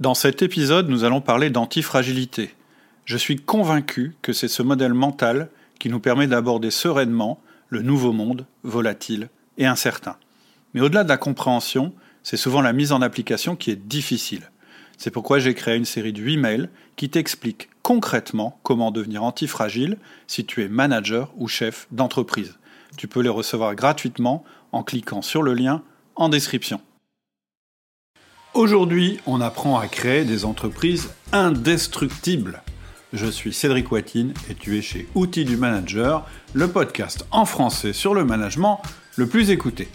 Dans cet épisode, nous allons parler d'antifragilité. Je suis convaincu que c'est ce modèle mental qui nous permet d'aborder sereinement le nouveau monde, volatile et incertain. Mais au-delà de la compréhension, c'est souvent la mise en application qui est difficile. C'est pourquoi j'ai créé une série de 8 mails qui t'expliquent concrètement comment devenir antifragile si tu es manager ou chef d'entreprise. Tu peux les recevoir gratuitement en cliquant sur le lien en description. Aujourd'hui, on apprend à créer des entreprises indestructibles. Je suis Cédric Watine et tu es chez Outils du Manager, le podcast en français sur le management le plus écouté.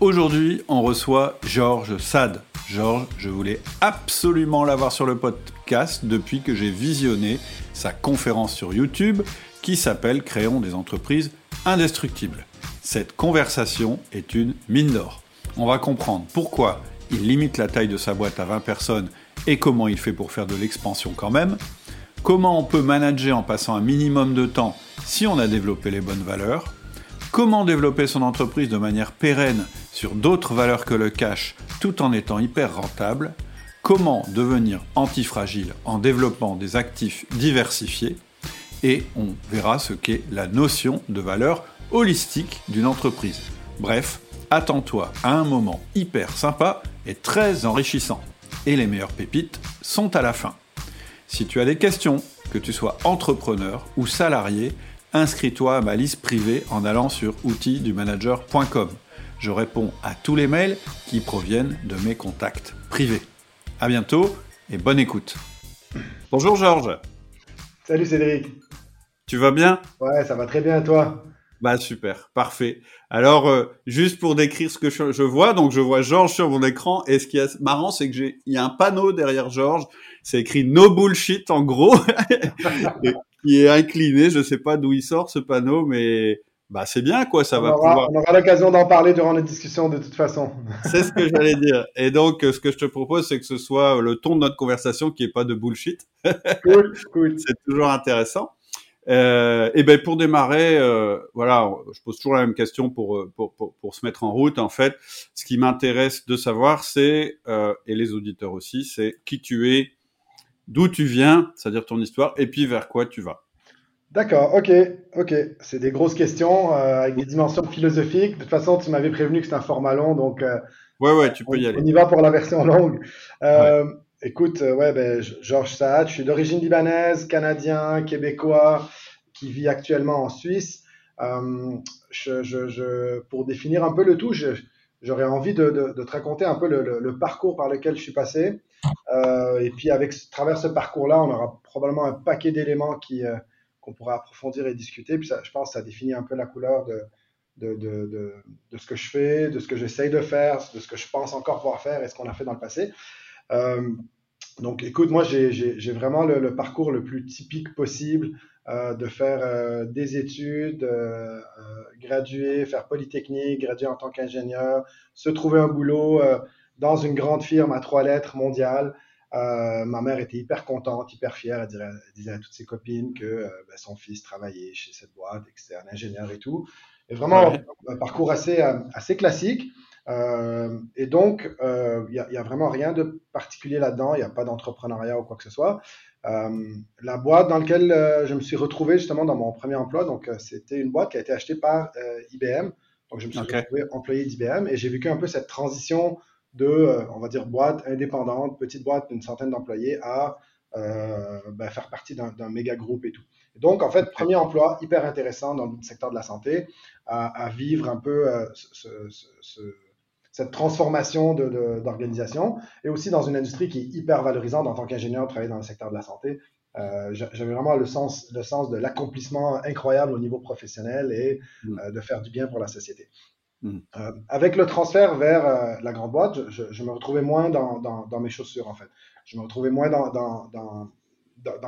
Aujourd'hui, on reçoit Georges Sade. Georges, je voulais absolument l'avoir sur le podcast depuis que j'ai visionné sa conférence sur YouTube qui s'appelle Créons des entreprises indestructibles. Cette conversation est une mine d'or. On va comprendre pourquoi il limite la taille de sa boîte à 20 personnes et comment il fait pour faire de l'expansion quand même, comment on peut manager en passant un minimum de temps si on a développé les bonnes valeurs, comment développer son entreprise de manière pérenne sur d'autres valeurs que le cash tout en étant hyper rentable, comment devenir antifragile en développant des actifs diversifiés, et on verra ce qu'est la notion de valeur holistique d'une entreprise. Bref, attends-toi à un moment hyper sympa et très enrichissant. Et les meilleures pépites sont à la fin. Si tu as des questions, que tu sois entrepreneur ou salarié, inscris-toi à ma liste privée en allant sur outildumanager.com. Je réponds à tous les mails qui proviennent de mes contacts privés. À bientôt et bonne écoute. Bonjour Georges. Salut Cédric. Tu vas bien? Ouais, ça va très bien toi? Bah super, parfait. Alors euh, juste pour décrire ce que je, vois, donc je vois Georges sur mon écran et ce qui est marrant c'est que j'ai il y a un panneau derrière Georges, c'est écrit no bullshit en gros qui est incliné, je sais pas d'où il sort ce panneau mais bah c'est bien quoi, ça on va aura, pouvoir On aura l'occasion d'en parler durant la discussion de toute façon. C'est ce que j'allais dire. Et donc ce que je te propose c'est que ce soit le ton de notre conversation qui est pas de bullshit. Cool, cool. c'est toujours intéressant. Euh, et ben pour démarrer, euh, voilà, je pose toujours la même question pour, euh, pour, pour, pour se mettre en route. En fait, ce qui m'intéresse de savoir, c'est euh, et les auditeurs aussi, c'est qui tu es, d'où tu viens, c'est-à-dire ton histoire, et puis vers quoi tu vas. D'accord, ok, ok. C'est des grosses questions avec des dimensions philosophiques. De toute façon, tu m'avais prévenu que c'était un format long, donc Ouais, ouais, tu peux on, y aller. on y va pour la version longue. Euh, Écoute, euh, ouais, ben, Georges Saad, je suis d'origine libanaise, canadien, québécois, qui vit actuellement en Suisse. Euh, pour définir un peu le tout, j'aurais envie de, te raconter un peu le, parcours par lequel je suis passé. Euh, et puis, avec à travers ce parcours-là, on aura probablement un paquet d'éléments qu'on pourra approfondir et discuter. Puis, je pense que ça définit un peu la couleur de, ce que je fais, de ce que j'essaye de faire, de ce que je pense encore pouvoir faire et ce qu'on a fait dans le passé. Donc, écoute, moi, j'ai vraiment le, le parcours le plus typique possible euh, de faire euh, des études, euh, euh, graduer, faire Polytechnique, graduer en tant qu'ingénieur, se trouver un boulot euh, dans une grande firme à trois lettres mondiale. Euh, ma mère était hyper contente, hyper fière. Elle disait, elle disait à toutes ses copines que ben, son fils travaillait chez cette boîte et que c'était un ingénieur et tout. Et vraiment, Ouais. un parcours assez, assez classique. Euh, et donc, euh, il n'y a, il y a vraiment rien de particulier là-dedans. Il n'y a pas d'entrepreneuriat ou quoi que ce soit. Euh, la boîte dans laquelle euh, je me suis retrouvé justement dans mon premier emploi, donc euh, c'était une boîte qui a été achetée par euh, IBM. Donc je me suis Ok. retrouvé employé d'IBM et j'ai vécu un peu cette transition de, euh, on va dire, boîte indépendante, petite boîte d'une centaine d'employés à euh, ben, faire partie d'un méga groupe et tout. Et donc en fait, premier emploi hyper intéressant dans le secteur de la santé, à, à vivre un peu euh, ce, ce- ce- cette transformation d'organisation et aussi dans une industrie qui est hyper valorisante en tant qu'ingénieur, travailler dans le secteur de la santé. Euh, j'a- J'avais vraiment le sens, le sens de l'accomplissement incroyable au niveau professionnel et Mm. euh, de faire du bien pour la société. Mm. Euh, avec le transfert vers la grande boîte, je, me retrouvais moins dans, dans- dans mes chaussures en fait. Je me retrouvais moins dans,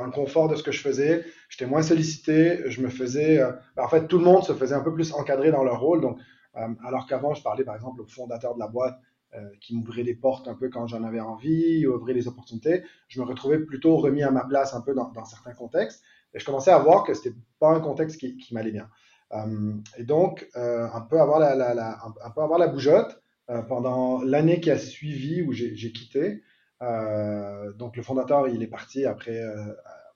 le confort de ce que je faisais. J'étais moins sollicité. Je me faisais, euh, ben, en fait, tout le monde se faisait un peu plus encadrer dans leur rôle. Donc, alors qu'avant, je parlais par exemple au fondateur de la boîte euh, qui m'ouvrait les portes un peu quand j'en avais envie, ouvrait les opportunités. Je me retrouvais plutôt remis à ma place un peu dans, certains contextes. Et je commençais à voir que c'était pas un contexte qui, m'allait bien. Euh, et donc, euh, un, peu avoir la, la, bougeotte euh, pendant l'année qui a suivi où j'ai j'ai quitté. donc le fondateur, il est parti après,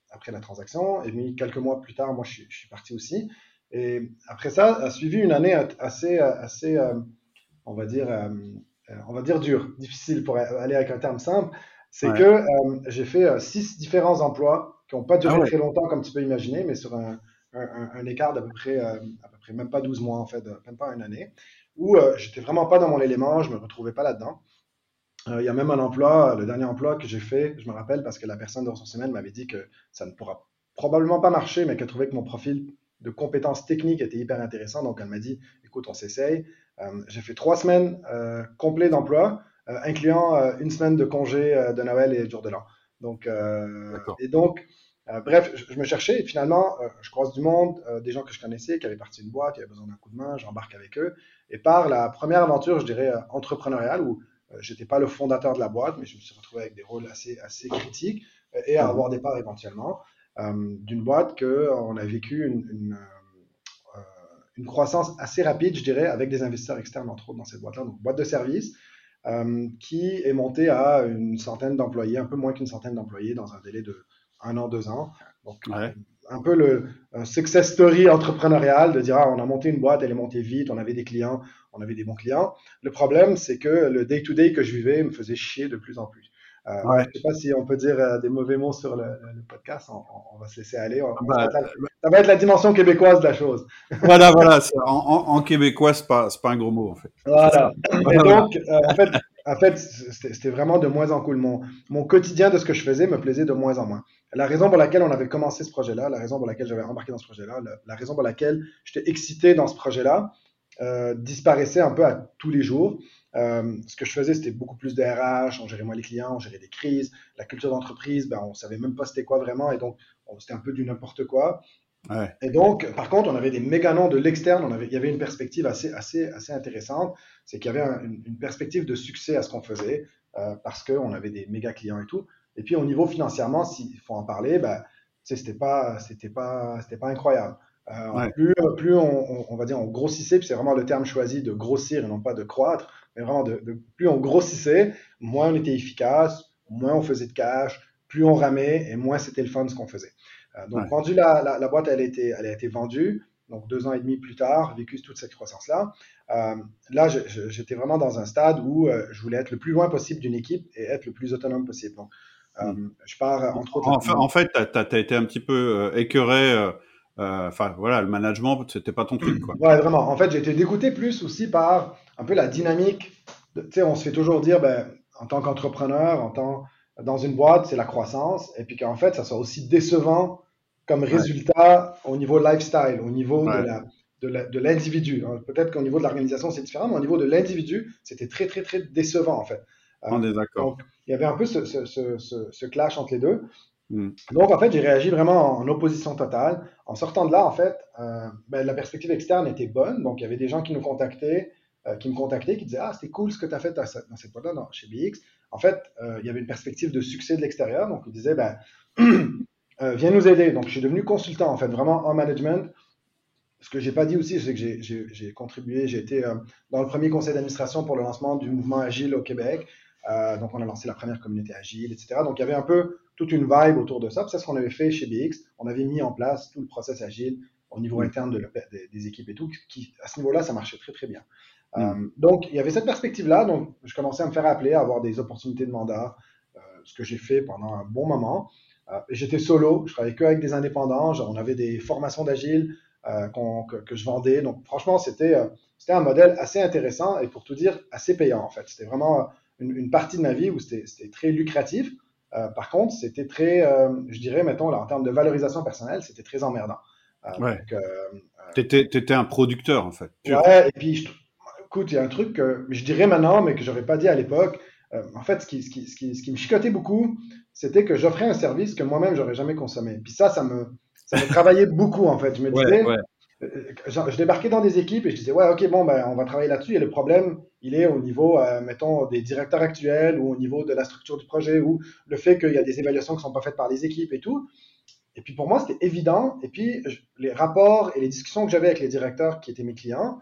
après la transaction. Et puis quelques mois plus tard, moi, je, je suis parti aussi. Et après ça, a suivi une année assez, assez on va dire, on va dire dur, difficile pour aller avec un terme simple. C'est que j'ai fait six différents emplois qui n'ont pas duré ah très longtemps, comme tu peux imaginer, mais sur un, un, écart d'à peu près, à peu près même pas 12 mois, en fait, même pas une année, où j'étais vraiment pas dans mon élément, je me retrouvais pas là-dedans. Il y a même un emploi, le dernier emploi que j'ai fait, je me rappelle parce que la personne de ressources humaines m'avait dit que ça ne pourra probablement pas marcher, mais qu'elle trouvait que mon profil de compétences techniques était hyper intéressant. Donc elle m'a dit, écoute, on s'essaye. Euh, j'ai fait trois semaines euh, complets d'emploi, euh, incluant une semaine de congé de Noël et jour de l'an. Donc, et donc, bref, je, me cherchais et finalement, je croise du monde, des gens que je connaissais qui avaient parti une boîte, qui avaient besoin d'un coup de main, j'embarque avec eux. Et par la première aventure, je dirais, entrepreneuriale, où j'étais pas le fondateur de la boîte, mais je me suis retrouvé avec des rôles assez, assez critiques et à mhm. avoir des parts éventuellement. D'une boîte qu'on a vécu une, une, une croissance assez rapide, je dirais, avec des investisseurs externes, entre autres, dans cette boîte-là, donc boîte de service, euh, qui est montée à une centaine d'employés, un peu moins qu'une centaine d'employés dans un délai de un an, deux ans. Donc, un peu le success story entrepreneurial de dire, ah, on a monté une boîte, elle est montée vite, on avait des clients, on avait des bons clients. Le problème, c'est que le day-to-day -day que je vivais me faisait chier de plus en plus. Euh, je ne sais pas si on peut dire euh, des mauvais mots sur le, podcast. On, va se laisser aller. Bah, ça va être la dimension québécoise de la chose. Voilà, voilà. En, en, québécois, ce n'est pas, pas, un gros mot, en fait. Voilà. Et donc, euh, en fait, en fait c'était vraiment de moins en cool. Mon, mon, quotidien de ce que je faisais me plaisait de moins en moins. La raison pour laquelle on avait commencé ce projet-là, la raison pour laquelle j'avais embarqué dans ce projet-là, la, raison pour laquelle j'étais excité dans ce projet-là, disparaissait un peu à tous les jours. Euh, ce que je faisais, c'était beaucoup plus de RH, on gérait moins les clients, on gérait des crises. La culture d'entreprise, ben, on savait même pas c'était quoi vraiment, et donc c'était un peu du n'importe quoi. Et donc, par contre, on avait des méga noms de l'externe, il y avait une perspective assez, assez, assez intéressante, c'est qu'il y avait une, perspective de succès à ce qu'on faisait, euh, parce qu'on avait des méga clients et tout. Et puis au niveau financièrement, s'il faut en parler, ben, c'était pas, c'était pas, c'était pas incroyable. Euh, plus, plus on, on, va dire, on grossissait, puis c'est vraiment le terme choisi de grossir et non pas de croître mais vraiment, de, plus on grossissait, moins on était efficace, moins on faisait de cash, plus on ramait et moins c'était le fun ce qu'on faisait. Euh, donc, vendu la, la, boîte, elle a, été, elle a été vendue. Donc, deux ans et demi plus tard, vécu toute cette croissance-là. Euh, là, j'étais vraiment dans un stade où euh, je voulais être le plus loin possible d'une équipe et être le plus autonome possible. Donc, hmm. je pars entre autres. En fait, tu as, été un petit peu écœuré. Enfin, voilà, le management, c'était pas ton truc, quoi. Ouais, vraiment. En fait, j'ai été dégoûté plus aussi par un peu la dynamique. Tu sais, on se fait toujours dire, ben, en tant qu'entrepreneur, en tant dans une boîte, c'est la croissance, et puis qu'en fait, ça soit aussi décevant comme résultat au niveau lifestyle, au niveau de l'individu. Hein. Peut-être qu'au niveau de l'organisation, c'est différent, mais au niveau de l'individu, c'était très, très, très décevant, en fait. On est d'accord. Donc, il y avait un peu ce, ce, ce, ce clash entre les deux. Hmm. Donc, en fait, j'ai réagi vraiment en opposition totale. En sortant de là, en fait, euh, ben, la perspective externe était bonne. Donc, il y avait des gens qui nous contactaient, euh, qui me contactaient, qui disaient Ah, c'était cool ce que tu as fait dans cette boîte-là, chez BX. En fait, euh, il y avait une perspective de succès de l'extérieur. Donc, ils disaient ben, Viens nous aider. Donc, je suis devenu consultant, en fait, vraiment en management. Ce que j'ai pas dit aussi, c'est que j'ai contribué, j'ai été dans le premier conseil d'administration pour le lancement du mouvement Agile au Québec. Donc, on a lancé la première communauté Agile, etc. Donc, il y avait un peu toute une vibe autour de ça. C'est ce qu'on avait fait chez BX. On avait mis en place tout le process Agile au niveau interne de des, équipes et tout, qui, à ce niveau-là, ça marchait très, très bien. Mm. Euh, donc, il y avait cette perspective-là. Donc, je commençais à me faire appeler, à avoir des opportunités de mandat, euh, ce que j'ai fait pendant un bon moment. Euh, j'étais solo, je travaillais que avec des indépendants. On avait des formations d'agile que, que, je vendais. Donc, franchement, c'était c'était un modèle assez intéressant et pour tout dire, assez payant en fait. C'était vraiment une, partie de ma vie où c'était très lucratif. par contre, c'était très, je dirais, mettons, là, en termes de valorisation personnelle, c'était très emmerdant. ouais. tu étais, un producteur en fait. Ouais, et puis je, écoute, il y a un truc que je dirais maintenant, mais que j'aurais pas dit à l'époque. Euh, en fait, ce qui, ce, qui, ce, qui, ce qui, me chicotait beaucoup, c'était que j'offrais un service que moi-même, j'aurais jamais consommé. Puis ça, ça me, ça me travaillait beaucoup, en fait. Je me disais, euh, Je, débarquais dans des équipes et je disais, ouais, ok, bon, ben, on va travailler là-dessus. Et le problème, il est au niveau, euh, mettons, des directeurs actuels ou au niveau de la structure du projet ou le fait qu'il y a des évaluations qui sont pas faites par les équipes et tout. Et puis pour moi, c'était évident. Et puis les rapports et les discussions que j'avais avec les directeurs qui étaient mes clients,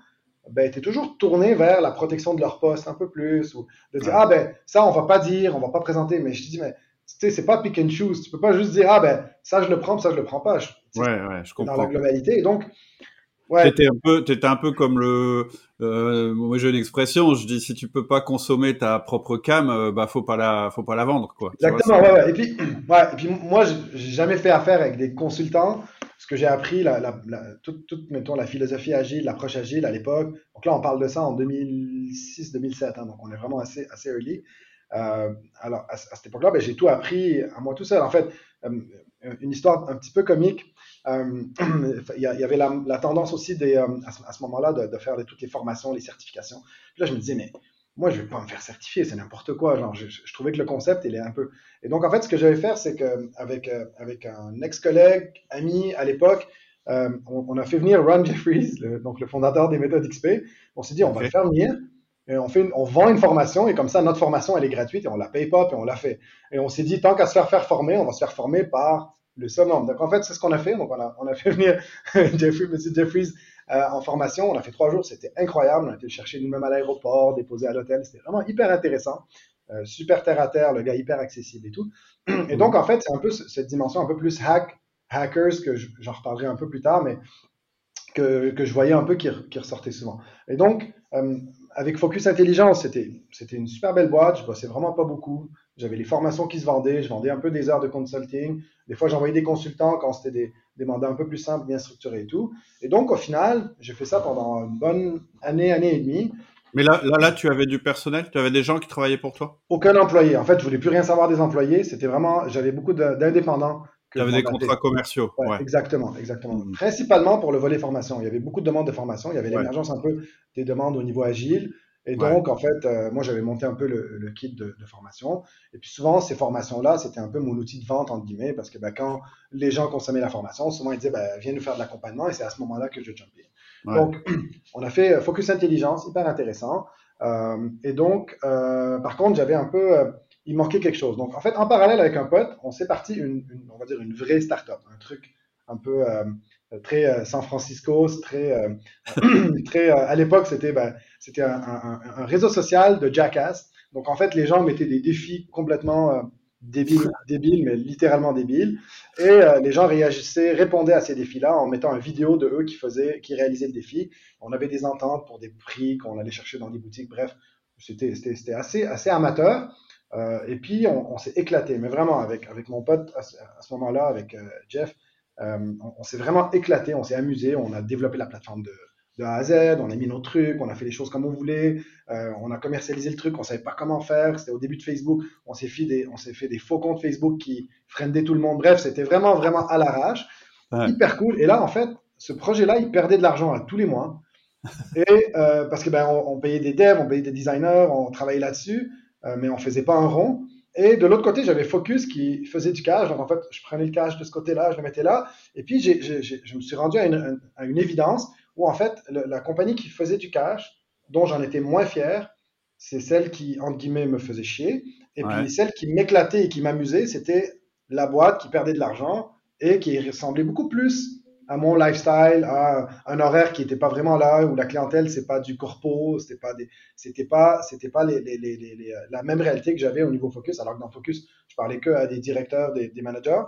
ben, étaient toujours tournés vers la protection de leur poste un peu plus, ou de dire, ah ben, ça, on va pas dire, on va pas présenter, mais je dis, mais, tu sais, c'est pas pick and choose, tu peux pas juste dire, ah ben, ça, je le prends, ça, je le prends pas. ouais, ouais, je comprends. Dans la globalité, et donc, Ouais. T'étais un peu, étais un peu comme le, euh, moi j'ai une expression, je dis si tu peux pas consommer ta propre cam, euh, bah faut pas la, faut pas la vendre quoi. Exactement, ouais, ouais. Et puis, ouais, et puis moi j'ai jamais fait affaire avec des consultants, parce que j'ai appris la, la, la, toute, toute, mettons la philosophie agile, l'approche agile à l'époque. Donc là on parle de ça en 2006-2007, hein, donc on est vraiment assez, assez early. Euh, alors à, cette époque-là, ben, j'ai tout appris à moi tout seul. En fait, euh, une histoire un petit peu comique. Euh, il y, avait la, tendance aussi des, euh, à ce, moment-là de, faire toutes les formations, les certifications. Puis là, je me disais, mais moi, je vais pas me faire certifier, c'est n'importe quoi. Genre, je, trouvais que le concept, il est un peu. Et donc, en fait, ce que j'allais faire, c'est qu'avec euh, avec un ex-collègue, ami à l'époque, on, a fait venir Ron Jeffries, donc le fondateur des méthodes XP. On s'est dit, on va le faire venir. Et on, fait on vend une formation et comme ça, notre formation, elle est gratuite et on la paye pas et on la fait. Et on s'est dit, tant qu'à se faire faire former, on va se faire former par le summum. Donc en fait, c'est ce qu'on a fait. Donc on a, fait venir Jeffrey, Monsieur Jeffries euh, en formation. On a fait trois jours, c'était incroyable. On a été chercher nous-mêmes à l'aéroport, déposer à l'hôtel. C'était vraiment hyper intéressant. Euh, super terre à terre, le gars hyper accessible et tout. Et donc en fait, c'est un peu cette dimension un peu plus hack, hackers que j'en reparlerai un peu plus tard, mais que, je voyais un peu qui, ressortait souvent. Et donc, euh, avec Focus Intelligence, c'était, c'était une super belle boîte. Je bossais vraiment pas beaucoup. J'avais les formations qui se vendaient. Je vendais un peu des heures de consulting. Des fois, j'envoyais des consultants quand c'était des, des, mandats un peu plus simples, bien structurés et tout. Et donc, au final, j'ai fait ça pendant une bonne année, année et demie. Mais là, là, là, tu avais du personnel, tu avais des gens qui travaillaient pour toi? Aucun employé. En fait, je voulais plus rien savoir des employés. C'était vraiment, j'avais beaucoup d'indépendants. Tu avais des contrats commerciaux. Ouais, Exactement, exactement. Mmh. Principalement pour le volet formation. Il y avait beaucoup de demandes de formation. Il y avait l'émergence un peu des demandes au niveau agile. Et donc, en fait, euh, moi, j'avais monté un peu le, kit de, formation. Et puis souvent, ces formations-là, c'était un peu mon outil de vente, entre guillemets, parce que ben, quand les gens consommaient la formation, souvent ils disaient, ben, viens nous faire de l'accompagnement, et c'est à ce moment-là que je jumpais. Donc, on a fait euh, Focus Intelligence, hyper intéressant. Euh, et donc, par contre, j'avais un peu, il manquait quelque chose. Donc, en fait, en parallèle avec un pote, on s'est parti une, on va dire, une vraie start-up, un truc un peu très euh, San Francisco, très, euh, très euh, à l'époque c'était c'était un, un, réseau social de jackass. Donc en fait les gens mettaient des défis complètement débiles, débiles mais littéralement débiles, et les gens réagissaient, répondaient à ces défis-là en mettant une vidéo de eux qui faisaient, qui réalisaient le défi. On avait des ententes pour des prix qu'on allait chercher dans des boutiques. Bref, c'était c'était assez assez amateur. et puis on, s'est éclaté, mais vraiment avec avec mon pote à ce, moment-là, avec Jeff euh, on, s'est vraiment éclaté, on s'est amusé, on a développé la plateforme de, A à Z, on a mis nos trucs, on a fait les choses comme on voulait, euh, on a commercialisé le truc, on savait pas comment faire, c'était au début de Facebook, on s'est fait des, on s'est fait des faux comptes Facebook qui freinaient tout le monde. Bref, c'était vraiment vraiment à l'arrache, hyper cool. Et là, en fait, ce projet-là, il perdait de l'argent à tous les mois, et euh, parce que ben on, payait des devs, on payait des designers, on travaillait là-dessus, mais on faisait pas un rond. Et de l'autre côté, j'avais Focus qui faisait du cash. Donc, en fait, je prenais le cash de ce côté-là, je le mettais là. Et puis, je me suis rendu à une, évidence où, en fait, la compagnie qui faisait du cash, dont j'en étais moins fier, c'est celle qui, entre guillemets, me faisait chier. Et puis, celle qui m'éclatait et qui m'amusait, c'était la boîte qui perdait de l'argent et qui ressemblait beaucoup plus à mon lifestyle, à un horaire qui n'était pas vraiment là, où la clientèle, c'est pas du corpo, c'était pas des, c'était pas, c'était pas les, les, les, la même réalité que j'avais au niveau Focus, alors que dans Focus, je parlais que à des directeurs, des, des managers.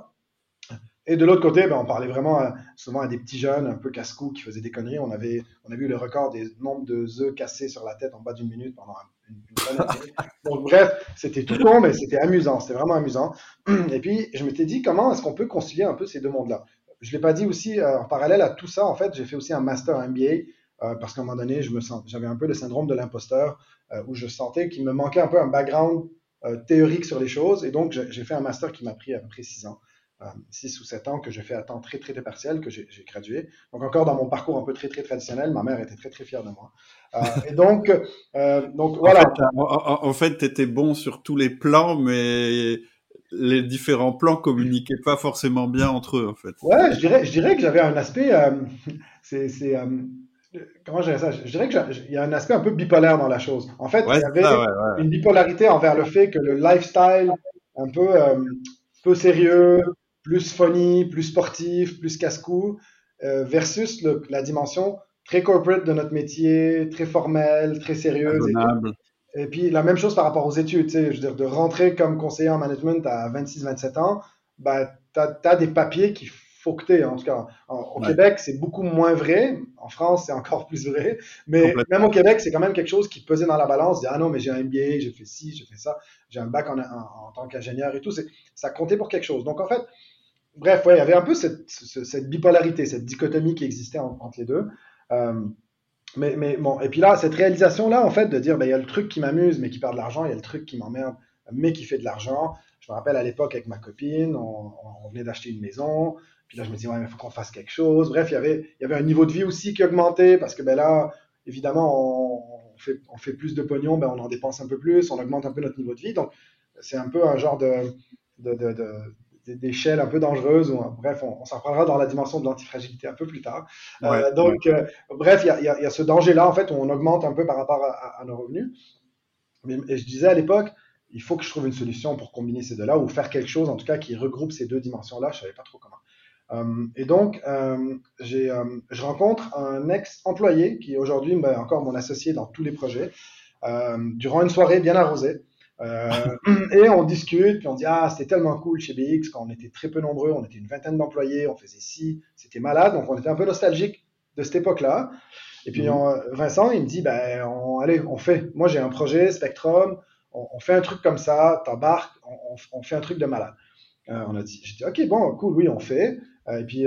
Et de l'autre côté, ben, on parlait vraiment souvent à des petits jeunes un peu casse-cou qui faisaient des conneries. On avait, on a vu le record des nombres de œufs cassés sur la tête en bas d'une minute pendant une, une bonne année. Donc bref, c'était tout con, mais c'était amusant, c'était vraiment amusant. Et puis je m'étais dit comment est-ce qu'on peut concilier un peu ces deux mondes-là? Je ne l'ai pas dit aussi, euh, en parallèle à tout ça, en fait, j'ai fait aussi un master MBA euh, parce qu'à un moment donné, je me sens, j'avais un peu le syndrome de l'imposteur euh, où je sentais qu'il me manquait un peu un background théorique sur les choses. Et donc, j'ai fait un master qui m'a pris à peu près six ans. 6 ou 7 ans que j'ai fait à temps très, très, très partiel, que j'ai gradué. Donc, encore dans mon parcours un peu très, très traditionnel, ma mère était très, très fière de moi. et donc, donc voilà. En fait, tu étais bon sur tous les plans, mais les différents plans communiquaient pas forcément bien entre eux, en fait. Ouais, je dirais, je dirais que j'avais un aspect. Euh, c'est, euh, comment je dirais ça? Je dirais qu'il y a un aspect un peu bipolaire dans la chose. En fait, il y avait une bipolarité envers le fait que le lifestyle un peu, euh, peu sérieux, plus funny, plus sportif, plus casse-cou, versus la dimension très corporate de notre métier, très formel, très sérieux. Et, puis la même chose par rapport aux études, je veux dire, de rentrer comme conseiller en management à 26-27 ans, bah, tu as, des papiers qu'il faut que tu En tout cas, au Québec, c'est beaucoup moins vrai. En France, c'est encore plus vrai. Mais même au Québec, c'est quand même quelque chose qui pesait dans la balance. ah non, mais j'ai un MBA, j'ai fait ci, j'ai fait ça, j'ai un bac en, en, tant qu'ingénieur et tout. Ça comptait pour quelque chose. Donc en fait, bref, ouais, il y avait un peu cette, cette bipolarité, cette dichotomie qui existait entre les deux. Euh, mais, mais, bon, et puis là, cette réalisation-là, en fait, de dire, ben, il y a le truc qui m'amuse, mais qui perd de l'argent, il y a le truc qui m'emmerde, mais qui fait de l'argent. Je me rappelle à l'époque avec ma copine, on, venait d'acheter une maison, puis là, je me dis, ouais, mais il faut qu'on fasse quelque chose. Bref, il y, avait, il y avait un niveau de vie aussi qui augmentait, parce que ben là, évidemment, on, fait, on fait plus de pognon, ben, on en dépense un peu plus, on augmente un peu notre niveau de vie. Donc, c'est un peu un genre de, de, de, d'échelle un peu dangereuse. Ou, bref, on, s'en reparlera dans la dimension de l'antifragilité un peu plus tard. Euh, donc, euh, bref, il y, y a, ce danger-là, en fait, où on augmente un peu par rapport à, nos revenus. Mais, et je disais à l'époque, il faut que je trouve une solution pour combiner ces deux-là ou faire quelque chose, en tout cas, qui regroupe ces deux dimensions-là. Je ne savais pas trop comment. Euh, et donc, je rencontre un ex-employé qui est aujourd'hui ben, encore mon associé dans tous les projets, durant une soirée bien arrosée. Euh, et on discute, puis on dit Ah, c'était tellement cool chez BX quand on était très peu nombreux, on était une vingtaine d'employés, on faisait ci, c'était malade, donc on était un peu nostalgique de cette époque-là. Et puis mhm. Vincent, il me dit ben, Allez, on fait. Moi, j'ai un projet, Spectrum, on, fait un truc comme ça, t'embarques, on, on, fait un truc de malade. Euh, on a dit, j'ai dit, OK, bon, cool, oui, on fait. Euh, et puis,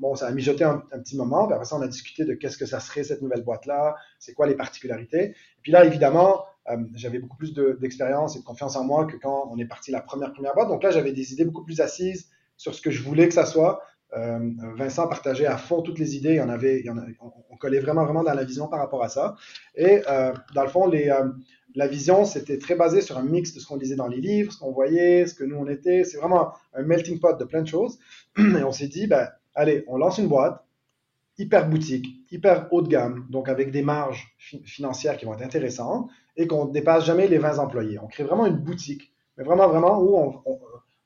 bon, ça a mijoté un, un, petit moment. Puis après ça, on a discuté de qu'est-ce que ça serait, cette nouvelle boîte-là, c'est quoi les particularités. Et puis là, évidemment, euh, j'avais beaucoup plus d'expérience et de confiance en moi que quand on est parti la première première boîte. Donc là, j'avais des idées beaucoup plus assises sur ce que je voulais que ça soit. Euh, Vincent partageait à fond toutes les idées. Il y en avait, en on, collait vraiment vraiment dans la vision par rapport à ça. Et euh, dans le fond, la vision, c'était très basé sur un mix de ce qu'on lisait dans les livres, ce qu'on voyait, ce que nous on était. C'est vraiment un melting pot de plein de choses. Et on s'est dit, ben, allez, on lance une boîte hyper boutique, hyper haut de gamme, donc avec des marges financières qui vont être intéressantes et qu'on ne dépasse jamais les 20 employés. On crée vraiment une boutique, mais vraiment, vraiment où on,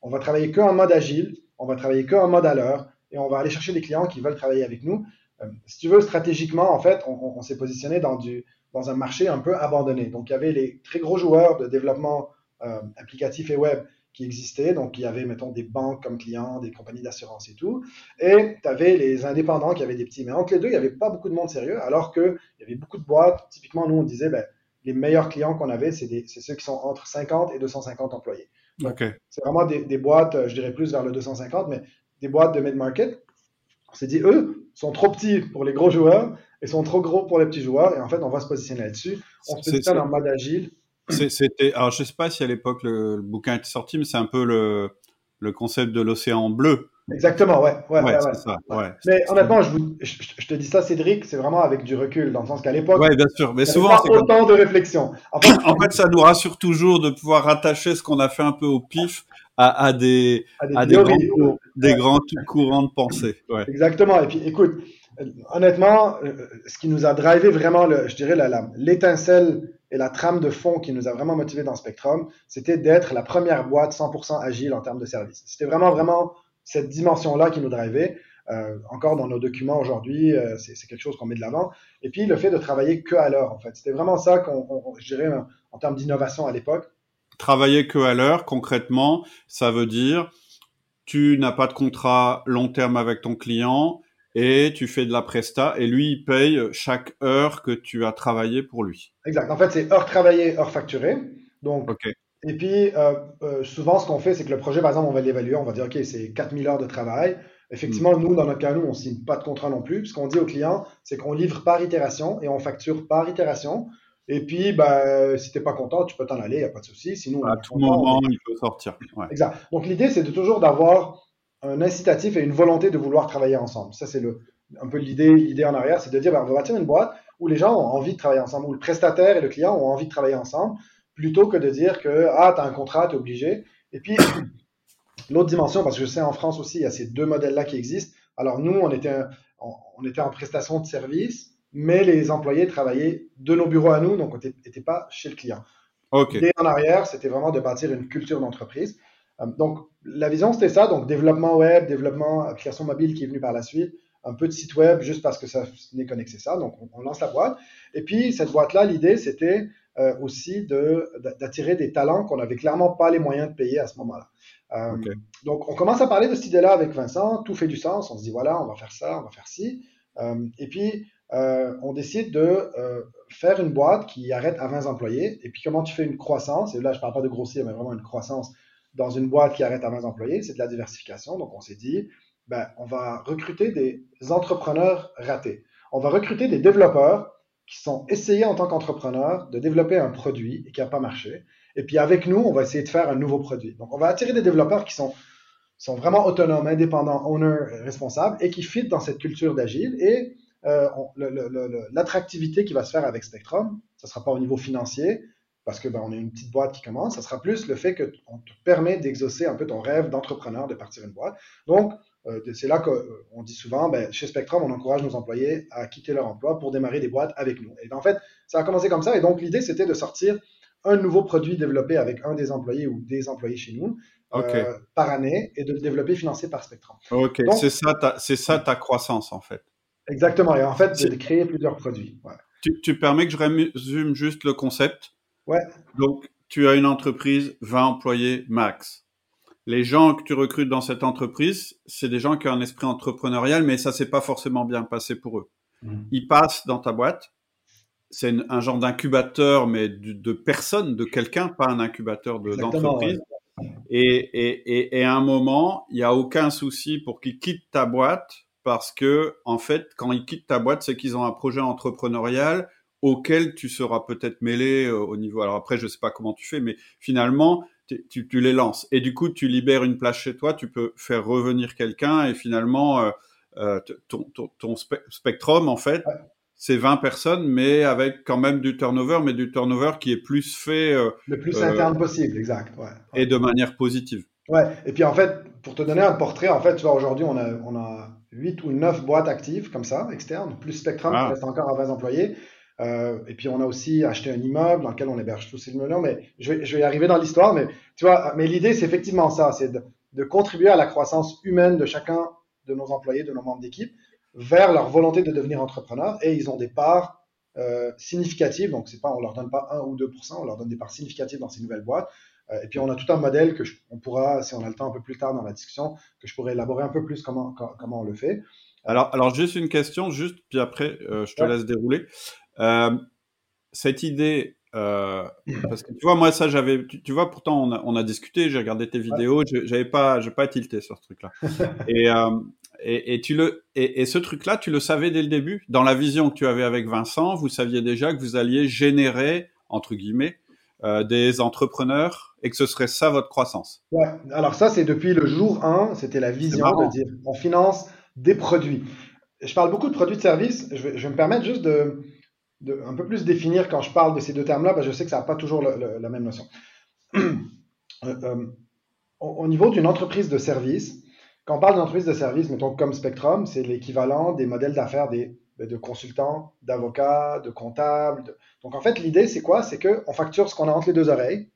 on, va travailler qu'en mode agile, on va travailler qu'en mode à l'heure et on va aller chercher des clients qui veulent travailler avec nous. Euh, si tu veux, stratégiquement, en fait, on, s'est positionné dans un marché un peu abandonné. Donc, il y avait les très gros joueurs de développement euh, applicatif et web qui existaient. Donc, il y avait, mettons, des banques comme clients, des compagnies d'assurance et tout. Et tu avais les indépendants qui avaient des petits. Mais entre les deux, il n'y avait pas beaucoup de monde sérieux, alors qu'il y avait beaucoup de boîtes. Typiquement, nous, on disait, ben, les meilleurs clients qu'on avait, c'est ceux qui sont entre 50 et 250 employés. C'est vraiment des, des, boîtes, je dirais plus vers le 250, mais des boîtes de mid-market. On s'est dit, eux sont trop petits pour les gros joueurs et sont trop gros pour les petits joueurs. Et en fait, on va se positionner là-dessus. On se positionne en mode agile c'était, alors je sais pas si à l'époque le, bouquin était sorti, mais c'est un peu le, le concept de l'océan bleu. Exactement, ouais. ouais, ouais, Ça. Mais honnêtement, je, je, te dis ça, Cédric, c'est vraiment avec du recul, dans le sens qu'à l'époque, ouais, bien sûr, mais souvent, c'est autant de réflexion. En fait, en fait, ça nous rassure toujours de pouvoir rattacher ce qu'on a fait un peu au pif à, à des, à des, grands, des grands courants de pensée. Exactement. Et puis, écoute, honnêtement, euh, ce qui nous a drivé vraiment, le, je dirais, l'étincelle et la trame de fond qui nous a vraiment motivé dans Spectrum, c'était d'être la première boîte 100% agile en termes de service. C'était vraiment, vraiment cette dimension-là qui nous drivait. Euh, encore dans nos documents aujourd'hui, euh, c'est quelque chose qu'on met de l'avant. Et puis le fait de travailler que à l'heure, en fait. C'était vraiment ça qu'on, je dirais, en termes d'innovation à l'époque. Travailler que à l'heure, concrètement, ça veut dire tu n'as pas de contrat long terme avec ton client, et tu fais de la presta et lui il paye chaque heure que tu as travaillé pour lui. Exact. En fait, c'est heure travaillée, heure facturée. Donc, Et puis, euh, euh, souvent, ce qu'on fait, c'est que le projet, par exemple, on va l'évaluer, on va dire, OK, c'est 4000 heures de travail. Effectivement, nous, dans notre cas, nous, on ne signe pas de contrat non plus. Ce qu'on dit au client, c'est qu'on livre par itération et on facture par itération. Et puis, bah, si tu n'es pas content, tu peux t'en aller, il n'y a pas de souci. Sinon, à tout moment, il peut sortir. Exact. Donc, l'idée, c'est de toujours d'avoir un incitatif et une volonté de vouloir travailler ensemble. Ça, c'est le, un peu l'idée, l'idée en arrière, c'est de dire, ben, on va bâtir une boîte où les gens ont envie de travailler ensemble, où le prestataire et le client ont envie de travailler ensemble, plutôt que de dire que, ah, tu as un contrat, tu es obligé. Et puis, l'autre dimension, parce que je sais en France aussi, il y a ces deux modèles-là qui existent. Alors, nous, on était, on était en prestation de service, mais les employés travaillaient de nos bureaux à nous, donc on n'était pas chez le client. L'idée en arrière, c'était vraiment de bâtir une culture d'entreprise. Euh, donc, la vision, c'était ça. Donc, développement web, développement application mobile qui est venu par la suite. un peu de site web juste parce que ça n'est connecté ça. Donc, on, lance la boîte. Et puis, cette boîte-là, l'idée, c'était euh, aussi d'attirer des talents qu'on n'avait clairement pas les moyens de payer à ce moment-là. Euh, donc, on commence à parler de cette idée-là avec Vincent. Tout fait du sens. On se dit, voilà, on va faire ça, on va faire ci. Euh, et puis, on décide de faire une boîte qui arrête à 20 employés. Et puis, comment tu fais une croissance? Et là, je ne parle pas de grossir, mais vraiment une croissance dans une boîte qui arrête à 20 employés. C'est de la diversification. Donc, on s'est dit, ben, on va recruter des entrepreneurs ratés. On va recruter des développeurs qui sont essayés en tant qu'entrepreneurs de développer un produit et qui n'a pas marché. Et puis avec nous, on va essayer de faire un nouveau produit. Donc on va attirer des développeurs qui sont, sont vraiment autonomes, indépendants, owners, responsables et qui fit dans cette culture d'agile. Et euh, l'attractivité qui va se faire avec Spectrum, ça ne sera pas au niveau financier, parce que ben, on est une petite boîte qui commence, ça sera plus le fait qu'on te permet d'exaucer un peu ton rêve d'entrepreneur, de partir une boîte. Donc, euh, c'est là qu'on euh, dit souvent, ben, chez Spectrum, on encourage nos employés à quitter leur emploi pour démarrer des boîtes avec nous. Et en fait, ça a commencé comme ça. Et donc, l'idée, c'était de sortir un nouveau produit développé avec un des employés ou des employés chez nous euh, par année et de le développer financé par Spectrum. Ok, c'est ça, ta, ça ta croissance en fait. Exactement. Et en fait, c'est de créer plusieurs produits. Tu, tu, permets que je résume juste le concept? Ouais. Donc, tu as une entreprise, 20 employés max les gens que tu recrutes dans cette entreprise, c'est des gens qui ont un esprit entrepreneurial, mais ça s'est pas forcément bien passé pour eux. Mmh. Ils passent dans ta boîte. C'est un genre d'incubateur, mais de, personne, de quelqu'un, pas un incubateur d'entreprise. et, à un moment, il n'y a aucun souci pour qu'ils quittent ta boîte parce que, en fait, quand ils quittent ta boîte, c'est qu'ils ont un projet entrepreneurial auquel tu seras peut-être mêlé euh, au niveau. Alors après, je sais pas comment tu fais, mais finalement, tu, les lances. Et du coup, tu libères une place chez toi, tu peux faire revenir quelqu'un et finalement, euh, euh, ton, spectrum, en fait, c'est 20 personnes, mais avec quand même du turnover, mais du turnover qui est plus fait. Euh, le plus interne possible, exact. Et de manière positive. Ouais, et puis en fait, pour te donner un portrait, en fait, tu vois, aujourd'hui, on a, on a 8 ou 9 boîtes actives comme ça, externes, plus Spectrum qui ah. reste encore à 20 employés. Euh, et puis on a aussi acheté un immeuble dans lequel on héberge tous ces millions. Mais je vais, je vais y arriver dans l'histoire. Mais tu vois, mais l'idée c'est effectivement ça, c'est de, de, contribuer à la croissance humaine de chacun de nos employés, de nos membres d'équipe, vers leur volonté de devenir entrepreneur. Et ils ont des parts euh, significatives. Donc c'est pas, on leur donne pas 1 ou 2% on leur donne des parts significatives dans ces nouvelles boîtes. Euh, et puis on a tout un modèle que je, on pourra, si on a le temps un peu plus tard dans la discussion, que je pourrais élaborer un peu plus comment comment on le fait. Alors, alors juste une question, juste, puis après, euh, je te laisse dérouler. Euh, cette idée, euh, parce que tu vois, moi, ça, j'avais, tu, vois, pourtant, on a, on a discuté, j'ai regardé tes vidéos, j'avais pas, j'ai pas tilté sur ce truc-là. et, euh, et, et, tu le, et, et ce truc-là, tu le savais dès le début? Dans la vision que tu avais avec Vincent, vous saviez déjà que vous alliez générer, entre guillemets, euh, des entrepreneurs et que ce serait ça votre croissance? Ouais. Alors ça, c'est depuis le jour 1, c'était la vision de dire, on finance des produits. Je parle beaucoup de produits de services. Je vais, je vais me permettre juste de, un peu plus définir quand je parle de ces deux termes-là, parce que je sais que ça n'a pas toujours la même notion. Euh, euh, au, niveau d'une entreprise de service, quand on parle d'une entreprise de service, mettons comme Spectrum, c'est l'équivalent des modèles d'affaires des, ben, de consultants, d'avocats, de comptables. Donc en fait, l'idée, c'est quoi? C'est qu'on facture ce qu'on a entre les deux oreilles,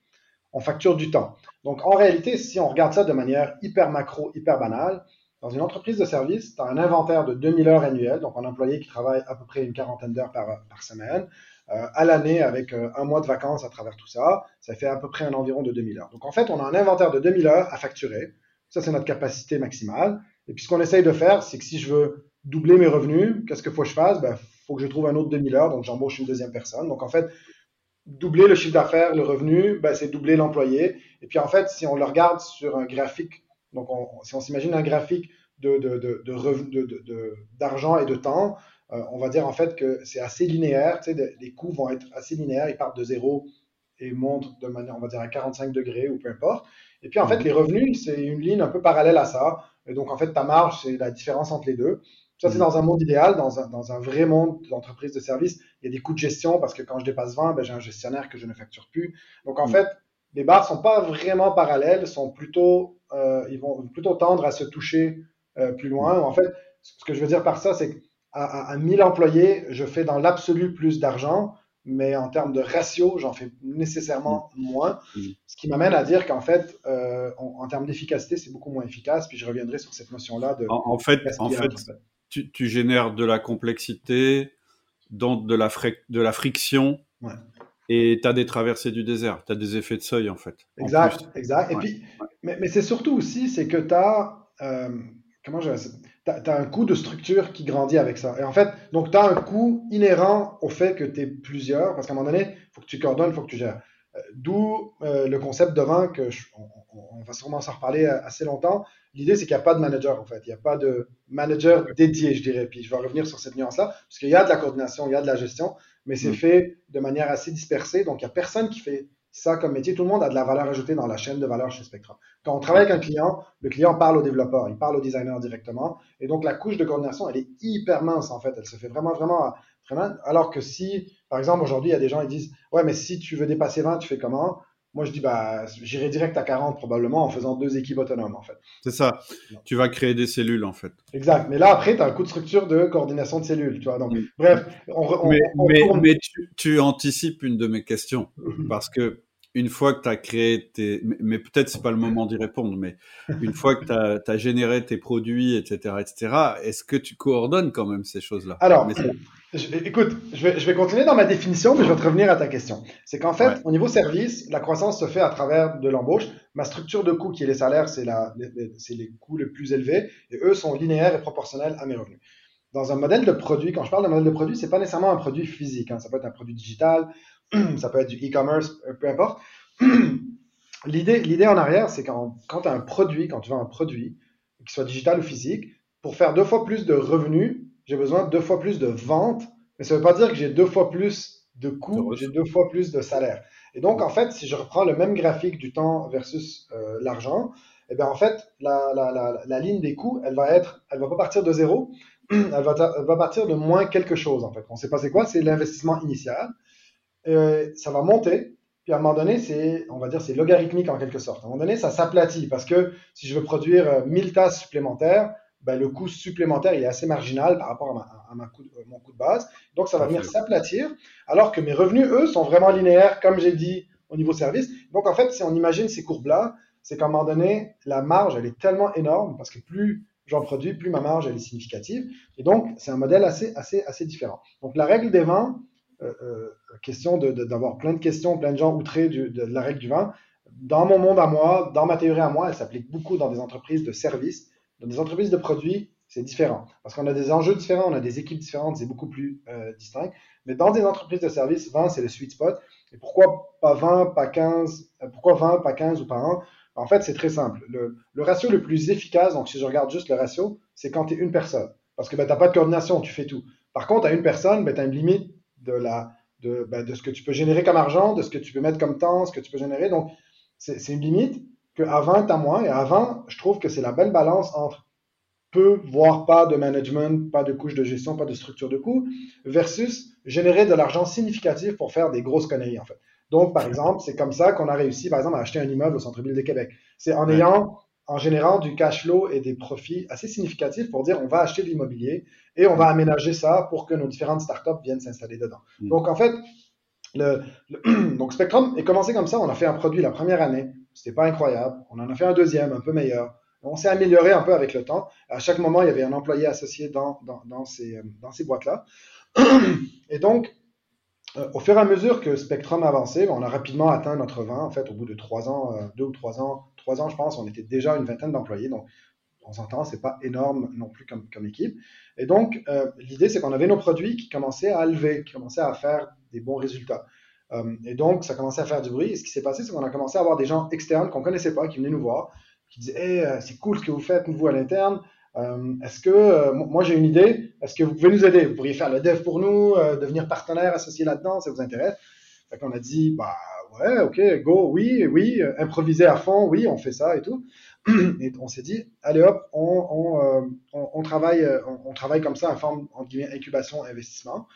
on facture du temps. Donc en réalité, si on regarde ça de manière hyper macro, hyper banale, dans une entreprise de service, tu as un inventaire de 2000 heures annuelles, donc un employé qui travaille à peu près une quarantaine d'heures par, semaine. Euh, à l'année, avec euh, un mois de vacances à travers tout ça, ça fait à peu près un environ de 2000 heures. Donc en fait, on a un inventaire de 2000 heures à facturer. Ça, c'est notre capacité maximale. Et puis ce qu'on essaye de faire, c'est que si je veux doubler mes revenus, qu'est-ce qu'il faut que je fasse? Il ben, faut que je trouve un autre 2000 heures, donc j'embauche une deuxième personne. Donc en fait, doubler le chiffre d'affaires, le revenu, ben, c'est doubler l'employé. Et puis en fait, si on le regarde sur un graphique donc, si on s'imagine un graphique de, d'argent et de temps, euh, on va dire en fait que c'est assez linéaire. Les coûts vont être assez linéaires. Ils partent de zéro et montent de manière, on va dire, à 45 degrés ou peu importe. Et puis, en fait, mhm. les revenus, c'est une ligne un peu parallèle à ça. Et donc, en fait, ta marge, c'est la différence entre les deux. Ça, c'est mhm. dans un monde idéal, dans un, dans un vrai monde d'entreprise de service. Il y a des coûts de gestion parce que quand je dépasse 20, ben, j'ai un gestionnaire que je ne facture plus. Donc, en mhm. fait, les barres sont pas vraiment parallèles, sont plutôt euh, ils vont plutôt tendre à se toucher euh, plus loin. En fait, ce que je veux dire par ça, c'est qu'à à 1000 employés, je fais dans l'absolu plus d'argent, mais en termes de ratio, j'en fais nécessairement moins. Ce qui m'amène à dire qu'en fait, euh, en termes d'efficacité, c'est beaucoup moins efficace. Puis je reviendrai sur cette notion-là de. En, fait, en fait, tu, tu, génères de la complexité, donc de la, de la friction. Et tu as des traversées du désert, tu as des effets de seuil en fait. Exact, exact. Et puis, mais, mais c'est surtout aussi, c'est que tu as, euh, comment je as, un coût de structure qui grandit avec ça. Et en fait, donc tu as un coût inhérent au fait que tu es plusieurs, parce qu'à un moment donné, il faut que tu coordonnes, il faut que tu gères. Euh, d'où euh, le concept de vin, que on, va sûrement s'en reparler assez longtemps. L'idée, c'est qu'il n'y a pas de manager, en fait. Il n'y a pas de manager dédié, je dirais. Puis je vais revenir sur cette nuance-là, parce qu'il y a de la coordination, il y a de la gestion, mais c'est mm. fait de manière assez dispersée. Donc, il n'y a personne qui fait ça comme métier. Tout le monde a de la valeur ajoutée dans la chaîne de valeur chez Spectrum. Quand on travaille avec un client, le client parle au développeur, il parle au designer directement. Et donc, la couche de coordination, elle est hyper mince, en fait. Elle se fait vraiment, vraiment, vraiment. Alors que si, par exemple, aujourd'hui, il y a des gens qui disent Ouais, mais si tu veux dépasser 20, tu fais comment? Moi, je dis, bah, j'irai direct à 40 probablement en faisant deux équipes autonomes, en fait. C'est ça. Tu vas créer des cellules, en fait. Exact. Mais là, après, tu as un coup de structure de coordination de cellules, tu vois. Donc, bref, on, mais, mais, tu, tu, anticipes une de mes questions. parce que une fois que tu as créé tes... Mais peut-être c'est pas le moment d'y répondre, mais une fois que tu as, généré tes produits, etc., etc., est-ce que tu coordonnes quand même ces choses-là? Alors, écoute, je vais, je vais, continuer dans ma définition, mais je vais te revenir à ta question. C'est qu'en fait, au niveau service, la croissance se fait à travers de l'embauche. Ma structure de coûts, qui est les salaires, c'est les, les coûts les plus élevés, et eux sont linéaires et proportionnels à mes revenus dans un modèle de produit, quand je parle de modèle de produit, c'est pas nécessairement un produit physique. Hein. Ça peut être un produit digital, ça peut être du e-commerce, euh, peu importe. l'idée, l'idée en arrière, c'est quand, quand tu as un produit, quand tu vends un produit, qu'il soit digital ou physique, pour faire deux fois plus de revenus, j'ai besoin de deux fois plus de ventes, mais ça ne veut pas dire que j'ai deux fois plus de coûts, j'ai deux fois plus de salaire. Et donc, en fait, si je reprends le même graphique du temps versus euh, l'argent, eh bien, en fait, la, la, la, la, ligne des coûts, elle va être, elle va pas partir de zéro, elle va, elle va partir de moins quelque chose, en fait. On ne sait pas c'est quoi, c'est l'investissement initial. Euh, ça va monter. Puis à un moment donné, c'est, on va dire, c'est logarithmique en quelque sorte. À un moment donné, ça s'aplatit parce que si je veux produire 1000 euh, tasses supplémentaires, ben, le coût supplémentaire il est assez marginal par rapport à, ma, coût, mon coût de base. Donc ça va venir s'aplatir, alors que mes revenus, eux, sont vraiment linéaires, comme j'ai dit, au niveau service. Donc en fait, si on imagine ces courbes-là, c'est qu'à un moment donné, la marge, elle est tellement énorme parce que plus j'en produis, plus ma marge, elle est significative. Et donc, c'est un modèle assez, assez, assez différent. Donc la règle des vins, euh, euh, question d'avoir plein de questions, plein de gens outrés de, la règle du vin. Dans mon monde à moi, dans ma théorie à moi, elle s'applique beaucoup dans des entreprises de services. Dans des entreprises de produits, c'est différent. Parce qu'on a des enjeux différents, on a des équipes différentes, c'est beaucoup plus euh, distinct. Mais dans des entreprises de services, 20, c'est le sweet spot. Et pourquoi pas 20, pas 15 Pourquoi 20, pas 15 ou pas 1 En fait, c'est très simple. Le, ratio le plus efficace, donc si je regarde juste le ratio, c'est quand tu es une personne. Parce que ben, tu n'as pas de coordination, tu fais tout. Par contre, à une personne, ben, tu as une limite de, la, de, ben, de ce que tu peux générer comme argent, de ce que tu peux mettre comme temps, ce que tu peux générer. Donc, c'est une limite qu'à 20, tu as moins. Et à 20, je trouve que c'est la belle balance entre peu, voire pas de management, pas de couche de gestion, pas de structure de coût, versus générer de l'argent significatif pour faire des grosses conneries, en fait. Donc, par exemple, c'est comme ça qu'on a réussi, par exemple, à acheter un immeuble au centre-ville de Québec. C'est en ayant en générant du cash flow et des profits assez significatifs pour dire on va acheter de l'immobilier et on va aménager ça pour que nos différentes startups viennent s'installer dedans. Mm. Donc en fait, le, donc Spectrum est commencé comme ça. On a fait un produit la première année, c'était pas incroyable. On en a fait un deuxième, un peu meilleur. On s'est amélioré un peu avec le temps. À chaque moment, il y avait un employé associé dans, dans, dans ces, dans ces boîtes-là. Et donc, euh, au fur et à mesure que Spectrum avançait, on a rapidement atteint notre 20. En fait, au bout de trois ans, euh, deux ou trois ans, trois ans, je pense, on était déjà une vingtaine d'employés. Donc, on s'entend, c'est pas énorme non plus comme, comme équipe. Et donc, euh, l'idée, c'est qu'on avait nos produits qui commençaient à lever, qui commençaient à faire des bons résultats. Euh, et donc, ça commençait à faire du bruit. Et ce qui s'est passé, c'est qu'on a commencé à avoir des gens externes qu'on connaissait pas, qui venaient nous voir, qui disaient Hey, euh, c'est cool ce que vous faites, vous, à l'interne. Est-ce que, moi j'ai une idée, est-ce que vous pouvez nous aider? Vous pourriez faire le dev pour nous, devenir partenaire associé là-dedans, ça vous intéresse? Fait qu'on a dit, bah ouais, ok, go, oui, oui, improviser à fond, oui, on fait ça et tout. Et on s'est dit, allez hop, on, on, euh, on, travaille, euh, on, travaille comme ça en forme entre guillemets incubation investissement.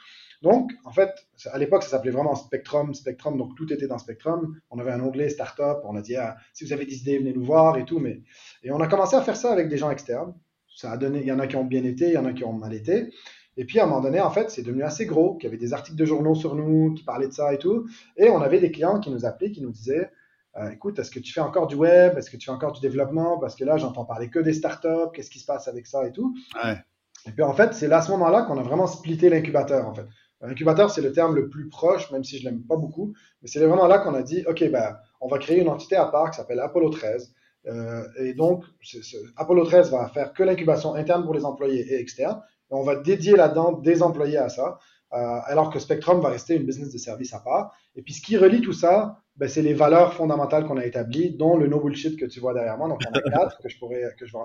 Donc, en fait, à l'époque, ça s'appelait vraiment Spectrum, Spectrum, donc tout était dans Spectrum. On avait un onglet startup, on a dit, ah, si vous avez des idées, venez nous voir et tout. Mais... Et on a commencé à faire ça avec des gens externes. Ça a donné, il y en a qui ont bien été, il y en a qui ont mal été. Et puis à un moment donné, en fait, c'est devenu assez gros, qu'il y avait des articles de journaux sur nous qui parlaient de ça et tout. Et on avait des clients qui nous appelaient, qui nous disaient euh, écoute, est-ce que tu fais encore du web? Est-ce que tu fais encore du développement? Parce que là, j'entends parler que des startups. Qu'est-ce qui se passe avec ça et tout Et puis en fait, c'est à ce moment-là qu'on a vraiment splitté l'incubateur en fait. L'incubateur, c'est le terme le plus proche, même si je l'aime pas beaucoup, mais c'est vraiment là qu'on a dit, OK, ben, on va créer une entité à part qui s'appelle Apollo 13. Euh, et donc, Apollo 13 va faire que l'incubation interne pour les employés et externes. Et on va dédier là-dedans des employés à ça, euh, alors que Spectrum va rester une business de service à part. Et puis, ce qui relie tout ça, ben, c'est les valeurs fondamentales qu'on a établies, dont le no bullshit que tu vois derrière moi. Donc, on a quatre que je pourrais, que je vais,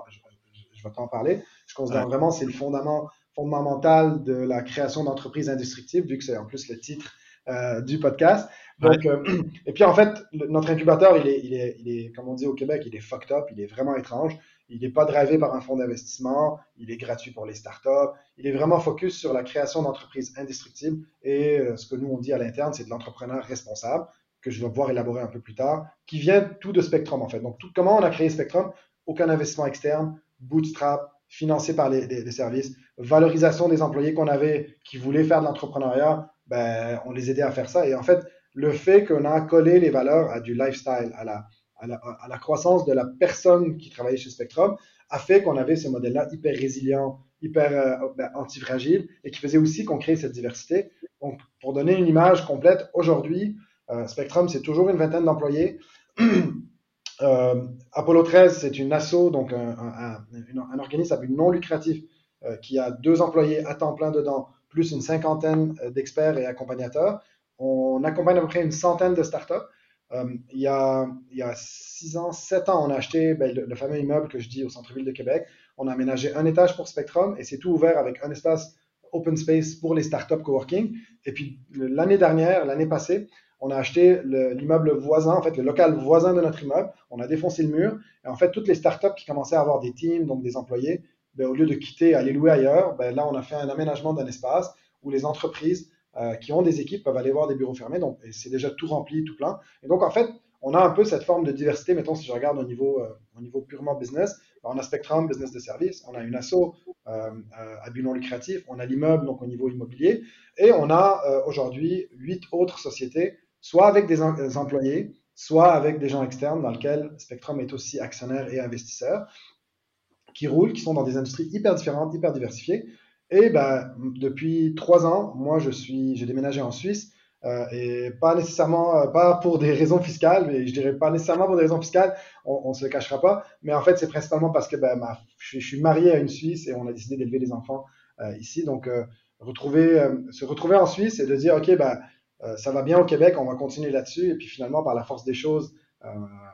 je, vais t'en parler. Je considère vraiment c'est le fondament fondamental de la création d'entreprises indestructibles, vu que c'est en plus le titre euh, du podcast. Donc, euh, et puis en fait, notre incubateur, il est, il, est, il est, comme on dit au Québec, il est fucked up, il est vraiment étrange. Il n'est pas drivé par un fonds d'investissement, il est gratuit pour les startups. Il est vraiment focus sur la création d'entreprises indestructibles et euh, ce que nous on dit à l'interne, c'est de l'entrepreneur responsable que je vais pouvoir élaborer un peu plus tard, qui vient tout de Spectrum en fait. Donc, tout, comment on a créé Spectrum? Aucun investissement externe, bootstrap, financé par les, les services, valorisation des employés qu'on avait qui voulaient faire de l'entrepreneuriat, ben, on les aidait à faire ça. Et en fait, le fait qu'on a collé les valeurs à du lifestyle, à la, croissance de la personne qui travaillait chez Spectrum, a fait qu'on avait ce modèle-là hyper résilient, hyper euh, ben, antifragile et qui faisait aussi qu'on crée cette diversité. Donc, pour donner une image complète, aujourd'hui, euh, Spectrum, c'est toujours une vingtaine d'employés. euh, Apollo 13, c'est une asso, donc un, un, un, organisme à but non lucratif euh, qui a deux employés à temps plein dedans, plus une cinquantaine euh, d'experts et accompagnateurs. On accompagne à peu près une centaine de startups. Euh, il, y a, six ans, sept ans, on a acheté ben, le, le, fameux immeuble que je dis au centre-ville de Québec. On a aménagé un étage pour Spectrum et c'est tout ouvert avec un espace open space pour les startups coworking. Et puis l'année dernière, l'année passée, on a acheté l'immeuble voisin, en fait le local voisin de notre immeuble. On a défoncé le mur et en fait toutes les startups qui commençaient à avoir des teams, donc des employés, ben, au lieu de quitter, aller louer ailleurs, ben, là, on a fait un aménagement d'un espace où les entreprises euh, qui ont des équipes peuvent aller voir des bureaux fermés. Donc, c'est déjà tout rempli, tout plein. Et donc, en fait, on a un peu cette forme de diversité. Mettons, si je regarde au niveau, euh, au niveau purement business, ben, on a Spectrum, business de service, on a une asso euh, à but non lucratif, on a l'immeuble, donc au niveau immobilier, et on a aujourd'hui huit autres sociétés, soit avec des, des employés, soit avec des gens externes dans lesquels Spectrum est aussi actionnaire et investisseur qui roulent, qui sont dans des industries hyper différentes, hyper diversifiées. Et ben, depuis trois ans, moi, je suis, j'ai déménagé en Suisse. Euh, et pas nécessairement, euh, pas pour des raisons fiscales, mais je dirais pas nécessairement pour des raisons fiscales, on, ne se le cachera pas. Mais en fait, c'est principalement parce que ben, ma, je, suis marié à une Suisse et on a décidé d'élever les enfants euh, ici. Donc, retrouver, se retrouver en Suisse et de dire, ok, ben, ça va bien au Québec, on va continuer là-dessus. Et puis finalement, par la force des choses,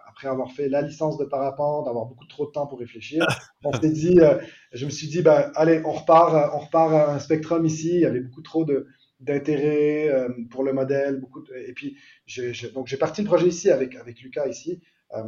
après avoir fait la licence de parapente, d'avoir beaucoup trop de temps pour réfléchir, on s'est dit, euh, je me suis dit, ben, allez, on repart, on repart à un spectrum ici. Il y avait beaucoup trop de d'intérêt euh, pour le modèle, beaucoup de, et puis je, je, donc j'ai parti le projet ici avec avec Lucas ici, euh,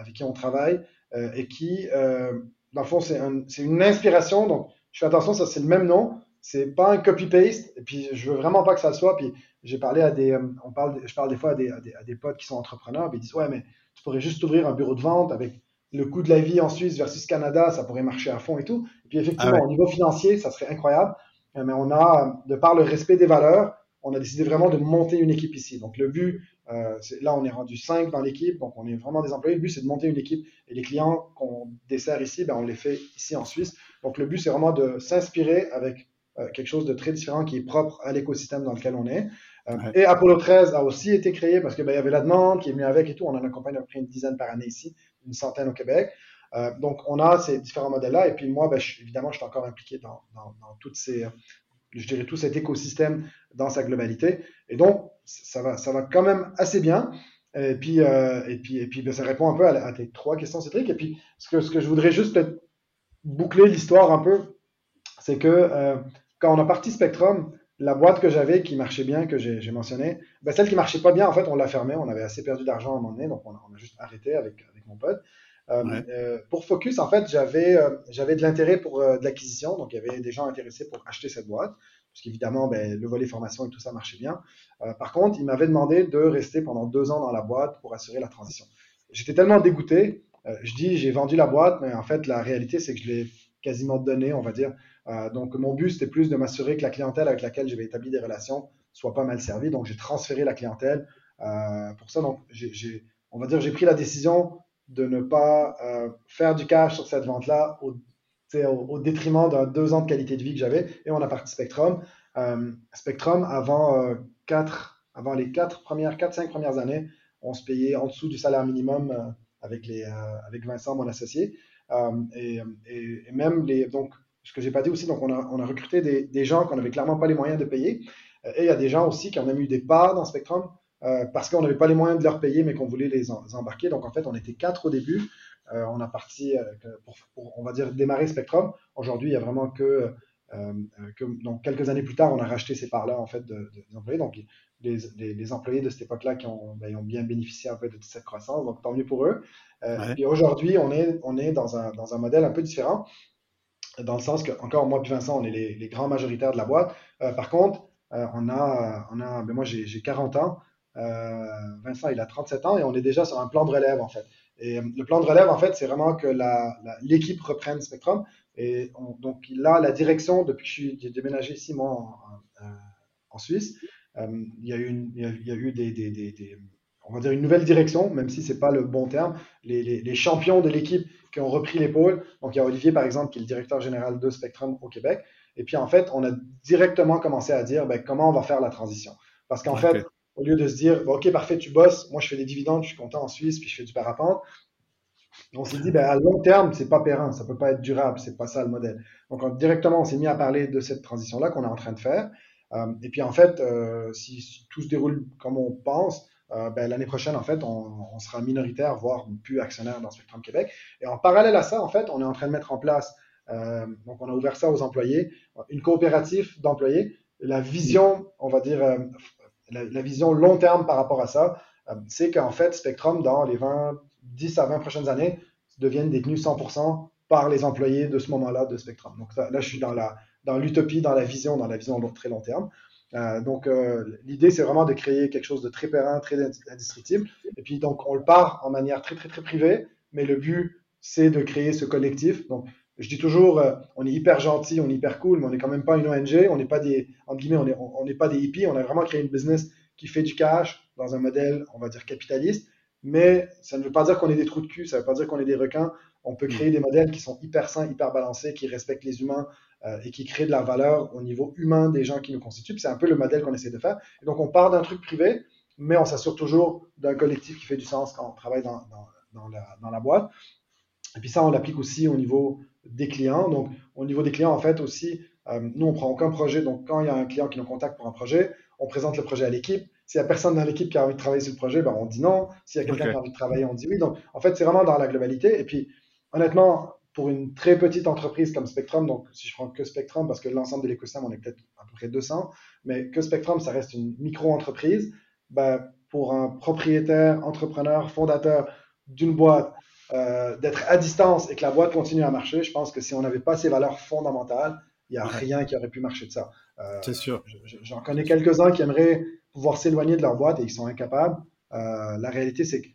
avec qui on travaille euh, et qui, euh, dans le fond, c'est un, une inspiration. Donc, je fais attention, ça c'est le même nom, c'est pas un copy paste. Et puis, je veux vraiment pas que ça soit. Puis, j'ai parlé à des, on parle, je parle des fois à des, à des, à des potes qui sont entrepreneurs, puis ils disent ouais, mais tu pourrais juste ouvrir un bureau de vente avec le coût de la vie en Suisse versus Canada, ça pourrait marcher à fond et tout. Et puis effectivement, ah ouais. au niveau financier, ça serait incroyable. Mais on a, de par le respect des valeurs, on a décidé vraiment de monter une équipe ici. Donc le but, euh, là on est rendu 5 dans l'équipe, donc on est vraiment des employés. Le but c'est de monter une équipe et les clients qu'on dessert ici, ben, on les fait ici en Suisse. Donc le but c'est vraiment de s'inspirer avec euh, quelque chose de très différent qui est propre à l'écosystème dans lequel on est. Euh, ouais. Et Apollo 13 a aussi été créé parce que ben, y avait la demande qui est venue avec et tout. On en accompagne à peu près une dizaine par année ici, une centaine au Québec. Euh, donc on a ces différents modèles-là. Et puis moi, ben, je, évidemment, je suis encore impliqué dans, dans, dans, toutes ces, je dirais tout cet écosystème dans sa globalité. Et donc ça va, ça va quand même assez bien. Et puis, euh, et puis, et puis ben, ça répond un peu à, à, tes trois questions, Cédric. Et puis, ce que, ce que je voudrais juste peut-être boucler l'histoire un peu, c'est que euh, quand on a parti Spectrum, la boîte que j'avais qui marchait bien, que j'ai mentionné, ben celle qui marchait pas bien, en fait, on l'a fermée. On avait assez perdu d'argent à un moment donné, donc on a, on a juste arrêté avec, avec mon pote. Euh, ouais. euh, pour Focus, en fait, j'avais euh, j'avais de l'intérêt pour de l'acquisition, donc il y avait des gens intéressés pour acheter cette boîte, parce qu'évidemment, ben, le volet formation et tout ça marchait bien. Par contre, il m'avait demandé de rester pendant deux ans dans la boîte pour assurer la transition. J'étais tellement dégoûté. je dis, j'ai vendu la boîte, mais en fait, la réalité, c'est que je l'ai quasiment donné, on va dire, euh, donc, mon but, c'était plus de m'assurer que la clientèle avec laquelle j'avais établi des relations soit pas mal servie. Donc, j'ai transféré la clientèle euh, pour ça. Donc, on va dire, j'ai pris la décision de ne pas euh, faire du cash sur cette vente-là au, au, détriment d'un deux ans de qualité de vie que j'avais. Et on a parti Spectrum. Spectrum, avant, quatre, avant les quatre premières, quatre, cinq premières années, on se payait en dessous du salaire minimum avec, les, avec Vincent, mon associé. Et, et, même les. Donc, ce que j'ai pas dit aussi, donc on a, on a recruté des, des gens qu'on n'avait clairement pas les moyens de payer. Et il y a des gens aussi qui ont même eu des parts dans Spectrum euh, parce qu'on n'avait pas les moyens de leur payer, mais qu'on voulait les, embarquer. Donc en fait, on était quatre au début. Euh, on a parti euh, pour, on va dire, démarrer Spectrum. Aujourd'hui, il y a vraiment que, que, donc quelques années plus tard, on a racheté ces parts-là en fait de, des employés. Donc les, les, employés de cette époque-là qui ont, ben, ont, bien bénéficié un peu de cette croissance. Donc tant mieux pour eux. Et aujourd'hui, on est, on est dans, un, dans un modèle un peu différent dans le sens que, encore moi et Vincent, on est les, grands majoritaires de la boîte. par contre, on a, on a ben moi j'ai 40 ans, euh, Vincent, il a 37 ans et on est déjà sur un plan de relève, en fait. Et euh, le plan de relève, en fait, c'est vraiment que l'équipe reprenne Spectrum. Et donc, il a la direction depuis que j'ai déménagé ici, moi, en, Suisse. Euh, il, y a eu y a, eu des, on va dire une nouvelle direction, même si c'est pas le bon terme. Les champions de l'équipe qui ont repris l'épaule. Donc, il y a Olivier, par exemple, qui est le directeur général de Spectrum au Québec. Et puis, en fait, on a directement commencé à dire ben, comment on va faire la transition. Parce qu'en fait, au lieu de se dire, OK, parfait, tu bosses, moi je fais des dividendes, je suis content en Suisse, puis je fais du parapente. On s'est dit, ben, à long terme, c'est pas périn, ça peut pas être durable, c'est pas ça le modèle. Donc directement, on s'est mis à parler de cette transition-là qu'on est en train de faire. Euh, et puis en fait, euh, si, tout se déroule comme on pense, euh, ben, l'année prochaine, en fait, on, sera minoritaire, voire plus actionnaire dans Spectrum Québec. Et en parallèle à ça, en fait, on est en train de mettre en place, euh, donc on a ouvert ça aux employés, une coopérative d'employés. La vision, on va dire, euh, la, vision long terme par rapport à ça, c'est qu'en fait, Spectrum, dans les 20, 10 à 20 prochaines années, deviennent détenus 100% par les employés de ce moment-là de Spectrum. Donc là, je suis dans la dans l'utopie, dans la vision, dans la vision très long terme. Euh, donc euh, l'idée, c'est vraiment de créer quelque chose de très périn, très indestructible. Et puis donc on le part en manière très très très privée, mais le but, c'est de créer ce collectif. Donc je dis toujours, euh, on est hyper gentil, on est hyper cool, mais on n'est quand même pas une ONG, on n'est pas des, entre guillemets, on n'est pas des hippies, on a vraiment créé une business qui fait du cash dans un modèle, on va dire, capitaliste, mais ça ne veut pas dire qu'on est des trous de cul, ça ne veut pas dire qu'on est des requins. On peut créer des modèles qui sont hyper sains, hyper balancés, qui respectent les humains euh, et qui créent de la valeur au niveau humain des gens qui nous constituent. C'est un peu le modèle qu'on essaie de faire. Et donc, on part d'un truc privé, mais on s'assure toujours d'un collectif qui fait du sens quand on travaille dans, dans, la, dans la boîte. Et puis ça, on l'applique aussi au niveau des clients. Donc, au niveau des clients, en fait, aussi, euh, nous, on prend aucun projet. Donc, quand il y a un client qui nous contacte pour un projet, on présente le projet à l'équipe. S'il n'y a personne dans l'équipe qui a envie de travailler sur le projet, ben, on dit non. S'il y a quelqu'un qui a envie de travailler, on dit oui. Donc, en fait, c'est vraiment dans la globalité. Et puis, honnêtement, pour une très petite entreprise comme Spectrum, donc si je prends que Spectrum, parce que l'ensemble de l'écosystème, on est peut-être à peu près 200, mais que Spectrum, ça reste une micro-entreprise, ben, pour un propriétaire, entrepreneur, fondateur d'une boîte, euh, d'être à distance et que la boîte continue à marcher, je pense que si on n'avait pas ces valeurs fondamentales, il n'y a rien qui aurait pu marcher de ça. Euh, c'est sûr. J'en connais quelques-uns qui aimeraient pouvoir s'éloigner de leur boîte et ils sont incapables. Euh, la réalité, c'est que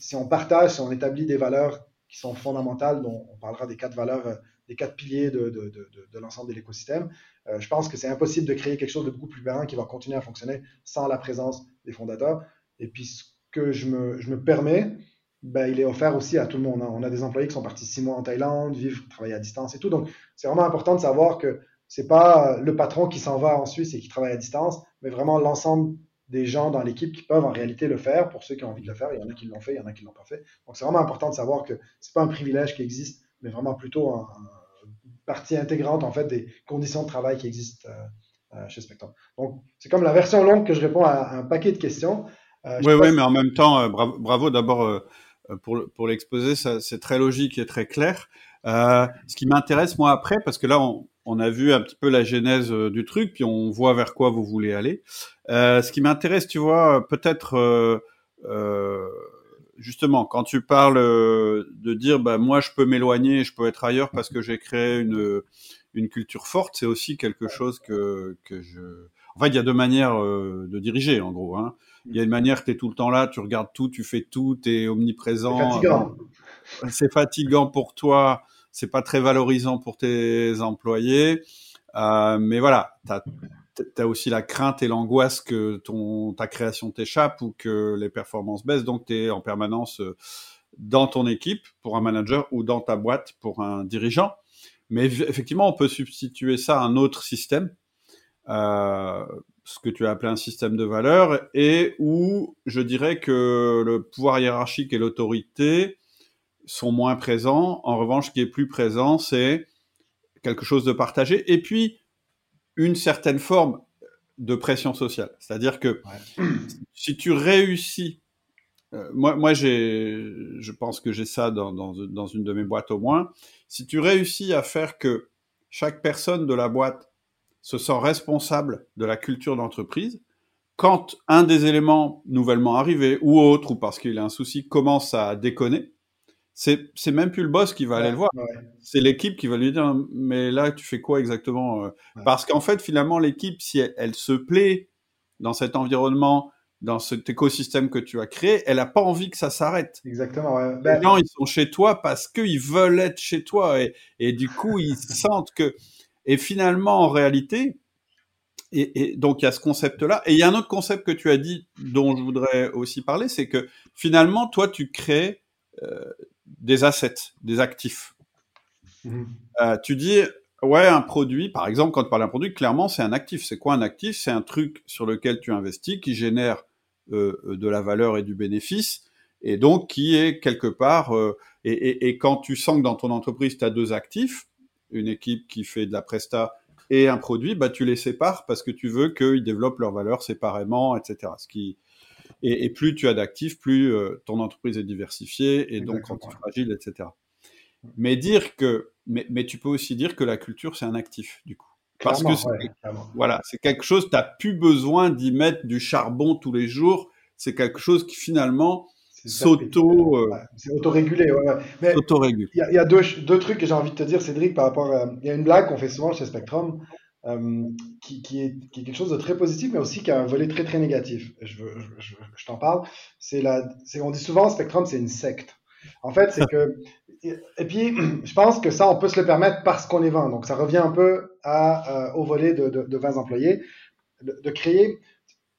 si on partage, si on établit des valeurs qui sont fondamentales, dont on parlera des quatre valeurs, des quatre piliers de, l'ensemble de l'écosystème, je pense que c'est impossible de créer quelque chose de beaucoup plus pérenne qui va continuer à fonctionner sans la présence des fondateurs. Et puis, ce que je me, je me permets, ben, il est offert aussi à tout le monde. Hein. On a des employés qui sont partis six mois en Thaïlande, vivre, travailler à distance et tout. Donc, c'est vraiment important de savoir que c'est pas le patron qui s'en va en Suisse et qui travaille à distance, mais vraiment l'ensemble des gens dans l'équipe qui peuvent en réalité le faire. Pour ceux qui ont envie de le faire, il y en a qui l'ont fait, il y en a qui l'ont pas fait. Donc, c'est vraiment important de savoir que c'est pas un privilège qui existe, mais vraiment plutôt une partie intégrante en fait des conditions de travail qui existent euh, euh, chez Spectrum. Donc, c'est comme la version longue que je réponds à, un paquet de questions. Euh, oui, oui, mais en même temps, bravo, bravo d'abord pour, pour l'exposer, c'est très logique et très clair. Ce qui m'intéresse moi après, parce que là on, on, a vu un petit peu la genèse euh, du truc, puis on voit vers quoi vous voulez aller. Euh, ce qui m'intéresse, tu vois, peut-être euh, justement quand tu parles de dire, bah moi je peux m'éloigner, je peux être ailleurs parce que j'ai créé une une culture forte, c'est aussi quelque chose que que je. En fait, il y a deux manières de diriger, en gros. Hein. Il y a une manière, tu es tout le temps là, tu regardes tout, tu fais tout, tu es omniprésent. C'est fatigant. C'est fatigant pour toi, c'est pas très valorisant pour tes employés. Euh, mais voilà, tu as, aussi la crainte et l'angoisse que ton, ta création t'échappe ou que les performances baissent. Donc, tu es en permanence euh, dans ton équipe pour un manager ou dans ta boîte pour un dirigeant. Mais effectivement, on peut substituer ça à un autre système, euh, ce que tu as appelé un système de valeurs, et où je dirais que le pouvoir hiérarchique et l'autorité sont moins présents. En revanche, ce qui est plus présent, c'est quelque chose de partagé, et puis une certaine forme de pression sociale. C'est-à-dire que si tu réussis, euh, moi, moi j'ai, je pense que j'ai ça dans, dans, dans, une de mes boîtes au moins, si tu réussis à faire que chaque personne de la boîte se sent responsable de la culture d'entreprise, quand un des éléments nouvellement arrivés ou autre, ou parce qu'il a un souci, commence à déconner, c'est c'est même plus le boss qui va aller le voir. C'est l'équipe qui va lui dire mais là tu fais quoi exactement euh? Parce qu'en fait finalement l'équipe si elle, se plaît dans cet environnement, dans cet écosystème que tu as créé, elle a pas envie que ça s'arrête. Exactement. Les ben gens ils sont chez toi parce qu'ils veulent être chez toi et, et du coup ils sentent que et finalement en réalité et, et, donc il y a ce concept-là. Et il y a un autre concept que tu as dit, dont je voudrais aussi parler, c'est que finalement, toi, tu crées euh, des assets, des actifs. Mhm. Euh, tu dis, ouais, un produit, par exemple, quand tu parles d'un produit, clairement, c'est un actif. C'est quoi un actif? C'est un truc sur lequel tu investis, qui génère euh, de la valeur et du bénéfice, et donc qui est quelque part... Euh, et, quand tu sens que dans ton entreprise, tu as deux actifs, une équipe qui fait de la presta et un produit, bah, tu les sépares parce que tu veux qu'ils développent leur valeur séparément, etc. Ce qui, et, plus tu as d'actifs, plus euh, ton entreprise est diversifiée et donc fragile, etc. Mais dire que, mais, mais, tu peux aussi dire que la culture c'est un actif du coup. Parce que voilà, c'est quelque chose, tu n'as plus besoin d'y mettre du charbon tous les jours. C'est quelque chose qui finalement s'auto. Euh, c'est autorégulé. Mais il y, y, a deux, deux trucs que j'ai envie de te dire, Cédric, par rapport à. Il y a une blague qu'on fait souvent chez Spectrum. Euh, qui, est, quelque chose de très positif, mais aussi qui a un volet très très négatif. Je, t'en parle. C'est la, on dit souvent Spectrum, c'est une secte. En fait, c'est que et, puis je pense que ça, on peut se le permettre parce qu'on est 20. Donc ça revient un peu euh, au volet de 20 employés, de, de, créer.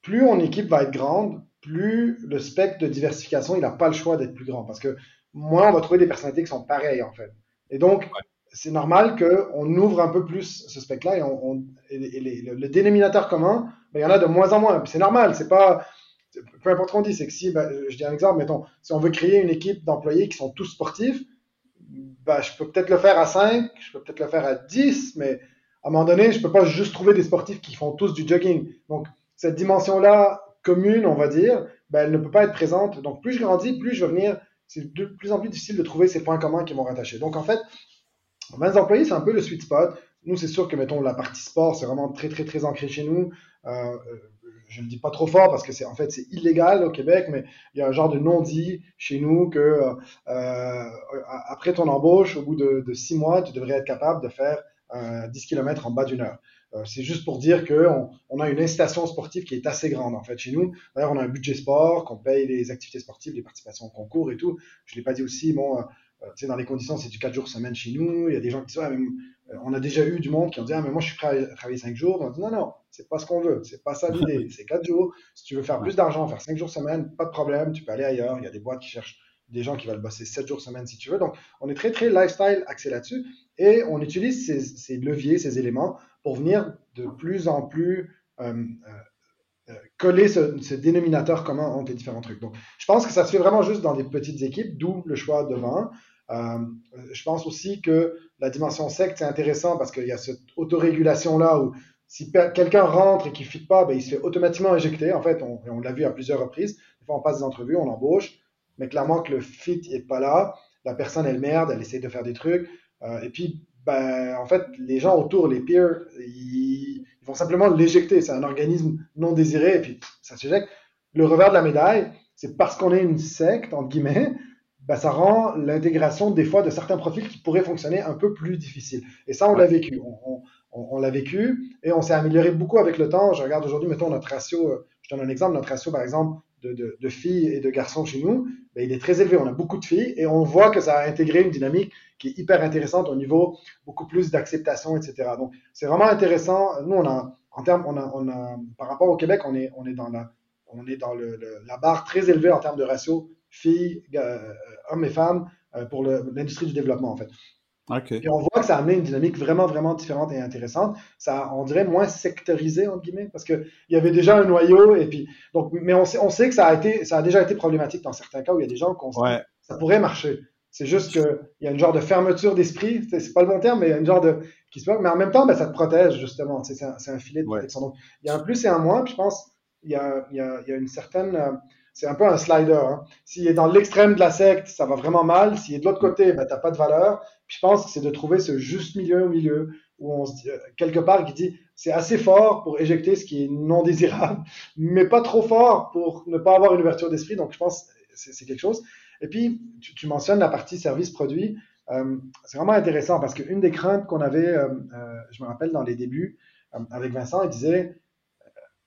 Plus on équipe va être grande, plus le spectre de diversification, il n'a pas le choix d'être plus grand, parce que moins on va trouver des personnalités qui sont pareilles en fait. Et donc c'est normal qu'on ouvre un peu plus ce spectre-là et, le, dénominateur commun, ben, il y en a de moins en moins. C'est normal, c'est pas. Peu importe qu'on dit, c'est que si, ben, je dis un exemple, mettons, si on veut créer une équipe d'employés qui sont tous sportifs, ben, je peux peut-être le faire à 5, je peux peut-être le faire à 10, mais à un moment donné, je peux pas juste trouver des sportifs qui font tous du jogging. Donc, cette dimension-là commune, on va dire, ben, elle ne peut pas être présente. Donc, plus je grandis, plus je vais venir, c'est de plus en plus difficile de trouver ces points communs qui m'ont rattaché. Donc, en fait, 20 employés, c'est un peu le sweet spot. Nous, c'est sûr que, mettons, la partie sport, c'est vraiment très, très, très ancré chez nous. Euh, je ne le dis pas trop fort parce que c'est en fait c'est illégal au Québec, mais il y a un genre de non-dit chez nous que euh, après ton embauche, au bout de, six mois, tu devrais être capable de faire euh, 10 km en bas d'une heure. Euh, c'est juste pour dire qu'on on a une incitation sportive qui est assez grande en fait chez nous. D'ailleurs, on a un budget sport, qu'on paye les activités sportives, les participations au concours et tout. Je l'ai pas dit aussi, bon, euh, euh, tu sais, dans les conditions, c'est du 4 jours semaine chez nous. Il y a des gens qui disent, ah, euh, on a déjà eu du monde qui ont dit, ah, mais moi, je suis prêt à travailler 5 jours. On dit, non, non, c'est pas ce qu'on veut. C'est pas ça l'idée. C'est 4 jours. Si tu veux faire plus d'argent, faire 5 jours semaine, pas de problème. Tu peux aller ailleurs. Il y a des boîtes qui cherchent des gens qui veulent bosser 7 jours semaine si tu veux. Donc, on est très, très lifestyle axé là-dessus. Et on utilise ces, ces, leviers, ces éléments pour venir de plus en plus euh, euh, coller ce, ce, dénominateur commun entre les différents trucs. Donc, je pense que ça se fait vraiment juste dans des petites équipes, d'où le choix de 20. Euh, je pense aussi que la dimension secte, c'est intéressant parce qu'il y a cette autorégulation-là où si quelqu'un rentre et qu'il ne fit pas, ben, il se fait automatiquement éjecter. En fait, on, l'a vu à plusieurs reprises. Des fois, on passe des entrevues, on embauche, mais clairement que le fit n'est pas là. La personne, elle merde, elle essaie de faire des trucs. Euh, et puis, ben, en fait, les gens autour, les peers, ils vont simplement l'éjecter. C'est un organisme non désiré et puis ça s'éjecte. Le revers de la médaille, c'est parce qu'on est une secte, entre guillemets, ben, ça rend l'intégration des fois de certains profils qui pourraient fonctionner un peu plus difficile. Et ça, on l'a vécu. On, on, on l'a vécu et on s'est amélioré beaucoup avec le temps. Je regarde aujourd'hui, mettons notre ratio, euh, je donne un exemple, notre ratio par exemple de, de, de filles et de garçons chez nous, ben, il est très élevé. On a beaucoup de filles et on voit que ça a intégré une dynamique qui est hyper intéressante au niveau beaucoup plus d'acceptation, etc. Donc, c'est vraiment intéressant. Nous, on a, en termes, on a, on a, par rapport au Québec, on est, on est dans la, on est dans le, la barre très élevée en termes de ratio filles, euh, hommes et femmes euh, pour l'industrie du développement, en fait. Et on voit que ça a amené une dynamique vraiment, vraiment différente et intéressante. Ça, on dirait moins sectorisé, entre guillemets, parce qu'il y avait déjà un noyau. Et puis, donc, mais on sait, on sait que ça a, été, ça a déjà été problématique dans certains cas où il y a des gens qui ont ça pourrait marcher. C'est juste qu'il y a une genre de fermeture d'esprit, c'est pas le bon terme, mais il y a une genre de. qui se Mais en même temps, ben, ça te protège, justement. C'est un, un, filet de protection. Donc, il y a un plus et un moins, puis je pense il y a, il y a, il y a une certaine. C'est un peu un slider. Hein. S'il est dans l'extrême de la secte, ça va vraiment mal. S'il est de l'autre côté, ben, tu n'as pas de valeur. Je pense que c'est de trouver ce juste milieu au milieu où on se dit, euh, quelque part, qui dit c'est assez fort pour éjecter ce qui est non désirable, mais pas trop fort pour ne pas avoir une ouverture d'esprit. Donc je pense que c'est quelque chose. Et puis, tu, mentionnes la partie service-produit. Euh, c'est vraiment intéressant parce qu'une des craintes qu'on avait, euh, je me rappelle dans les débuts, avec Vincent, il disait,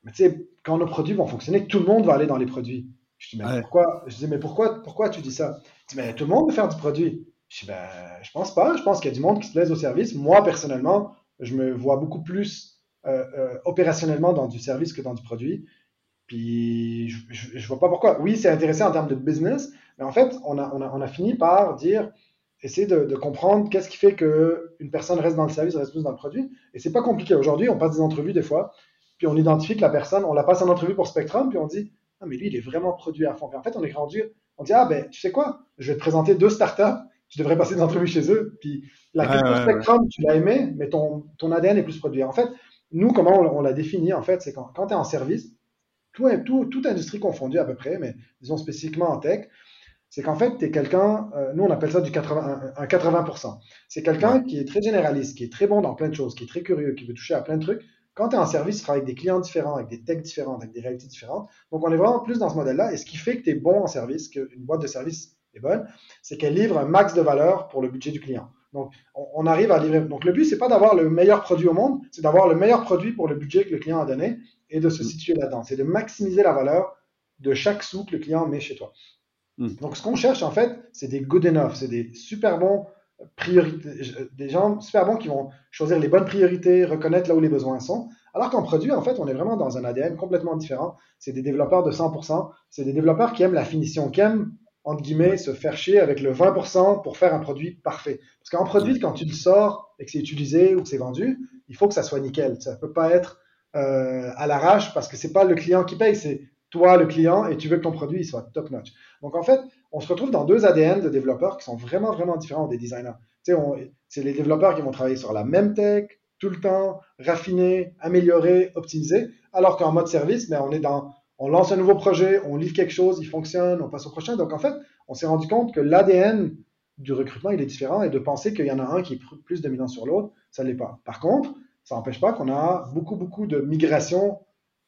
mais tu sais, quand nos produits vont fonctionner, tout le monde va aller dans les produits. Je dis, mais pourquoi? Je dis, mais pourquoi, pourquoi tu dis ça? Il dit, mais tout le monde veut faire du produit. Je dis, ben, je pense pas. Je pense qu'il y a du monde qui se plaise au service. Moi, personnellement, je me vois beaucoup plus euh, euh, opérationnellement dans du service que dans du produit. Puis, je, ne vois pas pourquoi. Oui, c'est intéressant en termes de business, mais en fait, on a, on a, on a fini par dire, essayer de, de comprendre qu'est-ce qui fait qu'une personne reste dans le service, reste plus dans le produit. Et c'est pas compliqué. Aujourd'hui, on passe des entrevues des fois, puis on identifie que la personne, on la passe en entrevue pour Spectrum, puis on dit, ah, mais lui, il est vraiment produit à fond. Puis en fait, on est rendu, on dit, ah, ben, tu sais quoi, je vais te présenter deux startups, tu devrais passer des entrevues chez eux. Puis la culture Spectrum, tu l'as aimé, mais ton, ton ADN est plus produit. En fait, nous, comment on, l'a défini, en fait, c'est quand, quand tu es en service, tout, tout, toute industrie confondue à peu près, mais disons spécifiquement en tech, c'est qu'en fait, tu es quelqu'un, euh, nous on appelle ça du 80, un, 80%. C'est quelqu'un qui est très généraliste, qui est très bon dans plein de choses, qui est très curieux, qui veut toucher à plein de trucs, quand tu es en service, tu travailles avec des clients différents, avec des techs différents, avec des réalités différentes. Donc, on est vraiment plus dans ce modèle-là. Et ce qui fait que tu es bon en service, qu'une boîte de service est bonne, c'est qu'elle livre un max de valeur pour le budget du client. Donc, on, arrive à livrer. Donc, le but, c'est pas d'avoir le meilleur produit au monde, c'est d'avoir le meilleur produit pour le budget que le client a donné et de se mm. situer là-dedans. C'est de maximiser la valeur de chaque sou que le client met chez toi. Mm. Donc, ce qu'on cherche, en fait, c'est des good enough, c'est des super bons des gens super bons qui vont choisir les bonnes priorités, reconnaître là où les besoins sont. Alors qu'en produit, en fait, on est vraiment dans un ADN complètement différent. C'est des développeurs de 100%. C'est des développeurs qui aiment la finition, qui aiment, entre guillemets, se faire chier avec le 20% pour faire un produit parfait. Parce qu'en produit, quand tu le sors et que c'est utilisé ou que c'est vendu, il faut que ça soit nickel. Ça ne peut pas être euh, à l'arrache parce que c'est pas le client qui paye, c'est toi le client et tu veux que ton produit soit top notch. Donc en fait, on se retrouve dans deux ADN de développeurs qui sont vraiment, vraiment différents des designers. C'est les développeurs qui vont travailler sur la même tech, tout le temps, raffiner, améliorer, optimiser, alors qu'en mode service, mais ben, on on lance un nouveau projet, on livre quelque chose, il fonctionne, on passe au prochain. Donc en fait, on s'est rendu compte que l'ADN du recrutement, il est différent et de penser qu'il y en a un qui est plus dominant sur l'autre, ça ne l'est pas. Par contre, ça n'empêche pas qu'on a beaucoup, beaucoup de migration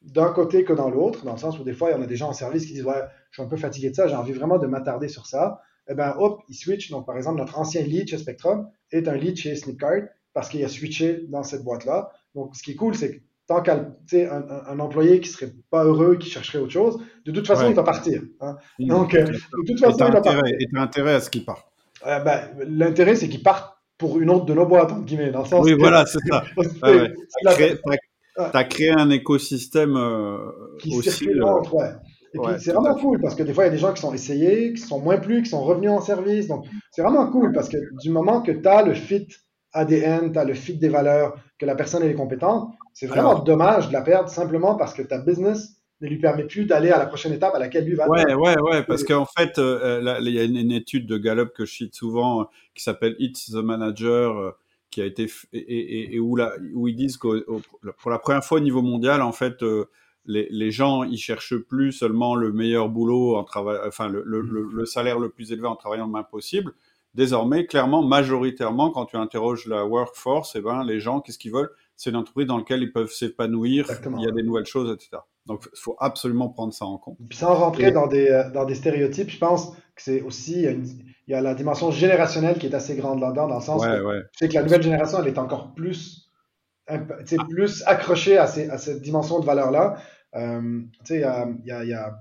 d'un côté que dans l'autre, dans le sens où des fois, il y en a des gens en service qui disent Ouais, je suis un peu fatigué de ça, j'ai envie vraiment de m'attarder sur ça. Eh bien, hop, ils switchent. Donc, par exemple, notre ancien lead chez Spectrum est un lead chez Snipcard parce qu'il a switché dans cette boîte-là. Donc, ce qui est cool, c'est que tant qu'un un, employé qui serait pas heureux, qui chercherait autre chose, de toute façon, il va partir. Hein. Donc, euh, de toute façon, il va partir. Et tu as intérêt à ce qu'il parte euh, ben, L'intérêt, c'est qu'il parte pour une autre de nos boîtes, entre guillemets, dans le sens Oui, voilà, c'est ça. Tu as, créé un écosystème euh, qui aussi. ouais. Et puis c'est vraiment cool parce que des fois, il y a des gens qui sont essayés, qui sont moins plus, qui sont revenus en service. Donc, c'est vraiment cool parce que du moment que tu as le fit ADN, tu as le fit des valeurs, que la personne est compétente, c'est vraiment dommage de la perdre simplement parce que ta business ne lui permet plus d'aller à la prochaine étape à laquelle lui va. Ouais, ouais, ouais, parce qu'en fait, euh, il y a une, étude de Gallup que je cite souvent euh, qui s'appelle It's the Manager qui a été et, où, ils disent que pour la première fois au niveau mondial, en fait, euh, les, les, gens ils cherchent plus seulement le meilleur boulot en travail, enfin le, le, le, salaire le plus élevé en travaillant le moins possible. Désormais, clairement, majoritairement, quand tu interroges la workforce, et eh ben les gens, qu'est-ce qu'ils veulent? C'est une entreprise dans laquelle ils peuvent s'épanouir, il y a des nouvelles choses, etc. Donc, il faut absolument prendre ça en compte. Puis sans rentrer dans, des, euh, dans des stéréotypes, je pense que c'est aussi une, il y a la dimension générationnelle qui est assez grande là-dedans, dans le sens ouais, où c'est que la nouvelle génération, elle est encore plus, plus accrochée à, ces, à, cette dimension de valeur-là. Euh, il y a, y, a, y a,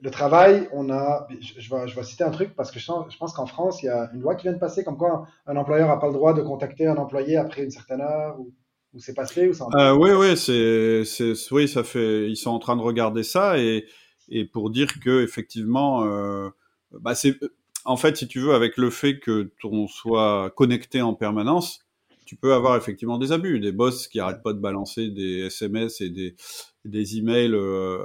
le travail, on a, je, vais, je vais citer un truc parce que je, je pense qu'en France, il y a une loi qui vient de passer comme quoi un, employeur n'a pas le droit de contacter un employé après une certaine heure ou, ou c'est passé ou ça euh, Oui, oui, c'est, oui, ça fait, ils sont en train de regarder ça et, et pour dire que effectivement, euh, bah c'est en fait, si tu veux, avec le fait que ton soit connecté en permanence, tu peux avoir effectivement des abus, des boss qui arrêtent pas de balancer des SMS et des, des emails euh,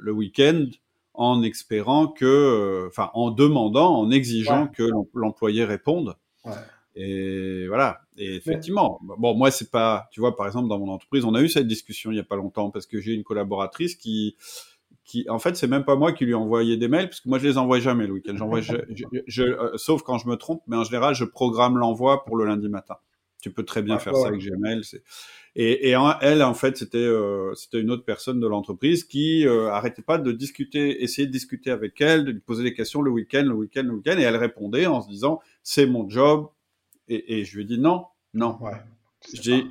le week-end en espérant que, euh, enfin, en demandant, en exigeant que l'employé réponde. Ouais. Et voilà. Et effectivement, bon, moi, c'est pas, tu vois, par exemple, dans mon entreprise, on a eu cette discussion il y a pas longtemps parce que j'ai une collaboratrice qui, qui, en fait, c'est même pas moi qui lui ai envoyé des mails parce que moi, je les envoie jamais le week-end. J'envoie, je, je, euh, sauf quand je me trompe, mais en général, je programme l'envoi pour le lundi matin. Tu peux très bien faire ça avec Gmail. Et, et elle, en fait, c'était euh, c'était une autre personne de l'entreprise qui euh, arrêtait pas de discuter, essayer de discuter avec elle, de lui poser des questions le week-end, le week-end, le week-end, et elle répondait en se disant c'est mon job. Et, et je lui ai dit non, non. Ouais,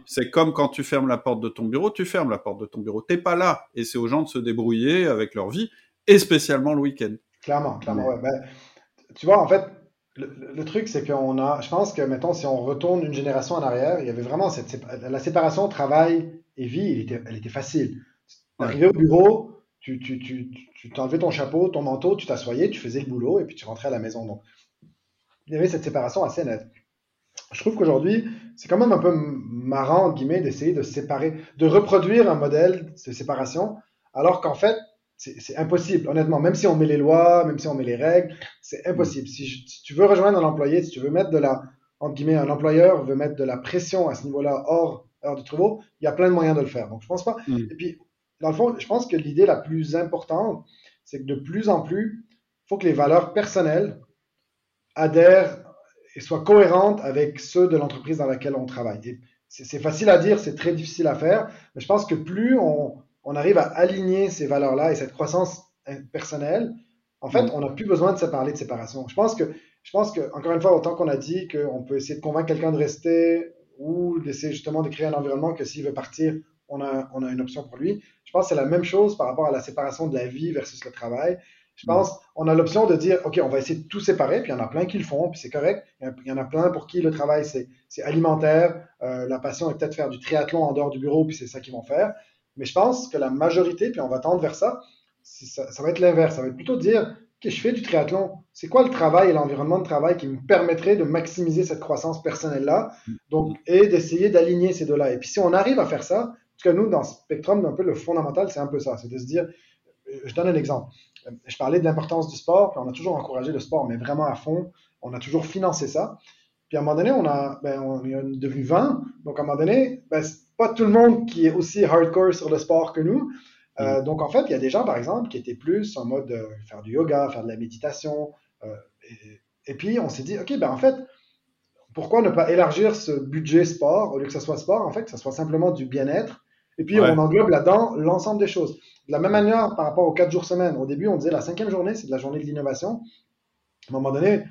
c'est comme quand tu fermes la porte de ton bureau, tu fermes la porte de ton bureau. T'es pas là, et c'est aux gens de se débrouiller avec leur vie, et spécialement le week-end. Clairement, clairement. Ouais. Ben, tu vois, en fait, le, truc, c'est qu'on a, je pense que, mettons, si on retourne une génération en arrière, il y avait vraiment cette, la séparation travail et vie, elle était, elle était facile. Arrivé au bureau, tu, tu, tu, tu t'enlevais ton chapeau, ton manteau, tu t'assoyais, tu faisais le boulot et puis tu rentrais à la maison. Donc, il y avait cette séparation assez nette. Je trouve qu'aujourd'hui, c'est quand même un peu marrant, entre guillemets, d'essayer de séparer, de reproduire un modèle de séparation, alors qu'en fait, c'est impossible, honnêtement. Même si on met les lois, même si on met les règles, c'est impossible. Si, tu veux rejoindre un employé, si tu veux mettre de la, entre guillemets, un employeur veut mettre de la pression à ce niveau-là hors heure de travaux, il y a plein de moyens de le faire. Donc, je pense pas. Mm. Et puis, dans le fond, je pense que l'idée la plus importante, c'est que de plus en plus, il faut que les valeurs personnelles adhèrent et soient cohérentes avec ceux de l'entreprise dans laquelle on travaille. C'est facile à dire, c'est très difficile à faire, mais je pense que plus on, on arrive à aligner ces valeurs-là et cette croissance personnelle, en fait, mm. on n'a plus besoin de se parler de séparation. Je pense que, je pense que, encore une fois, autant qu'on a dit qu'on peut essayer de convaincre quelqu'un de rester ou d'essayer justement de créer un environnement que s'il veut partir, on a, on a une option pour lui. Je pense que c'est la même chose par rapport à la séparation de la vie versus le travail. Je pense, on a l'option de dire, OK, on va essayer de tout séparer, puis il y en a plein qui le font, puis c'est correct. Il y en a plein pour qui le travail, c'est alimentaire. Euh, la passion est peut-être faire du triathlon en dehors du bureau, puis c'est ça qu'ils vont faire. Mais je pense que la majorité, puis on va tendre vers ça, ça, va être l'inverse. Ça va être plutôt dire, OK, je fais du triathlon. C'est quoi le travail et l'environnement de travail qui me permettrait de maximiser cette croissance personnelle-là? Donc et d'essayer d'aligner ces deux-là. Et puis si on arrive à faire ça, parce que nous, dans Spectrum, un peu le fondamental, c'est un peu ça. C'est de se dire, je donne un exemple. Je parlais de l'importance du sport, puis on a toujours encouragé le sport, mais vraiment à fond. On a toujours financé ça. Puis à un moment donné, on, a, ben, on est devenu 20. Donc à un moment donné, ben, pas tout le monde qui est aussi hardcore sur le sport que nous. Euh, mm. donc en fait, il y a des gens, par exemple, qui étaient plus en mode euh, faire du yoga, faire de la méditation. Euh, et, puis on s'est dit, OK, ben en fait, pourquoi ne pas élargir ce budget sport? Au lieu que ce soit sport, en fait, que ce soit simplement du bien-être. Et puis on englobe là-dedans l'ensemble des choses. De la même manière par rapport aux quatre jours semaine. Au début, on disait la cinquième journée, c'est de la journée de l'innovation. À un moment donné,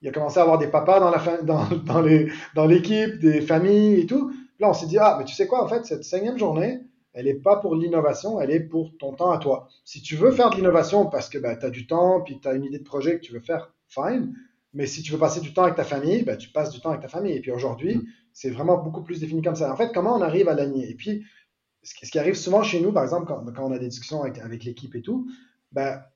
il a commencé à avoir des papas dans, la dans, dans, les, dans l'équipe, des familles et tout. Là, on s'est dit, ah, mais tu sais quoi, en fait, cette cinquième journée, elle n'est pas pour l'innovation, elle est pour ton temps à toi. Si tu veux faire de l'innovation parce que bah, tu as du temps, puis tu as une idée de projet que tu veux faire, fine. Mais si tu veux passer du temps avec ta famille, bah, tu passes du temps avec ta famille. Et puis aujourd'hui, mm. c'est vraiment beaucoup plus défini comme ça. En fait, comment on arrive à l'aligner? Et puis, ce qui arrive souvent chez nous, par exemple, quand, on a des discussions avec, avec l'équipe et tout, bah,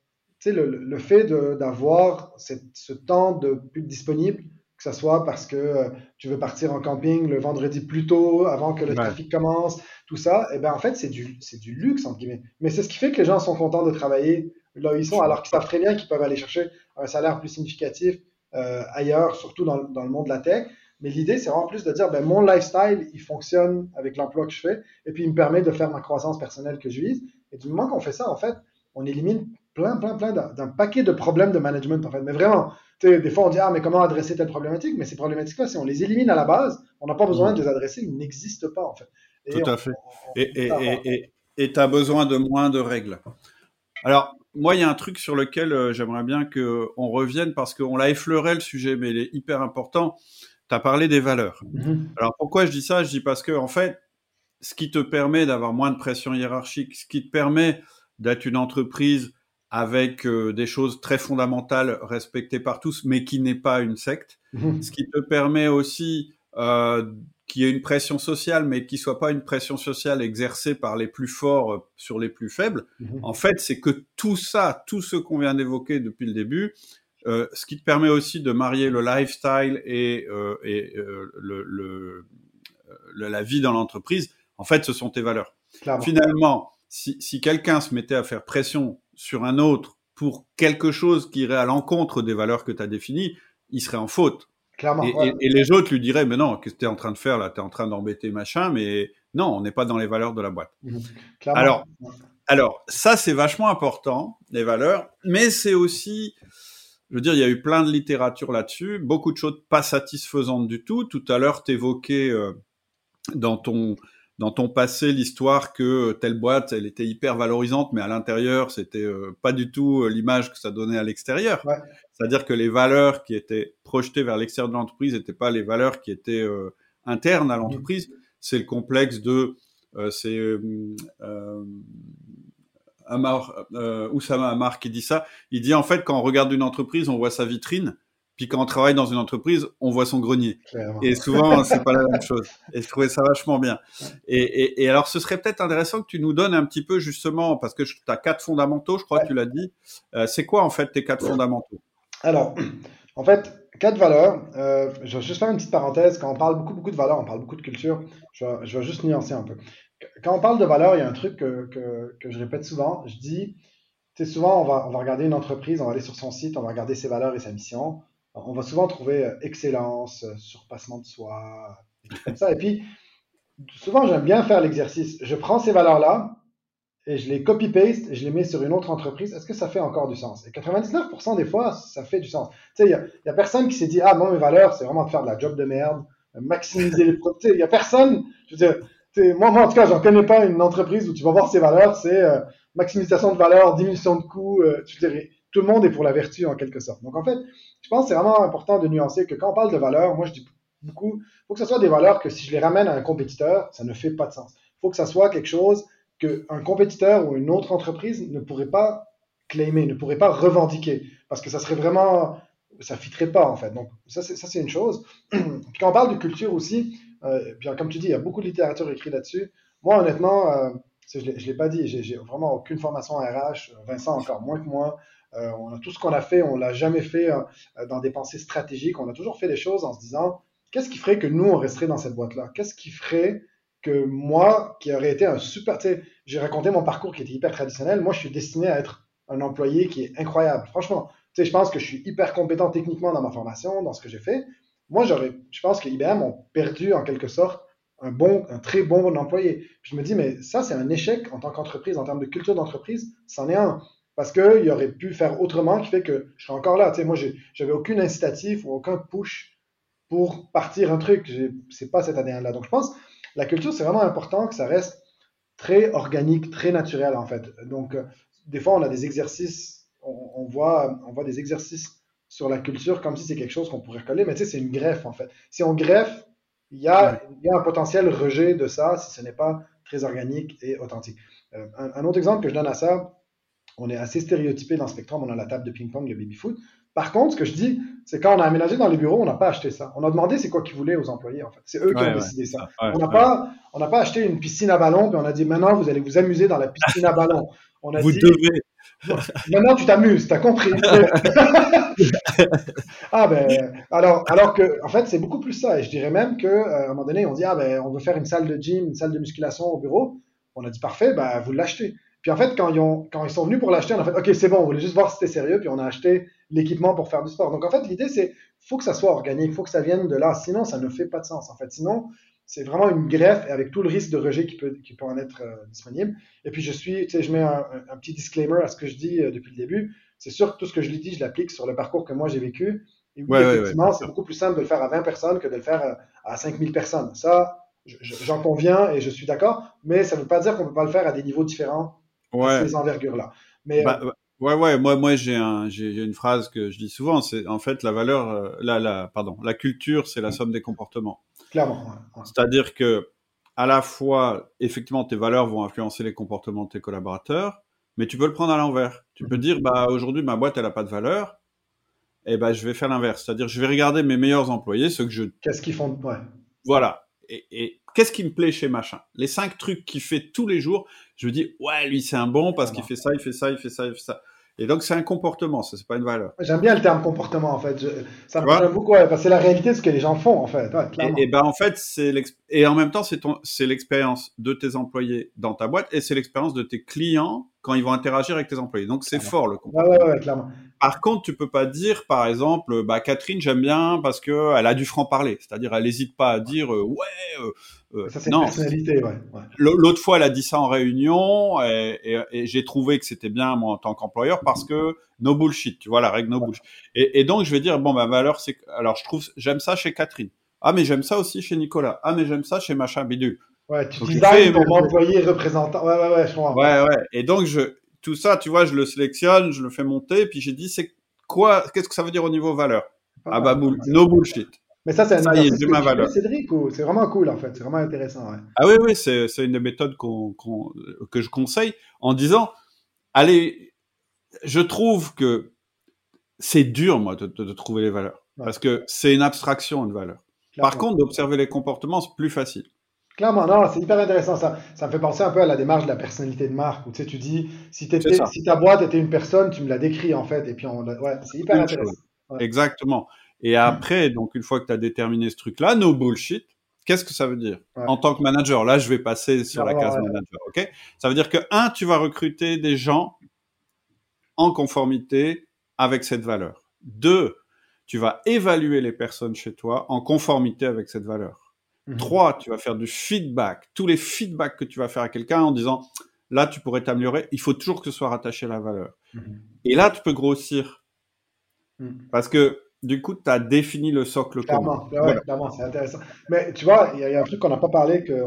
le, le fait d'avoir ce temps de plus disponible que ce soit parce que euh, tu veux partir en camping le vendredi plus tôt, avant que le trafic commence, tout ça, et eh ben en fait, c'est du, du luxe, entre guillemets. Mais c'est ce qui fait que les gens sont contents de travailler là où ils sont, alors qu'ils savent très bien qu'ils peuvent aller chercher un salaire plus significatif euh, ailleurs, surtout dans, dans, le monde de la tech. Mais l'idée, c'est vraiment plus de dire, ben, mon lifestyle, il fonctionne avec l'emploi que je fais, et puis il me permet de faire ma croissance personnelle que je vise. Et du moment qu'on fait ça, en fait, on élimine plein, plein, plein d'un paquet de problèmes de management, en fait. Mais vraiment, des fois, on dit, ah, mais comment adresser telle problématique? Mais ces problématiques-là, si on les élimine à la base, on n'a pas besoin de les adresser, ils n'existent pas, en fait. Tout à fait. et tu as besoin de moins de règles. Alors, moi, il y a un truc sur lequel euh, j'aimerais bien qu'on revienne parce qu'on l'a effleuré le sujet, mais il est hyper important. Tu as parlé des valeurs. Mm-hmm. Alors, pourquoi je dis ça? Je dis parce que, en fait, ce qui te permet d'avoir moins de pression hiérarchique, ce qui te permet d'être une entreprise avec euh, des choses très fondamentales respectées par tous, mais qui n'est pas une secte. Mhm. Ce qui te permet aussi euh, qu'il y ait une pression sociale, mais qui soit pas une pression sociale exercée par les plus forts euh, sur les plus faibles. Mhm. En fait, c'est que tout ça, tout ce qu'on vient d'évoquer depuis le début, euh, ce qui te permet aussi de marier le lifestyle et, euh, et euh, le, le, la vie dans l'entreprise. En fait, ce sont tes valeurs. Clairement. Finalement, si, si quelqu'un se mettait à faire pression sur un autre pour quelque chose qui irait à l'encontre des valeurs que tu as définies, il serait en faute. Clairement, et, et, les autres lui diraient, mais non, qu'est-ce que tu es en train de faire là? Tu es en train d'embêter machin, mais non, on n'est pas dans les valeurs de la boîte. Mmh. Alors, alors, ça, c'est vachement important, les valeurs, mais c'est aussi, je veux dire, il y a eu plein de littérature là-dessus, beaucoup de choses pas satisfaisantes du tout. Tout à l'heure, tu évoquais euh, dans ton dans ton passé l'histoire que telle boîte, elle était hyper valorisante, mais à l'intérieur, c'était euh, pas du tout euh, l'image que ça donnait à l'extérieur. Ouais. C'est-à-dire que les valeurs qui étaient projetées vers l'extérieur de l'entreprise n'étaient pas les valeurs qui étaient internes à l'entreprise. C'est le complexe de c'est Amar, euh, Oussama Amar qui dit ça. Il dit en fait quand on regarde une entreprise, on voit sa vitrine, puis quand on travaille dans une entreprise, on voit son grenier. Et souvent, c'est pas la même chose. Et je trouvais ça vachement bien. Et, et, et alors, ce serait peut-être intéressant que tu nous donnes un petit peu justement, parce que tu as quatre fondamentaux, je crois que tu l'as dit. Euh, c'est quoi en fait tes quatre fondamentaux? Alors, en fait, quatre valeurs. Euh, je vais juste faire une petite parenthèse. Quand on parle beaucoup, beaucoup de valeurs, on parle beaucoup de culture. Je vais, je vais juste nuancer un peu quand on parle de valeur, il y a un truc que, que, je répète souvent. Je dis, tu sais, souvent, on va, on va regarder une entreprise, on va aller sur son site, on va regarder ses valeurs et sa mission. On va souvent trouver euh, excellence, euh, surpassement de soi, comme ça. Et puis, souvent, j'aime bien faire l'exercice. Je prends ces valeurs-là et je les copy-paste et je les mets sur une autre entreprise. Est-ce que ça fait encore du sens? Et 99% des fois, ça fait du sens. Tu sais, il n'y a, personne qui s'est dit, ah, non, mes valeurs, c'est vraiment de faire de la job de merde, maximiser les profits. Il n'y a personne, je veux dire, moi, moi, en tout cas, j'en connais pas une entreprise où tu vas voir ses valeurs, c'est euh, maximisation de valeur, diminution de coûts. Euh, tu dirais, tout le monde est pour la vertu en quelque sorte. Donc en fait, je pense que c'est vraiment important de nuancer que quand on parle de valeurs, moi je dis beaucoup, il faut que ce soit des valeurs que si je les ramène à un compétiteur, ça ne fait pas de sens. Il faut que ça soit quelque chose qu'un compétiteur ou une autre entreprise ne pourrait pas claimer, ne pourrait pas revendiquer, parce que ça serait vraiment, ça fitterait pas en fait. Donc ça c'est une chose. Puis quand on parle de culture aussi, euh, comme tu dis, il y a beaucoup de littérature écrite là-dessus. Moi, honnêtement, euh, je ne l'ai pas dit, j'ai vraiment aucune formation RH. Vincent, encore moins que moi. Euh, on a tout ce qu'on a fait, on l'a jamais fait dans des pensées stratégiques. On a toujours fait les choses en se disant qu'est-ce qui ferait que nous, on resterait dans cette boîte-là? Qu'est-ce qui ferait que moi, qui aurait été un super. J'ai raconté mon parcours qui était hyper traditionnel. Moi, je suis destiné à être un employé qui est incroyable. Franchement, tu sais, je pense que je suis hyper compétent techniquement dans ma formation, dans ce que j'ai fait moi, j'aurais, je pense que IBM ont perdu en quelque sorte un bon, un très bon employé. je me dis, mais ça, c'est un échec en tant qu'entreprise, en termes de culture d'entreprise, c'en est un. Parce qu'il aurait pu faire autrement qui fait que je serais encore là. Tu sais, moi, j'avais aucune incitatif ou aucun push pour partir un truc. C'est pas cette année-là. Donc, je pense la culture, c'est vraiment important que ça reste très organique, très naturel, en fait. Donc, euh, des fois, on a des exercices, on, voit, on voit des exercices sur la culture comme si c'est quelque chose qu'on pourrait coller, mais tu sais, c'est une greffe en fait. Si on greffe, il y, a, il y a un potentiel rejet de ça si ce n'est pas très organique et authentique. Euh, un, autre exemple que je donne à ça, on est assez stéréotypé dans Spectrum, on a la table de ping-pong, le baby-foot. Par contre, ce que je dis, c'est quand on a aménagé dans les bureaux, on n'a pas acheté ça. On a demandé c'est quoi qu'ils voulaient aux employés, en fait. C'est eux qui ont décidé ça. on n'a pas, on n'a pas acheté une piscine à ballon, puis on a dit maintenant vous allez vous amuser dans la piscine à ballon. On a vous devez, Maintenant, tu t'amuses, tu as compris. ah ben, alors, alors que, en fait, c'est beaucoup plus ça. Et je dirais même qu'à euh, un moment donné, on dit, ah ben, on veut faire une salle de gym, une salle de musculation au bureau. On a dit, parfait, ben, vous l'achetez. Puis en fait, quand ils, ont, quand ils sont venus pour l'acheter, on a fait, OK, c'est bon, on voulait juste voir si c'était sérieux, puis on a acheté l'équipement pour faire du sport. Donc en fait, l'idée, c'est, faut que ça soit organique, faut que ça vienne de là. Sinon, ça ne fait pas de sens. En fait, sinon, c'est vraiment une greffe avec tout le risque de rejet qui peut, qui peut en être euh, disponible. Et puis, je suis, tu sais, je mets un, petit disclaimer à ce que je dis euh, depuis le début. C'est sûr que tout ce que je lui dis, je l'applique sur le parcours que moi j'ai vécu. Et oui, effectivement, c'est beaucoup plus simple de le faire à 20 personnes que de le faire euh, à 5000 personnes. Ça, j'en conviens et je suis d'accord, mais ça ne veut pas dire qu'on ne peut pas le faire à des niveaux différents ouais. ces envergures-là. Mais, bah, bah, ouais, ouais, moi, moi j'ai un, une phrase que je dis souvent, c'est en fait la valeur, la, la, pardon, la culture, c'est la somme des comportements. Clairement. C'est-à-dire que à la fois, effectivement, tes valeurs vont influencer les comportements de tes collaborateurs, mais tu peux le prendre à l'envers. Tu peux mhm. dire, bah aujourd'hui ma boîte elle a pas de valeur, et ben je vais faire l'inverse. C'est-à-dire je vais regarder mes meilleurs employés, ceux que je. Qu'est-ce qu'ils font ouais. Voilà. Et, et qu'est-ce qui me plaît chez machin? Les cinq trucs qu'il fait tous les jours, je me dis ouais lui c'est un bon parce qu'il fait ça, il fait ça, il fait ça, il fait ça. Et donc, c'est un comportement, ça, c'est pas une valeur. J'aime bien le terme comportement, en fait. ça me parle beaucoup, parce que c'est la réalité de ce que les gens font, en fait. et, ben, en fait, c'est et en même temps, c'est ton, c'est l'expérience de tes employés dans ta boîte et c'est l'expérience de tes clients quand ils vont interagir avec tes employés. Donc, c'est fort, le comportement. Ouais, ouais, clairement. Par contre, tu peux pas dire, par exemple, bah, Catherine, j'aime bien parce que elle a du franc parler. C'est-à-dire, elle n'hésite pas à dire, euh, ouais, euh, euh, ça, c'est une personnalité, ouais. L'autre fois, elle a dit ça en réunion et, j'ai trouvé que c'était bien, moi, en tant qu'employeur, parce que no bullshit, tu vois, la règle no bullshit. Et, donc, je vais dire, bon, ma valeur, c'est, alors, je trouve, j'aime ça chez Catherine. Ah, mais j'aime ça aussi chez Nicolas. Ah, mais j'aime ça chez machin bidule. Ouais, tu designes ton employé représentant. Ouais, ouais, ouais, je comprends. Ouais, ouais. Et donc, je, tout ça, tu vois, je le sélectionne, je le fais monter, puis j'ai dit, c'est quoi, qu'est-ce que ça veut dire au niveau valeur? Ah, bah, no bullshit. Mais ça, c'est un exercice ma valeur. Cédric, c'est vraiment cool en fait, c'est vraiment intéressant. Ouais. Ah oui, oui, c'est une des méthodes que je conseille en disant, allez, je trouve que c'est dur moi de, de, trouver les valeurs parce que c'est une abstraction une valeur. Par contre, d'observer les comportements, c'est plus facile. Clairement, non, c'est hyper intéressant. Ça, ça me fait penser un peu à la démarche de la personnalité de marque où tu sais, tu dis, si, si ta boîte était une personne, tu me la décris en fait, et puis on, ouais, c'est hyper intéressant. Exactement. Et après, donc une fois que tu as déterminé ce truc-là, no bullshit, qu'est-ce que ça veut dire? En tant que manager Là, je vais passer sur la case manager. Ok? Ça veut dire que un, tu vas recruter des gens en conformité avec cette valeur. Deux, tu vas évaluer les personnes chez toi en conformité avec cette valeur. Mhm. Trois, tu vas faire du feedback. Tous les feedbacks que tu vas faire à quelqu'un en disant là, tu pourrais t'améliorer. Il faut toujours que ce soit rattaché à la valeur. Mhm. Et là, tu peux grossir. Mhm. Parce que du coup, tu as défini le socle clairement, commun. clairement, c'est intéressant. Mais tu vois, il y, a un truc qu'on n'a pas parlé, que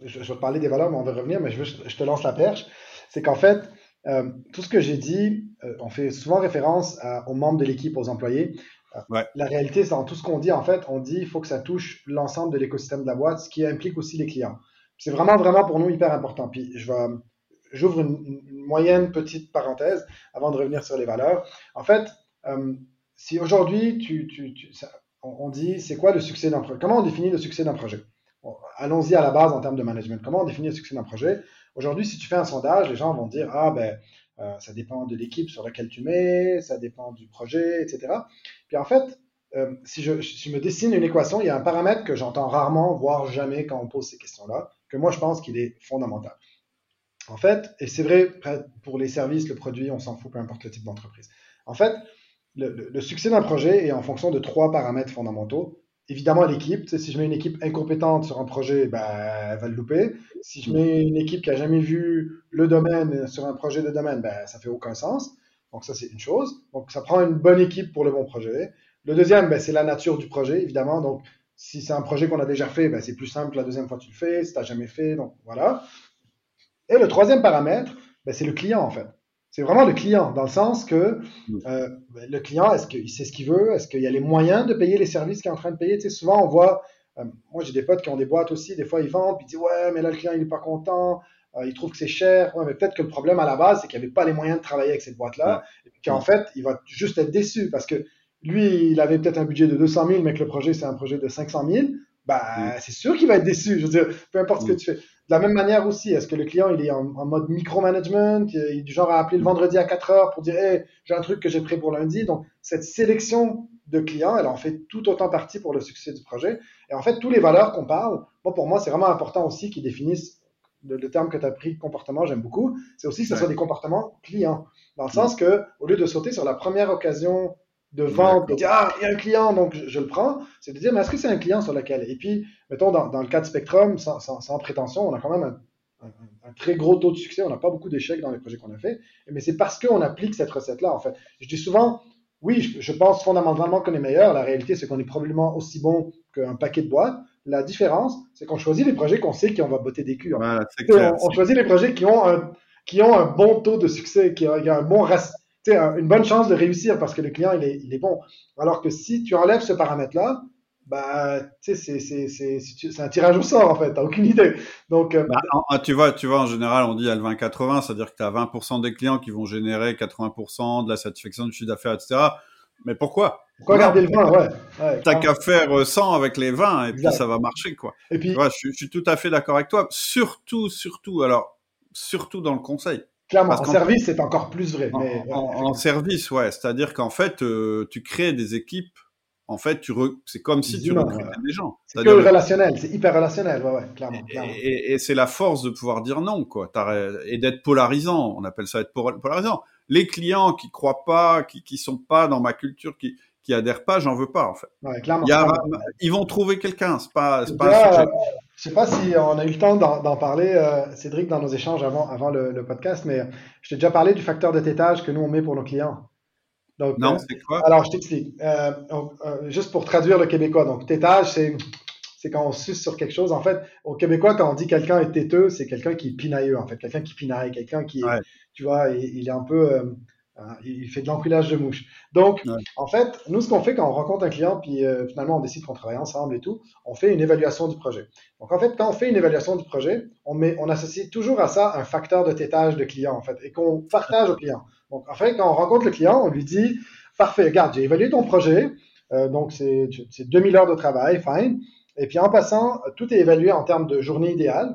je, je, vais parler des valeurs, mais on va revenir, mais je, je te lance la perche. C'est qu'en fait, euh, tout ce que j'ai dit, euh, on fait souvent référence aux membres de l'équipe, aux employés. Euh, la réalité, c'est dans tout ce qu'on dit, en fait, on dit qu'il faut que ça touche l'ensemble de l'écosystème de la boîte, ce qui implique aussi les clients. C'est vraiment, vraiment pour nous hyper important. Puis je j'ouvre une, moyenne petite parenthèse avant de revenir sur les valeurs. En fait, si aujourd'hui, tu, tu, on dit c'est quoi le succès d'un projet? Comment on définit le succès d'un projet? Allons-y à la base en termes de management. Comment on définit le succès d'un projet? Aujourd'hui, si tu fais un sondage, les gens vont dire ah ben euh, ça dépend de l'équipe sur laquelle tu mets, ça dépend du projet, etc. Puis en fait, euh, si, je, si, je, me dessine une équation, il y a un paramètre que j'entends rarement, voire jamais quand on pose ces questions-là, que moi je pense qu'il est fondamental. En fait, et c'est vrai pour les services, le produit, on s'en fout, peu importe le type d'entreprise. En fait, le, succès d'un projet est en fonction de trois paramètres fondamentaux. Évidemment, l'équipe. Si je mets une équipe incompétente sur un projet, ben, elle va le louper. Si je mets une équipe qui a jamais vu le domaine sur un projet de domaine, ben, ça fait aucun sens. Donc ça, c'est une chose. Donc ça prend une bonne équipe pour le bon projet. Le deuxième, ben, c'est la nature du projet, évidemment. Donc si c'est un projet qu'on a déjà fait, ben, c'est plus simple la deuxième fois que tu le fais. Si tu n'as jamais fait, donc voilà. Et le troisième paramètre, ben, c'est le client, en fait. C'est vraiment le client, dans le sens que euh, le client, est-ce qu'il sait ce qu'il veut? Est-ce qu'il y a les moyens de payer les services qu'il est en train de payer? Tu sais, souvent, on voit, euh, moi j'ai des potes qui ont des boîtes aussi, des fois ils vendent, puis ils disent Ouais, mais là le client il n'est pas content, euh, il trouve que c'est cher. Ouais, mais peut-être que le problème à la base, c'est qu'il n'y avait pas les moyens de travailler avec cette boîte-là, et qu'en fait, il va juste être déçu parce que lui, il avait peut-être un budget de 200 000, mais que le projet c'est un projet de 500 000. Bah, c'est sûr qu'il va être déçu. Je veux dire, peu importe ce que tu fais. De la même manière aussi, est-ce que le client il est en, mode micromanagement, il est du genre à appeler le vendredi à 4 heures pour dire hey, j'ai un truc que j'ai pris pour lundi. Donc cette sélection de clients, elle en fait tout autant partie pour le succès du projet. Et en fait, tous les valeurs qu'on parle, bon, pour moi, c'est vraiment important aussi qu'ils définissent le, terme que tu as pris, comportement, j'aime beaucoup. C'est aussi que ce soit des comportements clients. Dans le sens que, au lieu de sauter sur la première occasion de vente, de dire ah il y a un client donc je, le prends, c'est de dire mais est-ce que c'est un client sur lequel? Et puis mettons dans, dans le cas de Spectrum sans, sans, sans, prétention on a quand même un, un, un très gros taux de succès, on n'a pas beaucoup d'échecs dans les projets qu'on a fait, mais c'est parce qu'on applique cette recette là en fait. Je dis souvent oui je, je pense fondamentalement qu'on est meilleur, la réalité c'est qu'on est probablement aussi bon qu'un paquet de boîtes. La différence c'est qu'on choisit les projets qu'on sait qu'on va botter des culs. Voilà, clair, on, on, choisit les projets qui ont un qui ont un bon taux de succès, qui ont, un bon une bonne chance de réussir parce que le client, il est, il est bon. Alors que si tu enlèves ce paramètre-là, bah, tu sais, c'est un tirage au sort, en fait. T'as aucune idée. Donc, euh, bah, tu vois, tu vois, en général, on dit à le 20-80, c'est-à-dire que tu as 20% des clients qui vont générer 80% de la satisfaction du chiffre d'affaires, etc. Mais pourquoi? Pourquoi garder le 20 Ouais. ouais T'as qu'à faire 100 avec les 20 et puis ça va marcher, quoi. Et puis, je, je, suis tout à fait d'accord avec toi. Surtout, surtout, alors, surtout dans le conseil. Clairement, en service, c'est encore plus vrai. En, service, ouais. C'est-à-dire qu'en fait, euh, tu crées des équipes. En fait, tu c'est comme si tu recrutais des gens. C'est que relationnel, c'est hyper relationnel, ouais, ouais, clairement. Et, c'est la force de pouvoir dire non, quoi. Et d'être polarisant. On appelle ça être polarisant. Les clients qui croient pas, qui, qui sont pas dans ma culture, qui, qui adhèrent pas, j'en veux pas en fait. Ouais, clairement, Ils vont trouver quelqu'un, c'est pas, pas Je sais pas si on a eu le temps d'en parler, euh, Cédric, dans nos échanges avant, avant le, podcast, mais je t'ai déjà parlé du facteur de tétage que nous on met pour nos clients. Donc, non, euh, c'est quoi? Alors je t'explique. Euh, juste pour traduire le québécois, donc tétage, c'est c'est quand on suce sur quelque chose. En fait, au québécois, quand on dit quelqu'un est têteux, c'est quelqu'un qui est pinailleux, en fait, quelqu'un qui pinaille, quelqu'un qui, tu vois, il, est un peu Hein, il fait de l'enculage de mouches. Donc, en fait, nous, ce qu'on fait quand on rencontre un client, puis euh, finalement, on décide qu'on travaille ensemble et tout, on fait une évaluation du projet. Donc, en fait, quand on fait une évaluation du projet, on, met, on associe toujours à ça un facteur de tétage de client, en fait, et qu'on partage au client. Donc, en fait, quand on rencontre le client, on lui dit, parfait, regarde, j'ai évalué ton projet, euh, donc c'est 2000 heures de travail, fine. Et puis, en passant, tout est évalué en termes de journée idéale.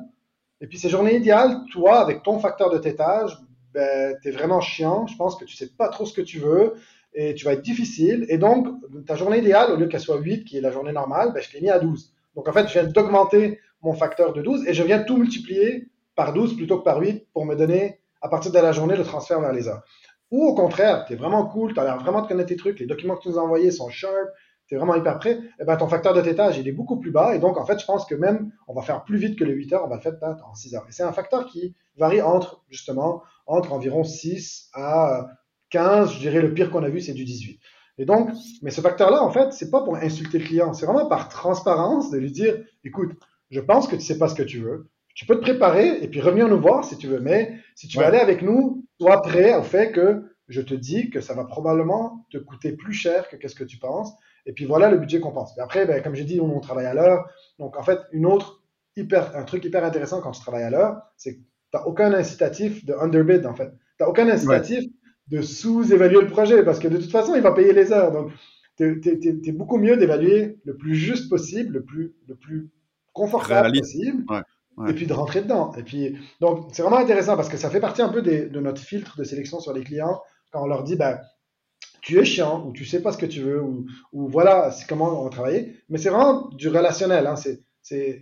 Et puis, ces journées idéales, toi, avec ton facteur de tétage, ben, tu es vraiment chiant, je pense que tu sais pas trop ce que tu veux et tu vas être difficile. Et donc, ta journée idéale, au lieu qu'elle soit 8, qui est la journée normale, ben, je l'ai mis à 12. Donc, en fait, je viens d'augmenter mon facteur de 12 et je viens tout multiplier par 12 plutôt que par 8 pour me donner, à partir de la journée, le transfert vers les heures. Ou au contraire, tu es vraiment cool, tu as l'air vraiment de connaître tes trucs, les documents que tu nous as envoyés sont sharp, tu es vraiment hyper prêt, et ben, ton facteur de tétage, il est beaucoup plus bas. Et donc, en fait, je pense que même, on va faire plus vite que les 8 heures, on va le faire en 6 heures. Et c'est un facteur qui varie entre, justement, entre environ 6 à 15. Je dirais le pire qu'on a vu, c'est du 18. Et donc, mais ce facteur-là, en fait, c'est pas pour insulter le client, c'est vraiment par transparence de lui dire, écoute, je pense que tu sais pas ce que tu veux. Tu peux te préparer et puis revenir nous voir si tu veux. Mais si tu veux aller avec nous, sois prêt au fait que je te dis que ça va probablement te coûter plus cher que qu'est-ce que tu penses. Et puis voilà le budget qu'on pense. Et après, ben, comme j'ai dit, on, travaille à l'heure. Donc en fait, une autre hyper, un truc hyper intéressant quand tu travailles à l'heure, c'est tu n'as aucun incitatif de underbid, en fait. Tu n'as aucun incitatif de sous-évaluer le projet parce que de toute façon, il va payer les heures. Donc, tu es, beaucoup mieux d'évaluer le plus juste possible, le plus, le plus confortable possible. Et puis de rentrer dedans. Et puis, donc, c'est vraiment intéressant parce que ça fait partie un peu de notre filtre de sélection sur les clients quand on leur dit, ben, tu es chiant ou tu sais pas ce que tu veux ou, ou voilà, c'est comment on va travailler. Mais c'est vraiment du relationnel. Hein. C'est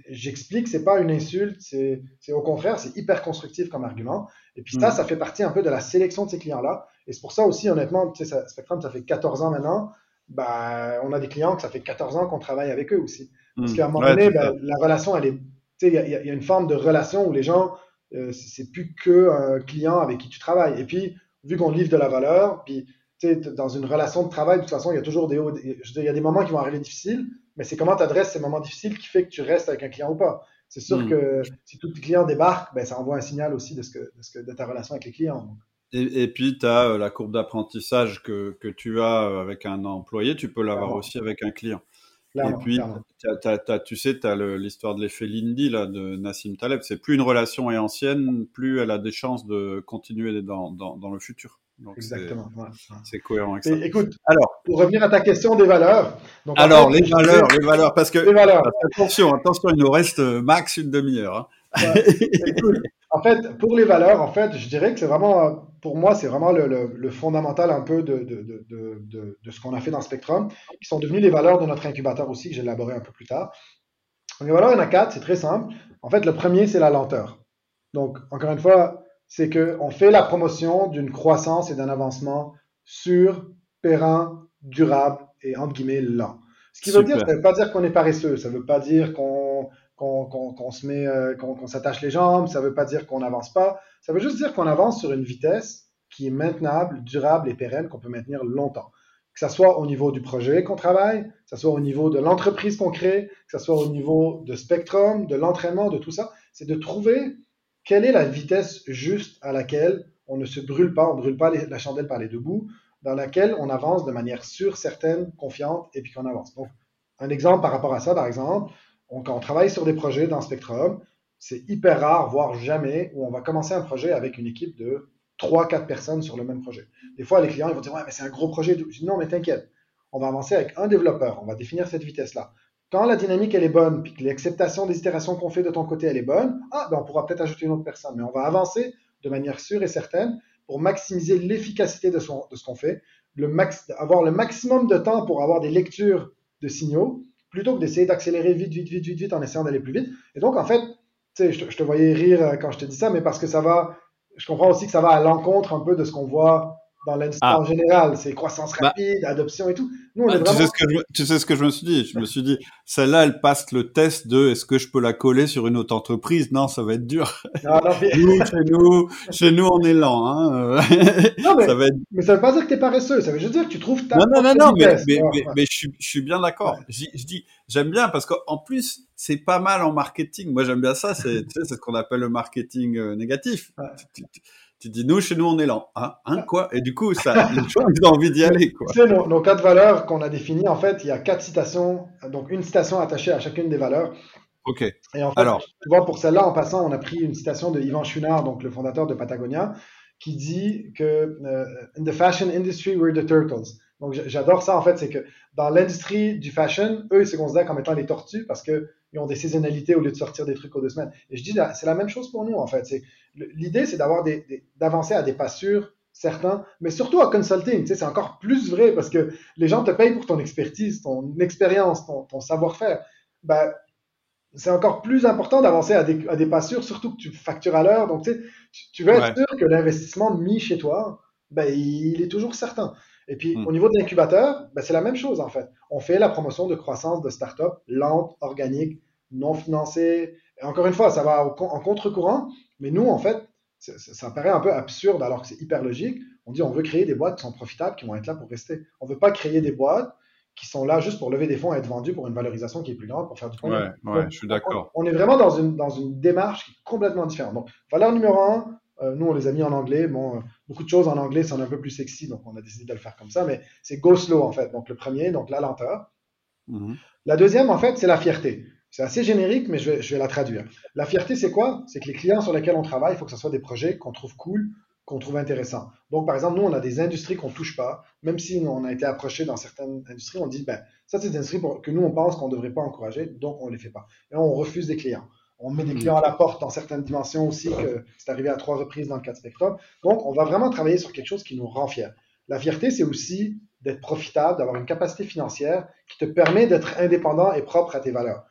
j'explique, c'est pas une insulte, c'est au contraire, c'est hyper constructif comme argument. Et puis ça, mm. ça fait partie un peu de la sélection de ces clients-là. Et c'est pour ça aussi, honnêtement, tu sais, ça, Spectrum, ça fait 14 ans maintenant. Bah, on a des clients que ça fait 14 ans qu'on travaille avec eux aussi. Parce mm. qu'à un moment donné, ben, la relation, elle est, tu sais, il y, y, a une forme de relation où les gens, euh, c'est plus que un client avec qui tu travailles. Et puis, vu qu'on livre de la valeur, puis dans une relation de travail, de toute façon, il y a toujours des hauts. il y a des moments qui vont arriver difficiles, mais c'est comment tu adresses ces moments difficiles qui fait que tu restes avec un client ou pas. C'est sûr hmm. que si tous tes clients débarquent, ben, ça envoie un signal aussi de, ce que, de, ce que, de ta relation avec les clients. Et, puis, tu as euh, la courbe d'apprentissage que, que, tu as euh, avec un employé, tu peux l'avoir aussi avec un client. et puis, tu sais, tu as l'histoire de l'effet Lindy là, de Nassim Taleb. C'est plus une relation est ancienne, plus elle a des chances de continuer dans, dans, dans le futur. Exactement. C'est cohérent avec ça. écoute, alors, pour revenir à ta question des valeurs. alors, les valeurs, les valeurs, parce que attention, attention, il nous reste euh, max une demi-heure. Hein. en fait, pour les valeurs, en fait, je dirais que c'est vraiment, pour moi, c'est vraiment le, fondamental un peu de, de, de, de ce qu'on a fait dans Spectrum, qui sont devenus les valeurs de notre incubateur aussi, que j'ai élaboré un peu plus tard. les valeurs, il y en a quatre, c'est très simple. En fait, le premier, c'est la lenteur. Donc, encore une fois, c'est qu'on fait la promotion d'une croissance et d'un avancement sûr, périn, durable et entre guillemets lent. Ce qui veut dire, ça ne veut pas dire qu'on est paresseux, ça ne veut pas dire qu'on se met, euh, qu'on s'attache les jambes, ça ne veut pas dire qu'on n'avance pas, ça veut juste dire qu'on avance sur une vitesse qui est maintenable, durable et pérenne, qu'on peut maintenir longtemps. Que ce soit au niveau du projet qu'on travaille, que ce soit au niveau de l'entreprise qu'on crée, que ce soit au niveau de Spectrum, de l'entraînement, de tout ça, c'est de trouver quelle est la vitesse juste à laquelle on ne se brûle pas, on ne brûle pas la chandelle par les deux bouts, dans laquelle on avance de manière sûre, certaine, confiante, et puis qu'on avance? Un exemple par rapport à ça, par exemple, quand on travaille sur des projets dans Spectrum, c'est hyper rare, voire jamais, où on va commencer un projet avec une équipe de 3-4 personnes sur le même projet. Des fois, les clients ils vont dire Ouais, mais c'est un gros projet. Je dis Non, mais t'inquiète, on va avancer avec un développeur, on va définir cette vitesse-là. Quand la dynamique elle est bonne, puis que l'acceptation des itérations qu'on fait de ton côté elle est bonne, ah ben on pourra peut-être ajouter une autre personne, mais on va avancer de manière sûre et certaine pour maximiser l'efficacité de, ce qu'on fait, avoir le maximum de temps pour avoir des lectures de signaux, plutôt que d'essayer d'accélérer vite, vite, vite, vite, vite en essayant d'aller plus vite. Et donc, en fait, je, je, te voyais rire euh, quand je te dis ça, mais parce que ça va, je comprends aussi que ça va à l'encontre un peu de ce qu'on voit dans l'industrie ah. en général. C'est croissance bah. rapide, adoption et tout. Nous, on est vraiment... tu, sais ce que je, tu sais ce que je me suis dit? Je me suis dit, celle-là, elle passe le test de est-ce que je peux la coller sur une autre entreprise? Non, ça va être dur. Non, non, mais... nous, chez nous, chez nous, on est lent. Hein. non, mais, ça va être... mais ça veut pas dire que tu es paresseux. Ça veut juste dire que tu trouves ta Non, non, non, non mais, mais, mais, mais, je, suis, je suis bien d'accord. Je, je dis, j'aime bien parce qu'en plus, c'est pas mal en marketing. Moi, j'aime bien ça. C'est ce qu'on appelle le marketing euh, négatif. Tu dis, nous, chez nous, on est lent. Hein, hein quoi? Et du coup, ça, les gens ont envie d'y aller. Quoi. Tu sais, nos, nos quatre valeurs qu'on a définies, en fait, il y a quatre citations, donc une citation attachée à chacune des valeurs. OK. Et en fait, Alors. tu vois, pour celle-là, en passant, on a pris une citation de Yvan Chouinard, donc le fondateur de Patagonia, qui dit que uh, In the fashion industry, we're the turtles. Donc, j'adore ça, en fait, c'est que dans l'industrie du fashion, eux, ils se considèrent comme étant les tortues parce qu'ils ont des saisonnalités au lieu de sortir des trucs aux deux semaines. Et je dis, c'est la même chose pour nous, en fait. L'idée, c'est d'avoir des, d'avancer à des pas sûrs, certains, mais surtout à consulting. Tu sais, c'est encore plus vrai parce que les gens te payent pour ton expertise, ton expérience, ton, savoir-faire. Ben, c'est encore plus important d'avancer à des, à des pas sûrs, surtout que tu factures à l'heure. Donc, tu, sais, tu, veux être sûr que l'investissement mis chez toi, ben, il est toujours certain. Et puis, hmm. au niveau de l'incubateur, ben, c'est la même chose, en fait. On fait la promotion de croissance de start-up lente, organique, non financée. Et encore une fois, ça va en contre-courant, mais nous, en fait, ça, paraît un peu absurde alors que c'est hyper logique. On dit on veut créer des boîtes qui sont profitables, qui vont être là pour rester. On ne veut pas créer des boîtes qui sont là juste pour lever des fonds et être vendues pour une valorisation qui est plus grande, pour faire du pognon. Ouais, ouais, je suis d'accord. On, est vraiment dans une, dans une démarche qui est complètement différente. Donc, valeur numéro un, euh, nous, on les a mis en anglais. Bon, euh, beaucoup de choses en anglais, c'est un peu plus sexy, donc on a décidé de le faire comme ça, mais c'est go slow, en fait. Donc, le premier, donc la lenteur. Mm-hmm. La deuxième, en fait, c'est la fierté. C'est assez générique, mais je vais, la traduire. La fierté, c'est quoi? C'est que les clients sur lesquels on travaille, il faut que ce soit des projets qu'on trouve cool, qu'on trouve intéressants. Donc, par exemple, nous, on a des industries qu'on ne touche pas. Même si on a été approché dans certaines industries, on dit, ben, ça, c'est des industries que nous, on pense qu'on ne devrait pas encourager, donc on ne les fait pas. Et on refuse des clients. On met des clients à la porte dans certaines dimensions aussi, que c'est arrivé à trois reprises dans le cas de Spectrum. Donc, on va vraiment travailler sur quelque chose qui nous rend fiers. La fierté, c'est aussi d'être profitable, d'avoir une capacité financière qui te permet d'être indépendant et propre à tes valeurs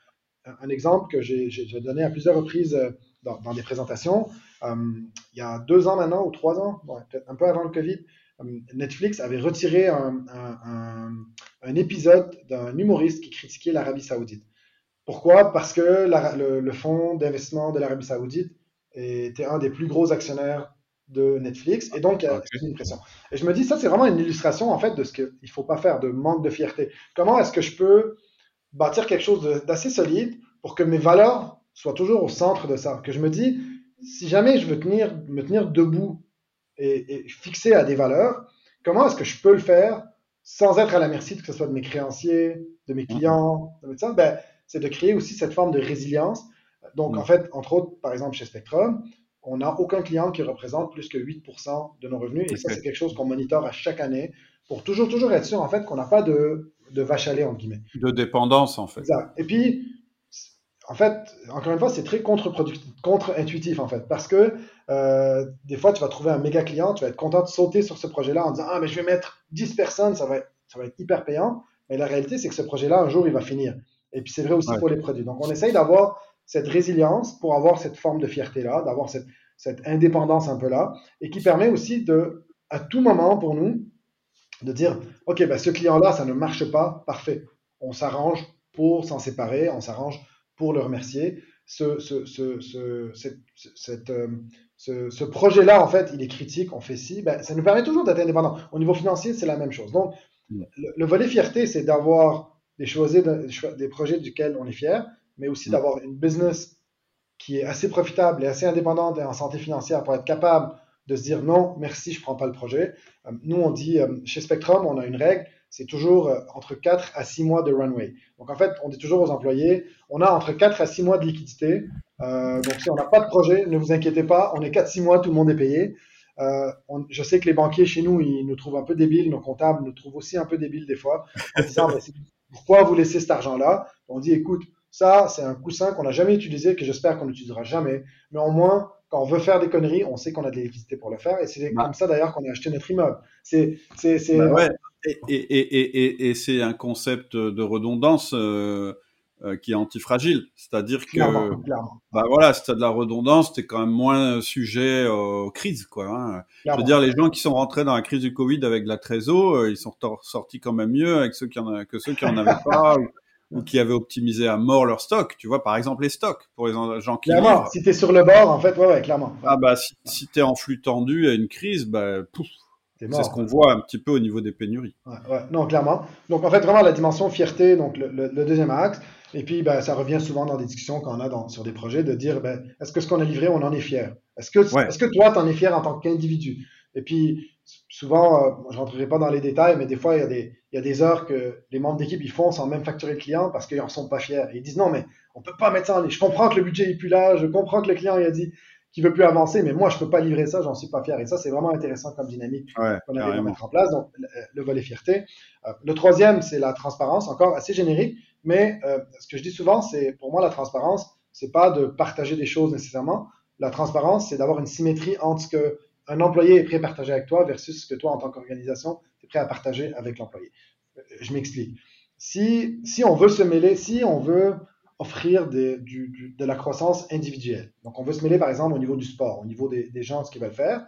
un exemple que j'ai donné à plusieurs reprises euh, dans, des présentations. Euh, il y a deux ans maintenant, ou trois ans, peut-être un peu avant le Covid, euh, Netflix avait retiré un, épisode d'un humoriste qui critiquait l'Arabie Saoudite. Pourquoi? Parce que le, fonds d'investissement de l'Arabie Saoudite était un des plus gros actionnaires de Netflix et donc a une pression. Et je me dis, ça c'est vraiment une illustration en fait de ce qu'il ne faut pas faire, de manque de fierté. Comment est-ce que je peux bâtir quelque chose d'assez solide pour que mes valeurs soient toujours au centre de ça. Que je me dis, si jamais je veux tenir, me tenir debout et, et fixé à des valeurs, comment est-ce que je peux le faire sans être à la merci, que ce soit de mes créanciers, de mes clients, de médecins? Ben, C'est de créer aussi cette forme de résilience. Donc, en fait, entre autres, par exemple, chez Spectrum, on n'a aucun client qui représente plus que 8% de nos revenus. Et ça, c'est quelque chose qu'on monitore à chaque année pour toujours, toujours être sûr, en fait, qu'on n'a pas de, de vache à lait, entre guillemets. De dépendance, en fait. Exact. Et puis, en fait, encore une fois, c'est très contre-productif, contre-intuitif, en fait, parce que euh, des fois, tu vas trouver un méga client, tu vas être content de sauter sur ce projet-là en disant Ah, mais je vais mettre 10 personnes, ça va être, ça va être hyper payant. Mais la réalité, c'est que ce projet-là, un jour, il va finir. Et puis, c'est vrai aussi pour les produits. Donc, on essaye d'avoir cette résilience pour avoir cette forme de fierté-là, d'avoir cette, cette indépendance un peu là, et qui permet aussi de, à tout moment pour nous, de dire, OK, ben, ce client-là, ça ne marche pas, parfait. On s'arrange pour s'en séparer, on s'arrange pour le remercier. Ce, ce, ce, euh, ce projet-là, en fait, il est critique, on fait ci, ben, ça nous permet toujours d'être indépendant. Au niveau financier, c'est la même chose. Donc, le, volet fierté, c'est d'avoir des, des projets duquel on est fier, mais aussi d'avoir une business qui est assez profitable et assez indépendante et en santé financière pour être capable de se dire non, merci, je ne prends pas le projet. Euh, nous, on dit, euh, chez Spectrum, on a une règle, c'est toujours euh, entre 4 à 6 mois de runway. Donc, en fait, on dit toujours aux employés, on a entre 4 à 6 mois de liquidité. donc, si on n'a pas de projet, ne vous inquiétez pas, on est 4-6 mois, tout le monde est payé. je sais que les banquiers chez nous, ils nous trouvent un peu débiles, nos comptables nous trouvent aussi un peu débiles des fois, en disant, pourquoi vous laissez cet argent-là? On dit, écoute, ça, c'est un coussin qu'on n'a jamais utilisé, que j'espère qu'on n'utilisera jamais. Mais au moins, quand on veut faire des conneries, on sait qu'on a de l'électricité pour le faire. Et c'est bah. comme ça d'ailleurs qu'on a acheté notre immeuble. C'est, c'est, c'est. Bah ouais. Et, et, et, et c'est un concept de redondance. Euh, euh, qui est antifragile. C'est-à-dire que, bah voilà, si tu as de la redondance, tu es quand même moins sujet aux crises. Quoi, hein. Je veux dire, les gens qui sont rentrés dans la crise du Covid avec de la trésor, euh, ils sont sortis quand même mieux avec ceux qui en, que ceux qui en avaient pas. Ou, qui avaient optimisé à mort leur stock. Tu vois, par exemple, les stocks pour les gens qui. Clairement, si tu es sur le bord, en fait, ouais, ouais clairement. Ah, bah, si, si tu es en flux tendu à une crise, bah, pouf, c'est ce qu'on voit un petit peu au niveau des pénuries. Ouais, ouais, non, clairement. Donc, en fait, vraiment, la dimension fierté, donc le, le deuxième axe, et puis, ben, ça revient souvent dans des discussions qu'on a dans, sur des projets de dire, ben, est-ce que ce qu'on a livré, on en est fier? Est-ce que, est-ce que toi, tu en es fier en tant qu'individu? Et puis, souvent, euh, je ne rentrerai pas dans les détails, mais des fois, il y, a des, il y a des heures que les membres d'équipe ils font sans même facturer le client parce qu'ils n'en sont pas fiers. Et ils disent, non, mais on ne peut pas mettre ça en ligne. Je comprends que le budget n'est plus là, je comprends que le client il a dit qu'il veut plus avancer, mais moi, je ne peux pas livrer ça, j'en suis pas fier. Et ça, c'est vraiment intéressant comme dynamique qu'on arrive à mettre en place. Donc, le, volet fierté. Euh, le troisième, c'est la transparence, encore assez générique. Mais euh, ce que je dis souvent, c'est pour moi la transparence, c'est pas de partager des choses nécessairement. La transparence, c'est d'avoir une symétrie entre ce que un employé est prêt à partager avec toi versus ce que toi, en tant qu'organisation, tu es prêt à partager avec l'employé. Je m'explique. Si, si on veut se mêler, si on veut offrir de la croissance individuelle, donc on veut se mêler par exemple au niveau du sport, au niveau des gens, ce qu'ils veulent faire,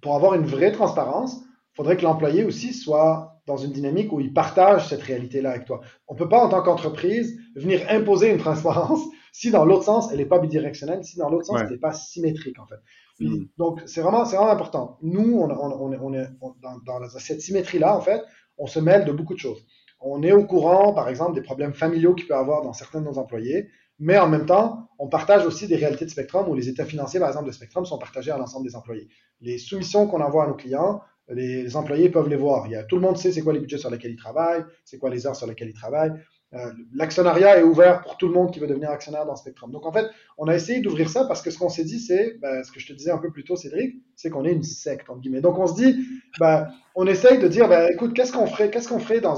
pour avoir une vraie transparence, il faudrait que l'employé aussi soit dans une dynamique où ils partagent cette réalité-là avec toi. On ne peut pas, en tant qu'entreprise, venir imposer une transparence si dans l'autre sens, elle n'est pas bidirectionnelle, si dans l'autre sens, elle n'est pas symétrique, en fait. Hmm. Donc, c'est vraiment, vraiment important. Nous, on, on, on est dans, dans, cette symétrie-là, en fait, on se mêle de beaucoup de choses. On est au courant, par exemple, des problèmes familiaux qu'il peut y avoir dans certains de nos employés, mais en même temps, on partage aussi des réalités de Spectrum où les états financiers, par exemple, de Spectrum sont partagés à l'ensemble des employés. Les soumissions qu'on envoie à nos clients, les employés peuvent les voir. Il y a, tout le monde sait c'est quoi les budgets sur lesquels ils travaillent, c'est quoi les heures sur lesquelles ils travaillent. Euh, l'actionnariat est ouvert pour tout le monde qui veut devenir actionnaire dans Spectrum. Donc en fait, on a essayé d'ouvrir ça parce que ce qu'on s'est dit, c'est ben, ce que je te disais un peu plus tôt, Cédric, c'est qu'on est une secte entre guillemets. Donc on se dit, ben, on essaye de dire, ben, écoute, qu'est-ce qu'on ferait, qu'est-ce ferait dans,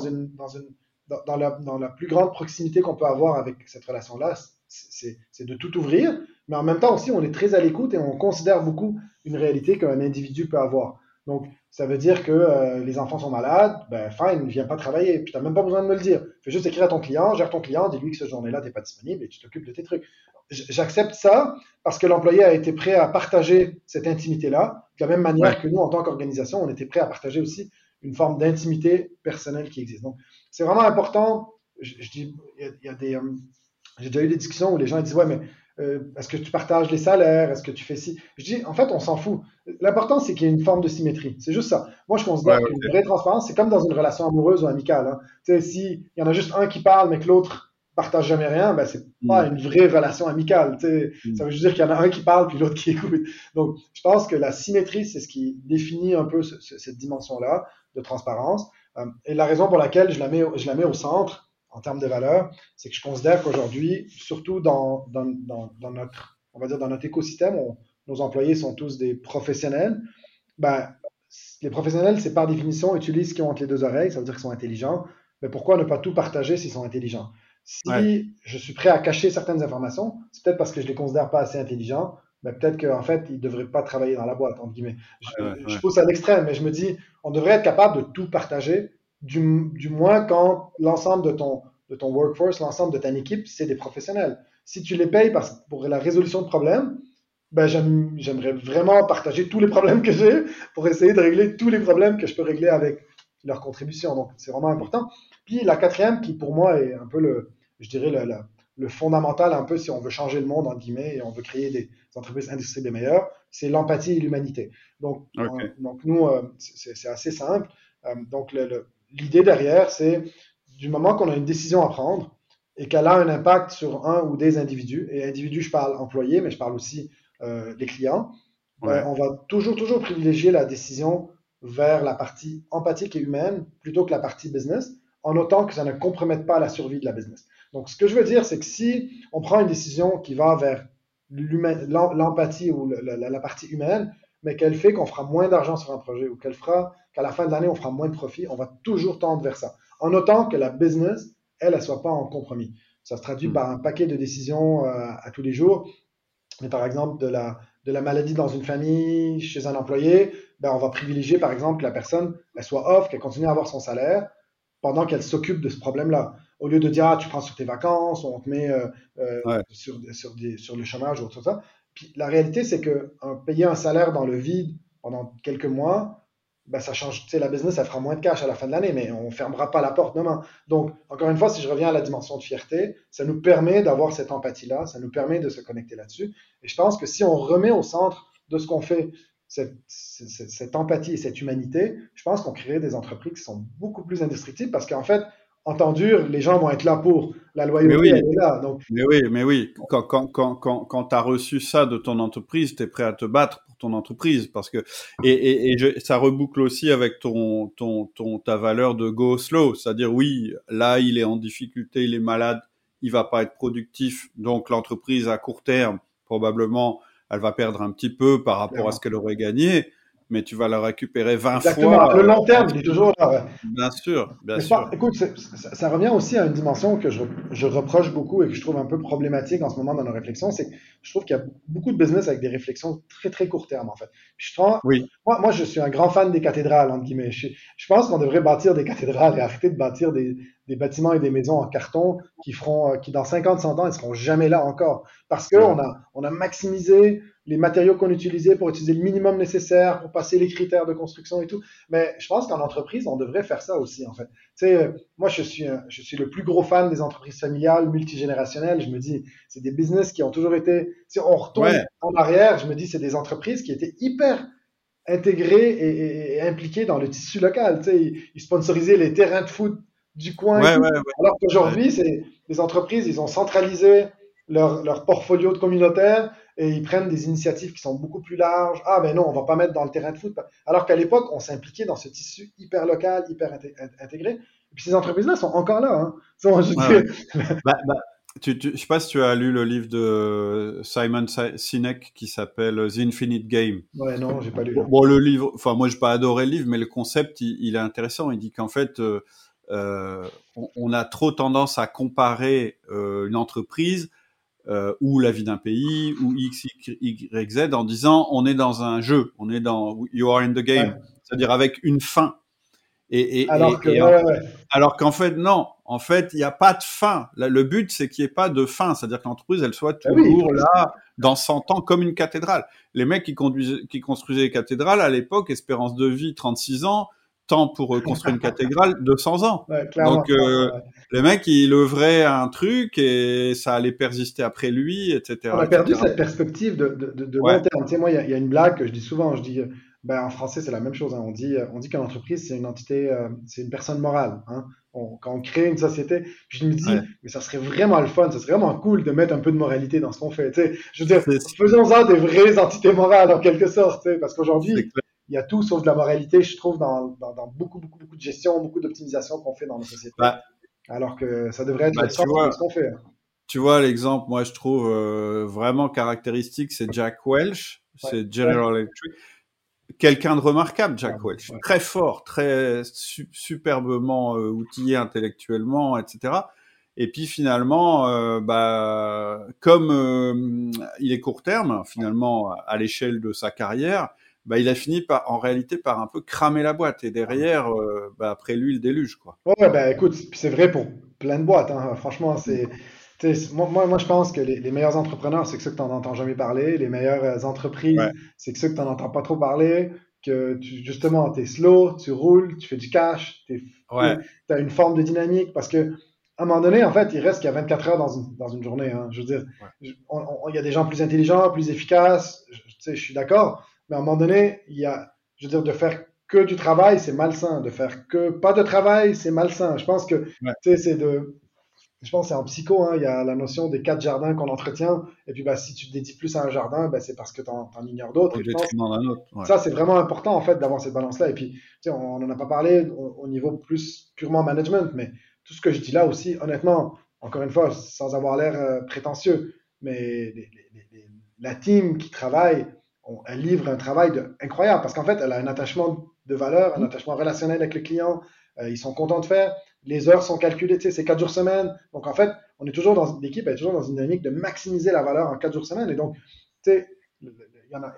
la, dans la plus grande proximité qu'on peut avoir avec cette relation-là, c'est de tout ouvrir, mais en même temps aussi, on est très à l'écoute et on considère beaucoup une réalité qu'un individu peut avoir. Donc, ça veut dire que euh, les enfants sont malades, ben fine, ne viens pas travailler, puis tu n'as même pas besoin de me le dire. Fais juste écrire à ton client, gère ton client, dis-lui que ce journée-là, tu n'es pas disponible et tu t'occupes de tes trucs. J'accepte ça parce que l'employé a été prêt à partager cette intimité-là, de la même manière que nous, en tant qu'organisation, on était prêt à partager aussi une forme d'intimité personnelle qui existe. Donc, c'est vraiment important. Je, dis, il y, a, des, euh, j'ai déjà eu des discussions où les gens disent ouais, mais euh, est-ce que tu partages les salaires? Est-ce que tu fais ci? Je dis, en fait, on s'en fout. L'important, c'est qu'il y ait une forme de symétrie. C'est juste ça. Moi, je considère qu'une vraie transparence, c'est comme dans une relation amoureuse ou amicale. Hein. Tu sais, s'il y en a juste un qui parle, mais que l'autre partage jamais rien, ben, c'est pas mm. une vraie relation amicale. Tu sais. Mm. Ça veut juste dire qu'il y en a un qui parle, puis l'autre qui écoute. Donc, je pense que la symétrie, c'est ce qui définit un peu cette dimension-là de transparence. Euh, et la raison pour laquelle je la mets, je la mets au centre, en termes de valeur, c'est que je considère qu'aujourd'hui, surtout dans, dans, dans, notre, on va dire dans notre écosystème, nos employés sont tous des professionnels. Ben, les professionnels, c'est par définition, utilisent ce qu'ils ont entre les deux oreilles, ça veut dire qu'ils sont intelligents. Mais pourquoi ne pas tout partager s'ils sont intelligents? Si je suis prêt à cacher certaines informations, c'est peut-être parce que je les considère pas assez intelligents. Mais peut-être qu'en fait, ils ne devraient pas travailler dans la boîte, entre guillemets. Je, je pousse à l'extrême, mais je me dis, on devrait être capable de tout partager du, du moins quand l'ensemble de ton, de ton workforce, l'ensemble de ta équipe, c'est des professionnels. Si tu les payes parce, pour la résolution de problèmes, ben j'aimerais vraiment partager tous les problèmes que j'ai pour essayer de régler tous les problèmes que je peux régler avec leur contribution. Donc, c'est vraiment important. Puis la quatrième, qui pour moi est un peu le, je dirais, le, le, fondamental, un peu si on veut changer le monde, en guillemets, et on veut créer des entreprises industrielles meilleures, c'est l'empathie et l'humanité. Donc, donc, nous, euh, c'est assez simple. Euh, donc, le, l'idée derrière, c'est du moment qu'on a une décision à prendre et qu'elle a un impact sur un ou des individus, et individus, je parle employés, mais je parle aussi euh, des clients, ben, on va toujours, toujours privilégier la décision vers la partie empathique et humaine plutôt que la partie business, en autant que ça ne compromette pas la survie de la business. Donc, ce que je veux dire, c'est que si on prend une décision qui va vers l'empathie ou la, la, partie humaine, mais qu'elle fait qu'on fera moins d'argent sur un projet ou qu'elle fera qu'à la fin de l'année, on fera moins de profit, on va toujours tendre vers ça. En autant que la business, elle, elle soit pas en compromis. Ça se traduit hmm. par un paquet de décisions euh, à tous les jours. Mais par exemple, de la, de la maladie dans une famille, chez un employé, ben, on va privilégier par exemple que la personne elle soit off, qu'elle continue à avoir son salaire pendant qu'elle s'occupe de ce problème-là. Au lieu de dire, ah, tu prends sur tes vacances, on te met euh, euh, sur, sur, des, sur, le chômage ou tout ça. Puis la réalité, c'est que payer un salaire dans le vide pendant quelques mois, ben, ça change, tu sais, la business, ça fera moins de cash à la fin de l'année, mais on fermera pas la porte demain. Donc, encore une fois, si je reviens à la dimension de fierté, ça nous permet d'avoir cette empathie-là, ça nous permet de se connecter là-dessus. Et je pense que si on remet au centre de ce qu'on fait cette, cette, empathie et cette humanité, je pense qu'on crée des entreprises qui sont beaucoup plus indestructibles parce qu'en fait, en temps dur, les gens vont être là pour. La loyauté, oui, elle est là. Donc... Mais oui, mais oui. Quand, quand, quand, quand, quand tu as reçu ça de ton entreprise, tu es prêt à te battre pour ton entreprise. Parce que, et, et, et ça reboucle aussi avec ton, ton, ton, ta valeur de go slow. C'est-à-dire, oui, là, il est en difficulté, il est malade, il va pas être productif. Donc, l'entreprise à court terme, probablement, elle va perdre un petit peu par rapport à ce qu'elle aurait gagné mais tu vas la récupérer 20 Exactement. fois. Le long terme, il est toujours là. Bien sûr, bien sûr. écoute, ça, revient aussi à une dimension que je, je, reproche beaucoup et que je trouve un peu problématique en ce moment dans nos réflexions, c'est que je trouve qu'il y a beaucoup de business avec des réflexions très très court terme en fait. je oui. moi, moi, je suis un grand fan des cathédrales entre guillemets. Je, je pense qu'on devrait bâtir des cathédrales et arrêter de bâtir des, des bâtiments et des maisons en carton qui feront, euh, qui dans 50, 100 ans, ils seront jamais là encore parce que on a, on a maximisé les matériaux qu'on utilisait pour utiliser le minimum nécessaire, pour passer les critères de construction et tout. Mais je pense qu'en entreprise, on devrait faire ça aussi, en fait. Tu sais, moi, je suis, je suis le plus gros fan des entreprises familiales, multigénérationnelles. Je me dis, c'est des business qui ont toujours été, si on retourne en arrière, je me dis, c'est des entreprises qui étaient hyper intégrées et, impliquées dans le tissu local. Tu sais, ils sponsorisaient les terrains de foot du coin. alors qu'aujourd'hui, des entreprises, ils ont centralisé leur, leur portfolio de communautaire et ils prennent des initiatives qui sont beaucoup plus larges. Ah ben non, on va pas mettre dans le terrain de foot. Alors qu'à l'époque, on s'impliquait dans ce tissu hyper local, hyper intégré. Et puis ces entreprises-là sont encore là. Hein. bah, bah, tu, tu, je sais pas si tu as lu le livre de Simon Sinek qui s'appelle The Infinite Game. Ouais, non, j'ai pas lu. Bon, le livre, enfin moi j'ai pas adoré le livre, mais le concept il, il est intéressant. Il dit qu'en fait euh, euh on, on, a trop tendance à comparer euh, une entreprise euh, ou la vie d'un pays, ou X, Y, Z, en disant on est dans un jeu, on est dans you are in the game, c'est-à-dire avec une fin. Et, et, alors, alors qu'en fait non, en fait il n'y a pas de fin. Le but c'est qu'il n'y ait pas de fin, c'est-à-dire que l'entreprise elle soit ah toujours là dans 100 ans comme une cathédrale. Les mecs qui, qui construisaient les cathédrales à l'époque, espérance de vie 36 ans, temps pour euh, construire une cathédrale 200 ans. Donc euh, le mec il œuvrait un truc et ça allait persister après lui, etc. On a perdu cette perspective de, de, de long terme. Tu sais, moi il y, a une blague que je dis souvent, je dis ben, en français c'est la même chose. Hein. On dit on dit qu'une entreprise c'est une entité, euh, c'est une personne morale. Hein. quand on crée une société, je me dis mais ça serait vraiment le fun, ça serait vraiment cool de mettre un peu de moralité dans ce qu'on fait. Tu sais, je veux dire, faisons ça des vraies entités morales en quelque sorte, parce qu'aujourd'hui il y a tout sauf de la moralité, je trouve, dans, dans, beaucoup, beaucoup, beaucoup de gestion, beaucoup d'optimisation qu'on fait dans nos sociétés. Bah, alors que ça devrait être bah, le centre de ce qu'on fait. Hein. Tu vois, l'exemple, moi, je trouve euh, vraiment caractéristique, c'est Jack Welch, c'est General Electric. Quelqu'un de remarquable, Jack Welch. Très fort, très superbement euh, outillé intellectuellement, etc. Et puis finalement, euh, bah, comme il est court terme, finalement, à l'échelle de sa carrière, bah, il a fini par, en réalité par un peu cramer la boîte. Et derrière, euh, bah, après lui, le déluge. Quoi. Ouais, bah, écoute, c'est vrai pour plein de boîtes. Hein. Franchement, c'est. Moi, moi, je pense que les, meilleurs entrepreneurs, c'est que ceux que tu n'en entends jamais parler. Les meilleures entreprises, c'est que ceux que tu n'en entends pas trop parler. Que tu, justement, tu es slow, tu roules, tu fais du cash, tu as une forme de dynamique. Parce que à un moment donné, en fait, il reste qu'il y a 24 heures dans une, dans une journée. Hein. Je veux dire, il y a des gens plus intelligents, plus efficaces. Je, je suis d'accord. Mais à un moment donné, il y a, je veux dire, de faire que du travail, c'est malsain. De faire que pas de travail, c'est malsain. Je pense que, tu sais, c'est de, je pense c'est en psycho, hein, il y a la notion des quatre jardins qu'on entretient. Et puis, bah, si tu te dédies plus à un jardin, bah, c'est parce que tu en, ignores d'autres. Ça, c'est vraiment important, en fait, d'avoir cette balance-là. Et puis, tu sais, on n'en a pas parlé au, niveau plus purement management, mais tout ce que je dis là aussi, honnêtement, encore une fois, sans avoir l'air euh, prétentieux, mais la team qui travaille, elle livre un travail incroyable parce qu'en fait, elle a un attachement de valeur, un mm. attachement relationnel avec le client. Euh, ils sont contents de faire. Les heures sont calculées, tu sais, c'est quatre jours semaine. Donc, en fait, on est toujours dans l'équipe, est toujours dans une dynamique de maximiser la valeur en quatre jours semaine. Et donc, tu sais, il y en a,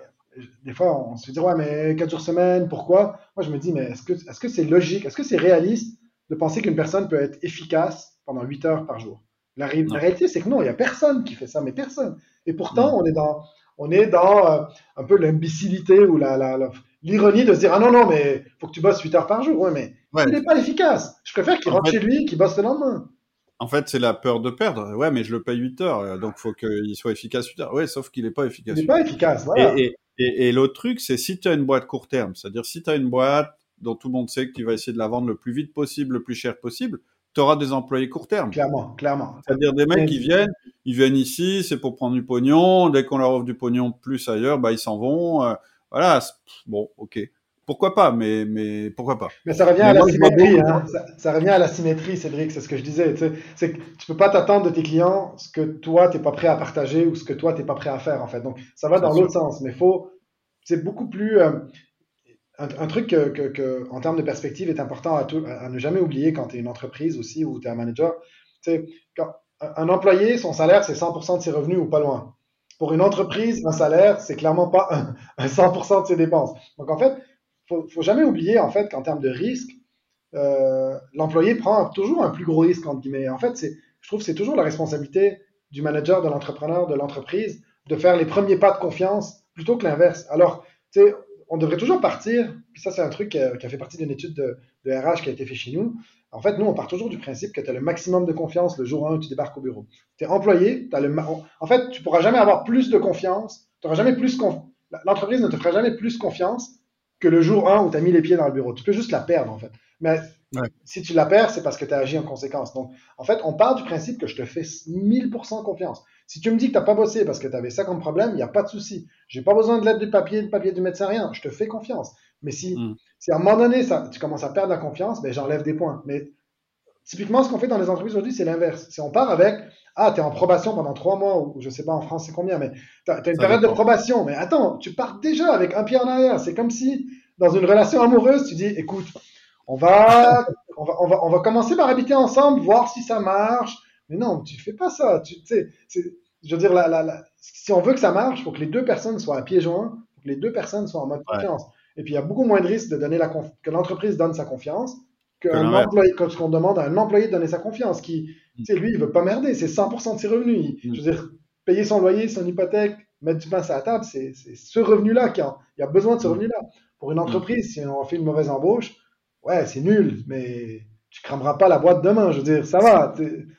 des fois, on se dit, ouais, mais 4 jours semaine, pourquoi? Moi, je me dis, mais est-ce que est-ce que c'est logique, est-ce que c'est réaliste de penser qu'une personne peut être efficace pendant 8 heures par jour? La, réalité, c'est que non, il n'y a personne qui fait ça, mais personne. Et pourtant, on est dans, on est dans euh, un peu l'imbécilité ou l'ironie la, de se dire, ah non, non, mais faut que tu bosses 8 heures par jour. Ouais, mais il n'est pas efficace. Je préfère qu'il rentre chez lui qu'il bosse le lendemain. En fait, c'est la peur de perdre. Ouais, mais je le paye 8 heures, euh, donc faut qu'il soit efficace 8 heures. Ouais, sauf qu'il n'est pas efficace. Il n'est pas efficace, voilà. Et, et, et l'autre truc, c'est si tu as une boîte court terme, c'est-à-dire si tu as une boîte dont tout le monde sait que tu vas essayer de la vendre le plus vite possible, le plus cher possible, tu auras des employés court terme. Clairement, clairement. C'est-à-dire des mecs qui viennent, ils viennent ici, c'est pour prendre du pognon. Dès qu'on leur offre du pognon plus ailleurs, bah ils s'en vont. Euh, voilà, bon, ok. Pourquoi pas, mais, mais pourquoi pas. Mais ça revient à la symétrie. Hein. Ça, revient à la symétrie, Cédric, c'est ce que je disais. C'est que tu peux pas t'attendre de tes clients ce que toi, tu n'es pas prêt à partager ou ce que toi, tu n'es pas prêt à faire, en fait. Donc, ça va dans l'autre sens. Mais faut, c'est beaucoup plus. Euh, un, truc que, en termes de perspective, est important à, ne jamais oublier quand tu es une entreprise aussi ou tu es un manager. Quand un employé, son salaire, c'est 100% de ses revenus ou pas loin. Pour une entreprise, un salaire, c'est clairement pas un, 100% de ses dépenses. Donc en fait, faut, faut jamais oublier en fait qu'en termes de risque, euh, l'employé prend toujours un plus gros risque entre guillemets. En fait, je trouve, que c'est toujours la responsabilité du manager, de l'entrepreneur, de l'entreprise, de faire les premiers pas de confiance plutôt que l'inverse. Alors, tu sais, on devrait toujours partir, puis ça c'est un truc qui a, fait partie d'une étude de, RH qui a été fait chez nous. En fait, nous, on part toujours du principe que tu as le maximum de confiance le jour 1 où tu débarques au bureau. Tu es employé, as le, en fait, tu pourras jamais avoir plus de confiance, tu jamais plus l'entreprise ne te fera jamais plus confiance que le jour 1 où tu as mis les pieds dans le bureau. Tu peux juste la perdre, en fait. Mais si tu la perds, c'est parce que tu as agi en conséquence. Donc, en fait, on part du principe que je te fais 1000% confiance. Si tu me dis que tu n'as pas bossé parce que tu avais ça comme problème, il n'y a pas de souci. J'ai pas besoin de l'aide du papier, du papier du médecin, rien. Je te fais confiance. Mais si, hmm. si à un moment donné, ça, tu commences à perdre la confiance, ben, j'enlève des points. Mais typiquement, ce qu'on fait dans les entreprises aujourd'hui, c'est l'inverse. Si on part avec, ah, tu es en probation pendant trois mois, ou je sais pas en France c'est combien, mais tu as, une période de probation. Mais attends, tu pars déjà avec un pied en arrière. C'est comme si, dans une relation amoureuse, tu dis, écoute, on va, on va, on va, on va commencer par habiter ensemble, voir si ça marche mais non, tu fais pas ça. Tu sais, je veux dire, la, si on veut que ça marche, il faut que les deux personnes soient à pieds joints, faut que les deux personnes soient en mode confiance. Et puis, il y a beaucoup moins de risques de donner la que l'entreprise donne sa confiance qu'un employé, quand on demande à un employé de donner sa confiance, qui, mm. tu sais, lui, il veut pas merder, c'est 100% de ses revenus. Mm. Je veux dire, payer son loyer, son hypothèque, mettre du pain à la table, c'est ce revenu-là qui a, il y a besoin de ce mm. revenu-là. Pour une entreprise, si on fait une mauvaise embauche, ouais, c'est nul, mais tu crameras pas la boîte demain. Je veux dire, ça va.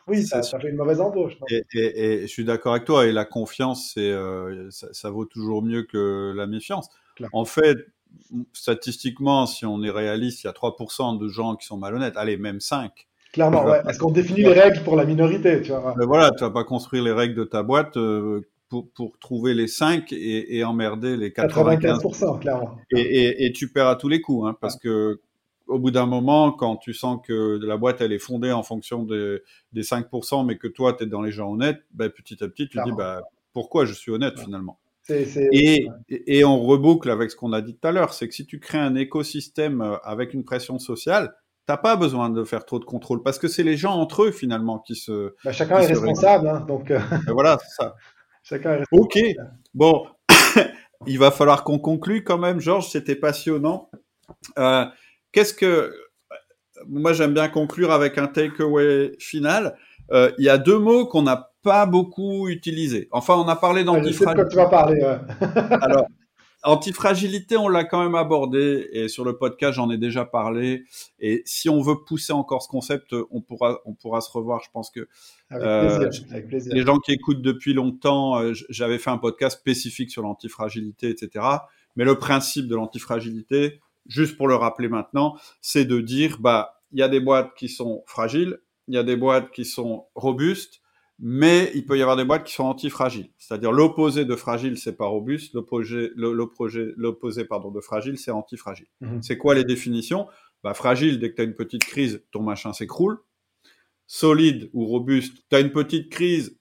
Oui, ça, fait une mauvaise embauche. Et, je suis d'accord avec toi. Et la confiance, c'est, euh, ça, vaut toujours mieux que la méfiance. En fait, statistiquement, si on est réaliste, il y a 3% de gens qui sont malhonnêtes. Allez, même 5. Clairement, ouais. Est-ce qu'on définit les règles pour la minorité, tu vois? Mais voilà, tu vas pas construire les règles de ta boîte euh, pour, pour, trouver les 5 et, emmerder les 95%. 95% clairement. Et, tu perds à tous les coups, hein, parce que au bout d'un moment, quand tu sens que la boîte elle est fondée en fonction des 5%, mais que toi tu es dans les gens honnêtes, ben, petit à petit tu dis bah, pourquoi je suis honnête finalement? Et, et, on reboucle avec ce qu'on a dit tout à l'heure, c'est que si tu crées un écosystème euh, avec une pression sociale, t'as pas besoin de faire trop de contrôle parce que c'est les gens entre eux finalement qui se. Bah, chacun est responsable, hein, donc. Euh, voilà, c'est ça. chacun est responsable. Ok, bon, il va falloir qu'on conclue quand même, Georges, c'était passionnant. Euh, Qu'est-ce que moi j'aime bien conclure avec un takeaway final. Euh, il y a deux mots qu'on n'a pas beaucoup utilisés. Enfin, on a parlé d'antifragilité. tu vas parler. Alors, antifragilité, on l'a quand même abordé et sur le podcast, j'en ai déjà parlé. Et si on veut pousser encore ce concept, on pourra, on pourra se revoir. Je pense que euh, plaisir, les gens qui écoutent depuis longtemps, euh, j'avais fait un podcast spécifique sur l'antifragilité, etc. Mais le principe de l'antifragilité, juste pour le rappeler maintenant, c'est de dire, bah, il y a des boîtes qui sont fragiles, il y a des boîtes qui sont robustes, mais il peut y avoir des boîtes qui sont antifragiles. C'est-à-dire l'opposé de fragile, c'est pas robuste, l'opposé, l'opposé, pardon, de fragile, c'est antifragile. Mhm. C'est quoi les définitions? Bah fragile, dès que tu as une petite crise, ton machin s'écroule. Solide ou robuste, tu as une petite crise,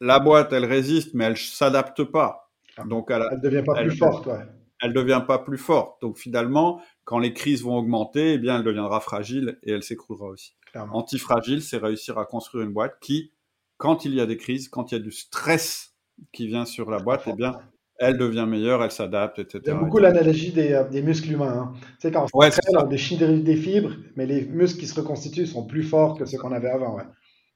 la boîte, elle résiste, mais elle s'adapte pas. Donc elle, elle devient pas plus forte, ouais elle devient pas plus forte. Donc finalement, quand les crises vont augmenter, eh bien, elle deviendra fragile et elle s'écroulera aussi. Antifragile, c'est réussir à construire une boîte qui, quand il y a des crises, quand il y a du stress qui vient sur la boîte, eh bien, elle devient meilleure, elle s'adapte, etc. J'aime beaucoup l'analogie des, euh, des, muscles humains. Hein. Tu sais, quand on ouais, on déchire des fibres, mais les muscles qui se reconstituent sont plus forts que ceux qu'on avait avant. Ouais.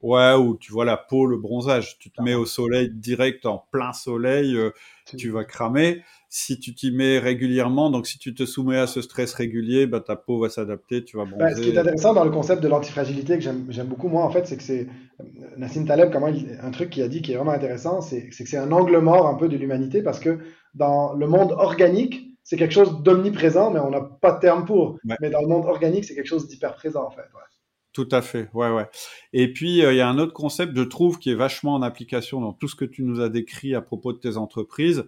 Ouais, ou tu vois la peau, le bronzage. Tu te mets au soleil direct, en plein soleil, euh, tu vas cramer. Si tu t'y mets régulièrement, donc si tu te soumets à ce stress régulier, bah, ta peau va s'adapter, tu vas bronzer. Bah, ce qui est intéressant dans le concept de l'antifragilité que j'aime beaucoup, moi, en fait, c'est que c'est Nassim Taleb, comment un truc qu'il a dit qui est vraiment intéressant, c'est que c'est un angle mort un peu de l'humanité parce que dans le monde organique, c'est quelque chose d'omniprésent, mais on n'a pas de terme pour. Mais dans le monde organique, c'est quelque chose d'hyper présent, en fait. Ouais. Tout à fait, ouais, ouais. Et puis, euh, il y a un autre concept, je trouve, qui est vachement en application dans tout ce que tu nous as décrit à propos de tes entreprises.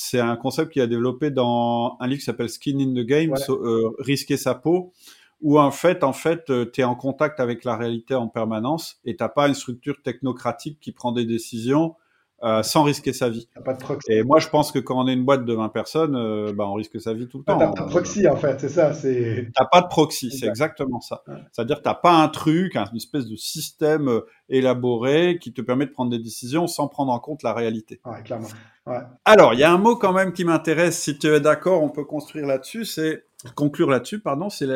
C'est un concept qui a développé dans un livre qui s'appelle Skin in the Game, euh, risquer sa peau, où en fait, en fait, euh, tu es en contact avec la réalité en permanence et t'as pas une structure technocratique qui prend des décisions euh, sans risquer sa vie. Pas de proxy. Et moi, je pense que quand on est une boîte de 20 personnes, euh, bah, on risque sa vie tout le temps. T'as pas de proxy, en fait, c'est ça. T'as pas de proxy, c'est exactement ça. C'est-à-dire, t'as pas un truc, une espèce de système euh, élaboré qui te permet de prendre des décisions sans prendre en compte la réalité. Ouais, clairement. Ouais. Alors, il y a un mot quand même qui m'intéresse. Si tu es d'accord, on peut construire là-dessus. C'est conclure là-dessus, pardon. C'est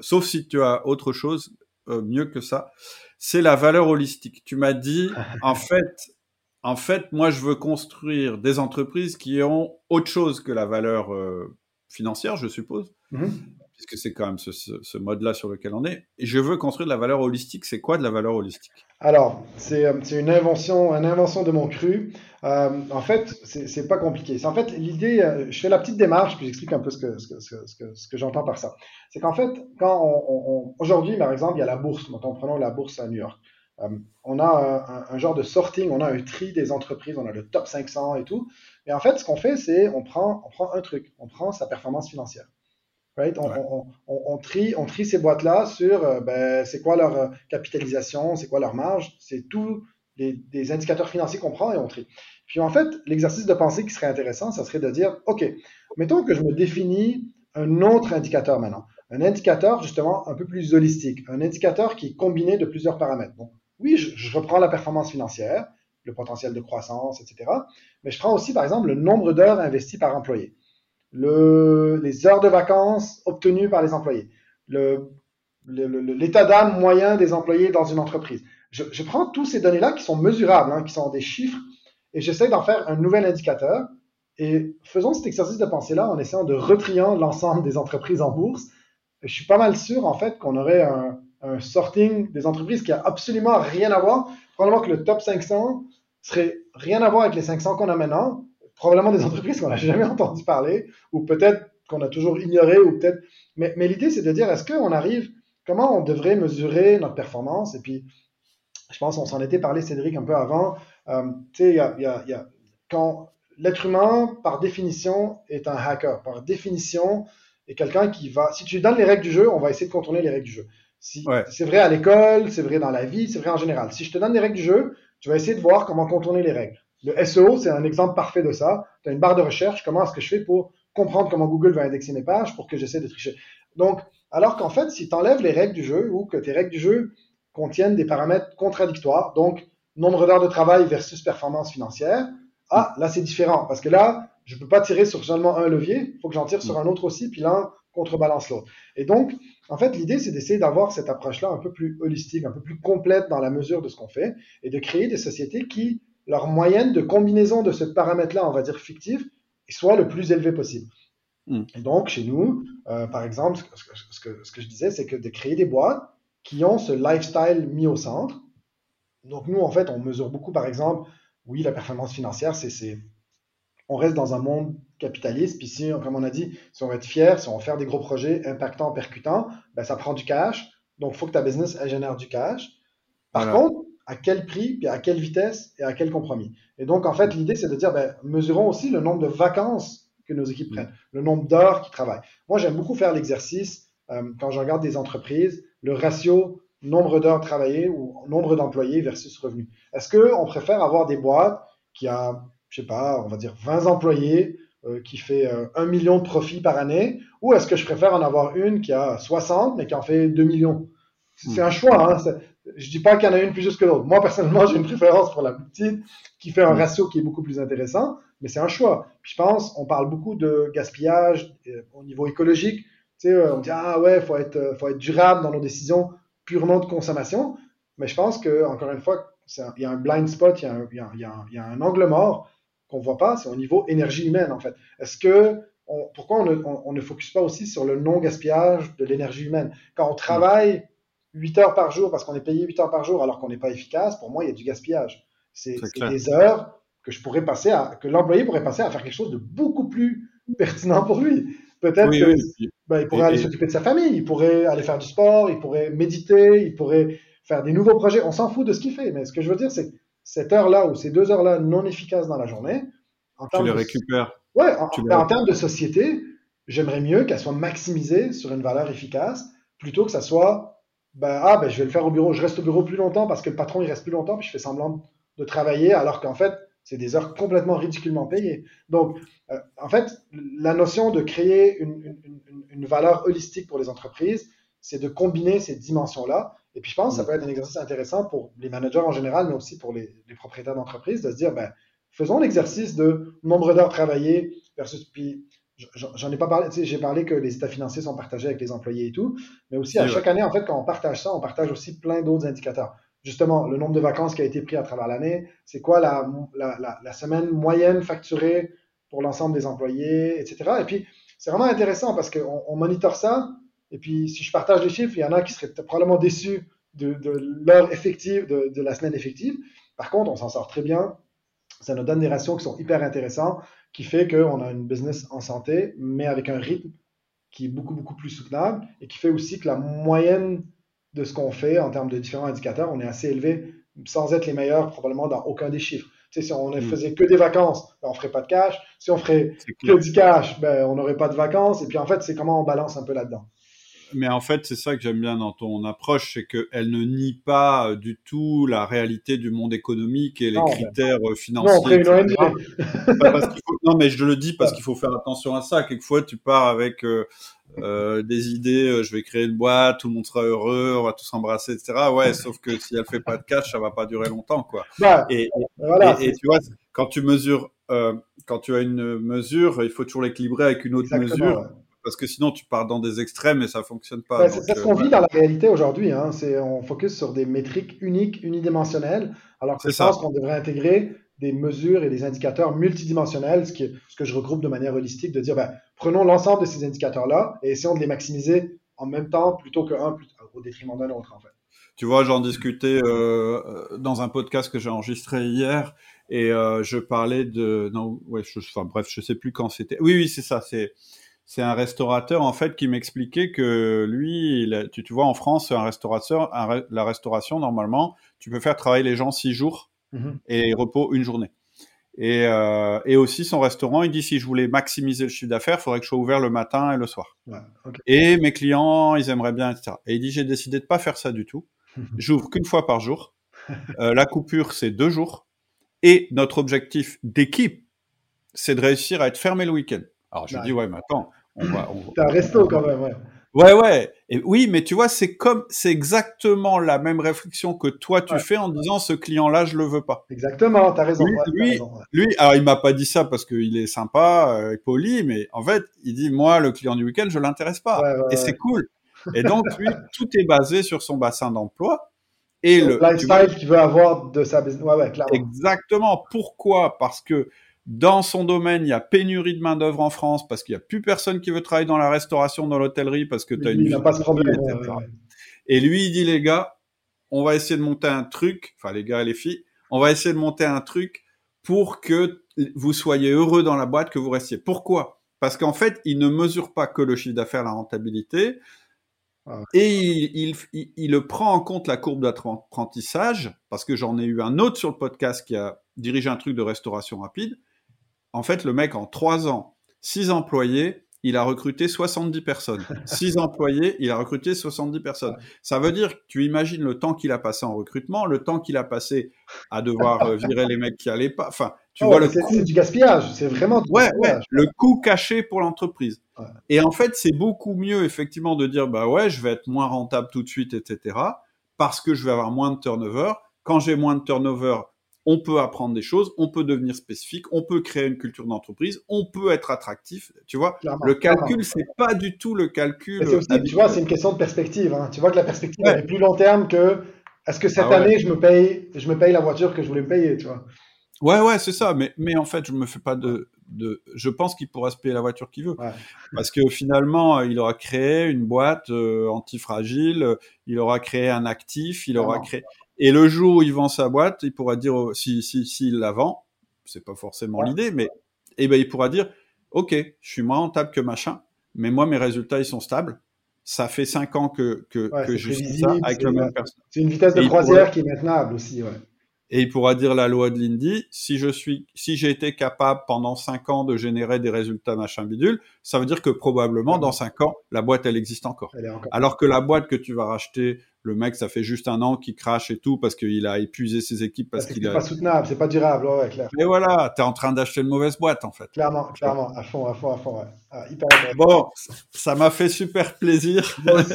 sauf si tu as autre chose mieux que ça. C'est la valeur holistique. Tu m'as dit, en fait, en fait, moi, je veux construire des entreprises qui ont autre chose que la valeur euh, financière, je suppose, mhm. puisque c'est quand même ce, mode-là sur lequel on est. Et je veux construire de la valeur holistique. C'est quoi de la valeur holistique? Alors, c'est euh, une invention, une invention de mon cru. Euh, en fait, c'est pas compliqué. C'est en fait l'idée. je fais la petite démarche, puis j'explique un peu ce que, ce que, j'entends par ça. C'est qu'en fait, quand on, aujourd'hui, par exemple, il y a la bourse. Maintenant, prenons la bourse à New York. Euh, on a un, genre de sorting, on a un tri des entreprises, on a le top 500 et tout. Mais en fait, ce qu'on fait, c'est on prend, on prend un truc, on prend sa performance financière. Right? On, trie, on trie ces boîtes-là sur euh, ben, c'est quoi leur euh, capitalisation, c'est quoi leur marge, c'est tous les, des indicateurs financiers qu'on prend et on trie. Puis en fait, l'exercice de pensée qui serait intéressant, ça serait de dire, OK, mettons que je me définis un autre indicateur maintenant. Un indicateur justement un peu plus holistique, un indicateur qui est combiné de plusieurs paramètres. Bon, oui, je, reprends la performance financière, le potentiel de croissance, etc. Mais je prends aussi, par exemple, le nombre d'heures investies par employé, les heures de vacances obtenues par les employés, l'état d'âme moyen des employés dans une entreprise. Je, prends tous ces données-là qui sont mesurables, hein, qui sont des chiffres, et j'essaie d'en faire un nouvel indicateur. Et faisons cet exercice de pensée-là en essayant de retrier l'ensemble des entreprises en bourse. je suis pas mal sûr, en fait, qu'on aurait un, un sorting des entreprises qui a absolument rien à voir. Probablement que le top 500 serait rien à voir avec les 500 qu'on a maintenant. Probablement des entreprises qu'on n'a jamais entendu parler, ou peut-être qu'on a toujours ignoré, ou peut-être. Mais, l'idée, c'est de dire, est-ce qu'on arrive, comment on devrait mesurer notre performance? Et puis, je pense qu'on s'en était parlé, Cédric, un peu avant. Euh, tu sais, il y a, quand l'être humain, par définition, est un hacker. Par définition, est quelqu'un qui va. Si tu donnes les règles du jeu, on va essayer de contourner les règles du jeu. C'est vrai à l'école, c'est vrai dans la vie, c'est vrai en général. Si je te donne des règles du jeu, tu vas essayer de voir comment contourner les règles. Le SEO, c'est un exemple parfait de ça. Tu as une barre de recherche, comment est-ce que je fais pour comprendre comment Google va indexer mes pages pour que j'essaie de tricher. Donc, alors qu'en fait, si tu enlèves les règles du jeu ou que tes règles du jeu contiennent des paramètres contradictoires, donc nombre d'heures de travail versus performance financière, ah, là c'est différent parce que là, je ne peux pas tirer sur seulement un levier, il faut que j'en tire sur un autre aussi, puis l'un contrebalance l'autre. Et donc, en fait, l'idée, c'est d'essayer d'avoir cette approche-là un peu plus holistique, un peu plus complète dans la mesure de ce qu'on fait, et de créer des sociétés qui, leur moyenne de combinaison de ce paramètre-là, on va dire fictif, soit le plus élevé possible. Hmm. Et donc, chez nous, euh, par exemple, ce que, ce que je disais, c'est que de créer des boîtes qui ont ce lifestyle mis au centre. Donc, nous, en fait, on mesure beaucoup, par exemple, oui, la performance financière, c'est on reste dans un monde capitaliste. Puis si, comme on a dit, si on va être fier, si on va faire des gros projets impactants, percutants, ben, ça prend du cash. Donc, il faut que ta business elle génère du cash. Par contre, à quel prix, puis à quelle vitesse et à quel compromis? Et donc, en fait, l'idée, c'est de dire, ben, mesurons aussi le nombre de vacances que nos équipes prennent, le nombre d'heures qu'ils travaillent. Moi, j'aime beaucoup faire l'exercice, euh, quand je regarde des entreprises, le ratio nombre d'heures travaillées ou nombre d'employés versus revenus. Est-ce qu'on préfère avoir des boîtes qui a je sais pas, on va dire 20 employés euh, qui fait euh, 1 million de profits par année, ou est-ce que je préfère en avoir une qui a 60 mais qui en fait 2 millions? C'est un choix. Hein, je dis pas qu'il y en a une plus juste que l'autre. Moi, personnellement, j'ai une préférence pour la plus petite, qui fait un ratio qui est beaucoup plus intéressant, mais c'est un choix. Puis je pense, on parle beaucoup de gaspillage euh, au niveau écologique. Tu sais, euh, on dit, ah ouais, faut être, faut être durable dans nos décisions purement de consommation. Mais je pense que, encore une fois, il y a un blind spot, y y y il y a un angle mort qu'on voit pas, c'est au niveau énergie humaine, en fait. Est-ce que, on, pourquoi on ne, on, on ne focus pas aussi sur le non-gaspillage de l'énergie humaine? Quand on travaille 8 heures par jour parce qu'on est payé 8 heures par jour alors qu'on n'est pas efficace, pour moi, il y a du gaspillage. C'est des heures que je pourrais passer à, que l'employé pourrait passer à faire quelque chose de beaucoup plus pertinent pour lui. Peut-être qu'il ben, pourrait aller s'occuper de sa famille, il pourrait aller faire du sport, il pourrait méditer, il pourrait faire des nouveaux projets. On s'en fout de ce qu'il fait. Mais ce que je veux dire, c'est cette heure-là ou ces deux heures-là non efficaces dans la journée, en tu les récupères. Ouais, en, en termes de société, j'aimerais mieux qu'elle soit maximisée sur une valeur efficace plutôt que ça soit ben, ah, ben, je vais le faire au bureau. Je reste au bureau plus longtemps parce que le patron, il reste plus longtemps, puis je fais semblant de travailler, alors qu'en fait, c'est des heures complètement ridiculement payées. Donc, euh, en fait, la notion de créer une, une, une, valeur holistique pour les entreprises, c'est de combiner ces dimensions-là. Et puis, je pense que ça peut être un exercice intéressant pour les managers en général, mais aussi pour les, les propriétaires d'entreprise, de se dire, ben, faisons l'exercice de nombre d'heures travaillées versus, puis j'en ai pas parlé, tu sais, j'ai parlé que les états financiers sont partagés avec les employés et tout, mais aussi à chaque année, en fait, quand on partage ça, on partage aussi plein d'autres indicateurs. Justement, le nombre de vacances qui a été pris à travers l'année, c'est quoi la, la, la, semaine moyenne facturée pour l'ensemble des employés, etc. Et puis, c'est vraiment intéressant parce qu'on on monitore ça, et puis si je partage les chiffres, il y en a qui seraient probablement déçus de, de l'heure effective, de, de la semaine effective. Par contre, on s'en sort très bien. Ça nous donne des ratios qui sont hyper intéressants qui fait qu'on a une business en santé, mais avec un rythme qui est beaucoup, beaucoup plus soutenable et qui fait aussi que la moyenne de ce qu'on fait en termes de différents indicateurs, on est assez élevé sans être les meilleurs probablement dans aucun des chiffres. Tu sais, si on ne mm. faisait que des vacances, ben, on ne ferait pas de cash. Si on ferait que du cash, ben, on n'aurait pas de vacances. Et puis en fait, c'est comment on balance un peu là-dedans mais en fait, c'est ça que j'aime bien dans ton approche, c'est qu'elle ne nie pas euh, du tout la réalité du monde économique et les critères euh, financiers. Non, non, mais je le dis parce qu'il faut faire attention à ça. Quelquefois, tu pars avec euh, euh des idées, je vais créer une boîte, tout le monde sera heureux, on va tous s'embrasser, etc. Ouais, sauf que si elle fait pas de cash, ça va pas durer longtemps, quoi. Bah, et, voilà, et, tu vois, quand tu mesures, quand tu as une mesure, il faut toujours l'équilibrer avec une autre mesure parce que sinon tu pars dans des extrêmes et ça fonctionne pas. c'est ce qu'on euh, vit dans la réalité aujourd'hui. Hein. C'est on focus sur des métriques uniques, unidimensionnelles, alors que je pense qu'on devrait intégrer des mesures et des indicateurs multidimensionnels, ce, qui ce que je regroupe de manière holistique, de dire ben, prenons l'ensemble de ces indicateurs-là et essayons de les maximiser en même temps plutôt qu'un au détriment d'un autre en fait. Tu vois, j'en discutais euh, dans un podcast que j'ai enregistré hier et euh, je parlais de non ouais je, enfin bref je sais plus quand c'était oui oui c'est ça c'est c'est un restaurateur en fait qui m'expliquait que lui, tu, tu, vois, en France, un restaurateur, la restauration normalement, tu peux faire travailler les gens six jours mhm. et repos une journée. Et, euh, et, aussi son restaurant, il dit si je voulais maximiser le chiffre d'affaires, il faudrait que je sois ouvert le matin et le soir. Et mes clients, ils aimeraient bien, etc. Et il dit j'ai décidé de pas faire ça du tout. J'ouvre qu'une fois par jour. Euh, la coupure, c'est deux jours. Et notre objectif d'équipe, c'est de réussir à être fermé le week-end. Alors je dis ouais, mais attends, c'est un resto quand même, ouais. Ouais, ouais. Et oui, mais tu vois, c'est comme, c'est exactement la même réflexion que toi tu fais en disant ce client-là, je le veux pas. Exactement, t'as raison. Lui, raison, lui, alors il m'a pas dit ça parce qu'il est sympa, euh, poli, mais en fait, il dit moi, le client du week-end, je l'intéresse pas. et c'est cool. Et donc lui, tout est basé sur son bassin d'emploi et le lifestyle qu'il veut avoir de sa business. Ouais, ouais, clairement. Exactement. Pourquoi? Parce que dans son domaine, il y a pénurie de main-d'œuvre en France parce qu'il n'y a plus personne qui veut travailler dans la restauration, dans l'hôtellerie parce que tu as une. Il n'a pas ce problème. Et lui, il dit, les gars, on va essayer de monter un truc, enfin, les gars et les filles, on va essayer de monter un truc pour que vous soyez heureux dans la boîte, que vous restiez. Pourquoi? Parce qu'en fait, il ne mesure pas que le chiffre d'affaires, la rentabilité, ah et il, il, il, le prend en compte la courbe d'apprentissage, parce que j'en ai eu un autre sur le podcast qui a dirigé un truc de restauration rapide en fait, le mec, en trois ans, six employés, il a recruté 70 personnes. Six employés, il a recruté 70 personnes. Ça veut dire que tu imagines le temps qu'il a passé en recrutement, le temps qu'il a passé à devoir euh, virer les mecs qui allaient pas. Enfin, tu vois le C'est du gaspillage, c'est vraiment du ouais, Ouais, le coût caché pour l'entreprise. Et en fait, c'est beaucoup mieux effectivement de dire bah ouais, je vais être moins rentable tout de suite, etc. parce que je vais avoir moins de turnover. Quand j'ai moins de turnover, on peut apprendre des choses, on peut devenir spécifique, on peut créer une culture d'entreprise, on peut être attractif. Tu vois, le calcul, c'est pas du tout le calcul. tu vois, c'est une question de perspective. Hein. Tu vois que la perspective est plus long terme que est-ce que cette ah année je me paye, je me paye la voiture que je voulais me payer, tu vois? Ouais, ouais, c'est ça. Mais, mais en fait, je me fais pas de, de. Je pense qu'il pourra se payer la voiture qu'il veut. Parce que finalement, il aura créé une boîte euh, antifragile, il aura créé un actif, il aura créé. Et le jour où il vend sa boîte, il pourra dire, si, si, s'il la vend, c'est pas forcément l'idée, mais eh ben, il pourra dire, OK, je suis moins rentable que machin, mais moi, mes résultats, ils sont stables. Ça fait cinq ans que, que, que je fais ça avec le même personne. C'est une vitesse de croisière qui est maintenable aussi, ouais. Et il pourra dire la loi de Lindy, si je suis, si j'ai été capable pendant cinq ans de générer des résultats machin bidule, ça veut dire que probablement dans cinq ans, la boîte, elle existe encore. Alors que la boîte que tu vas racheter, le mec, ça fait juste un an qu'il crache et tout parce qu'il a épuisé ses équipes parce, qu'il a. C'est pas soutenable, c'est pas durable, ouais, clair. Mais voilà, t'es en train d'acheter une mauvaise boîte, en fait. Clairement, clairement, à fond, à fond, à fond, ouais. Ah, bon, ça m'a fait super plaisir. Moi aussi.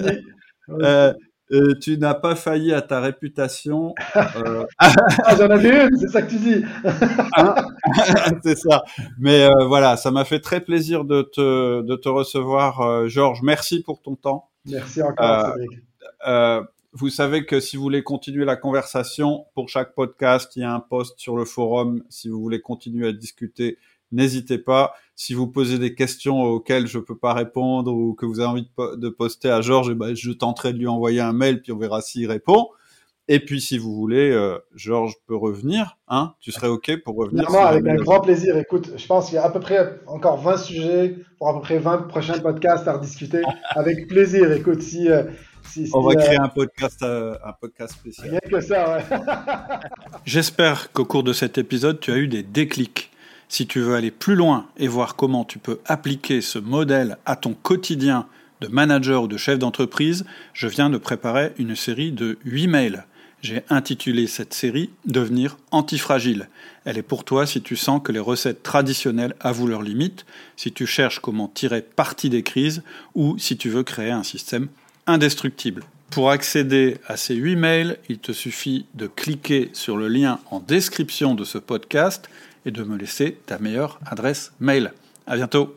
euh, euh, tu n'as pas failli à ta réputation. Euh... ah, j'en avais une, c'est ça que tu dis. Hein c'est ça. Mais voilà, ça m'a fait très plaisir de te, de te recevoir, Georges. Merci pour ton temps. Merci encore, Cédric. Vous savez que si vous voulez continuer la conversation, pour chaque podcast, il y a un post sur le forum. Si vous voulez continuer à discuter, n'hésitez pas. Si vous posez des questions auxquelles je peux pas répondre ou que vous avez envie de, poster à Georges, eh ben, je tenterai de lui envoyer un mail puis on verra s'il répond. Et puis, si vous voulez, euh, Georges peut revenir. Hein tu serais OK pour revenir Moi, avec un grand plaisir. Écoute, je pense qu'il y a à peu près encore 20 sujets pour à peu près 20 prochains podcasts à rediscuter. avec plaisir. Écoute, si. Euh, si, On va euh, créer un podcast, un podcast spécial. Rien que ça, ouais. J'espère qu'au cours de cet épisode, tu as eu des déclics si tu veux aller plus loin et voir comment tu peux appliquer ce modèle à ton quotidien de manager ou de chef d'entreprise, je viens de préparer une série de 8 mails. J'ai intitulé cette série Devenir antifragile. Elle est pour toi si tu sens que les recettes traditionnelles avouent leurs limites, si tu cherches comment tirer parti des crises ou si tu veux créer un système indestructible. Pour accéder à ces 8 mails, il te suffit de cliquer sur le lien en description de ce podcast et de me laisser ta meilleure adresse mail. À bientôt.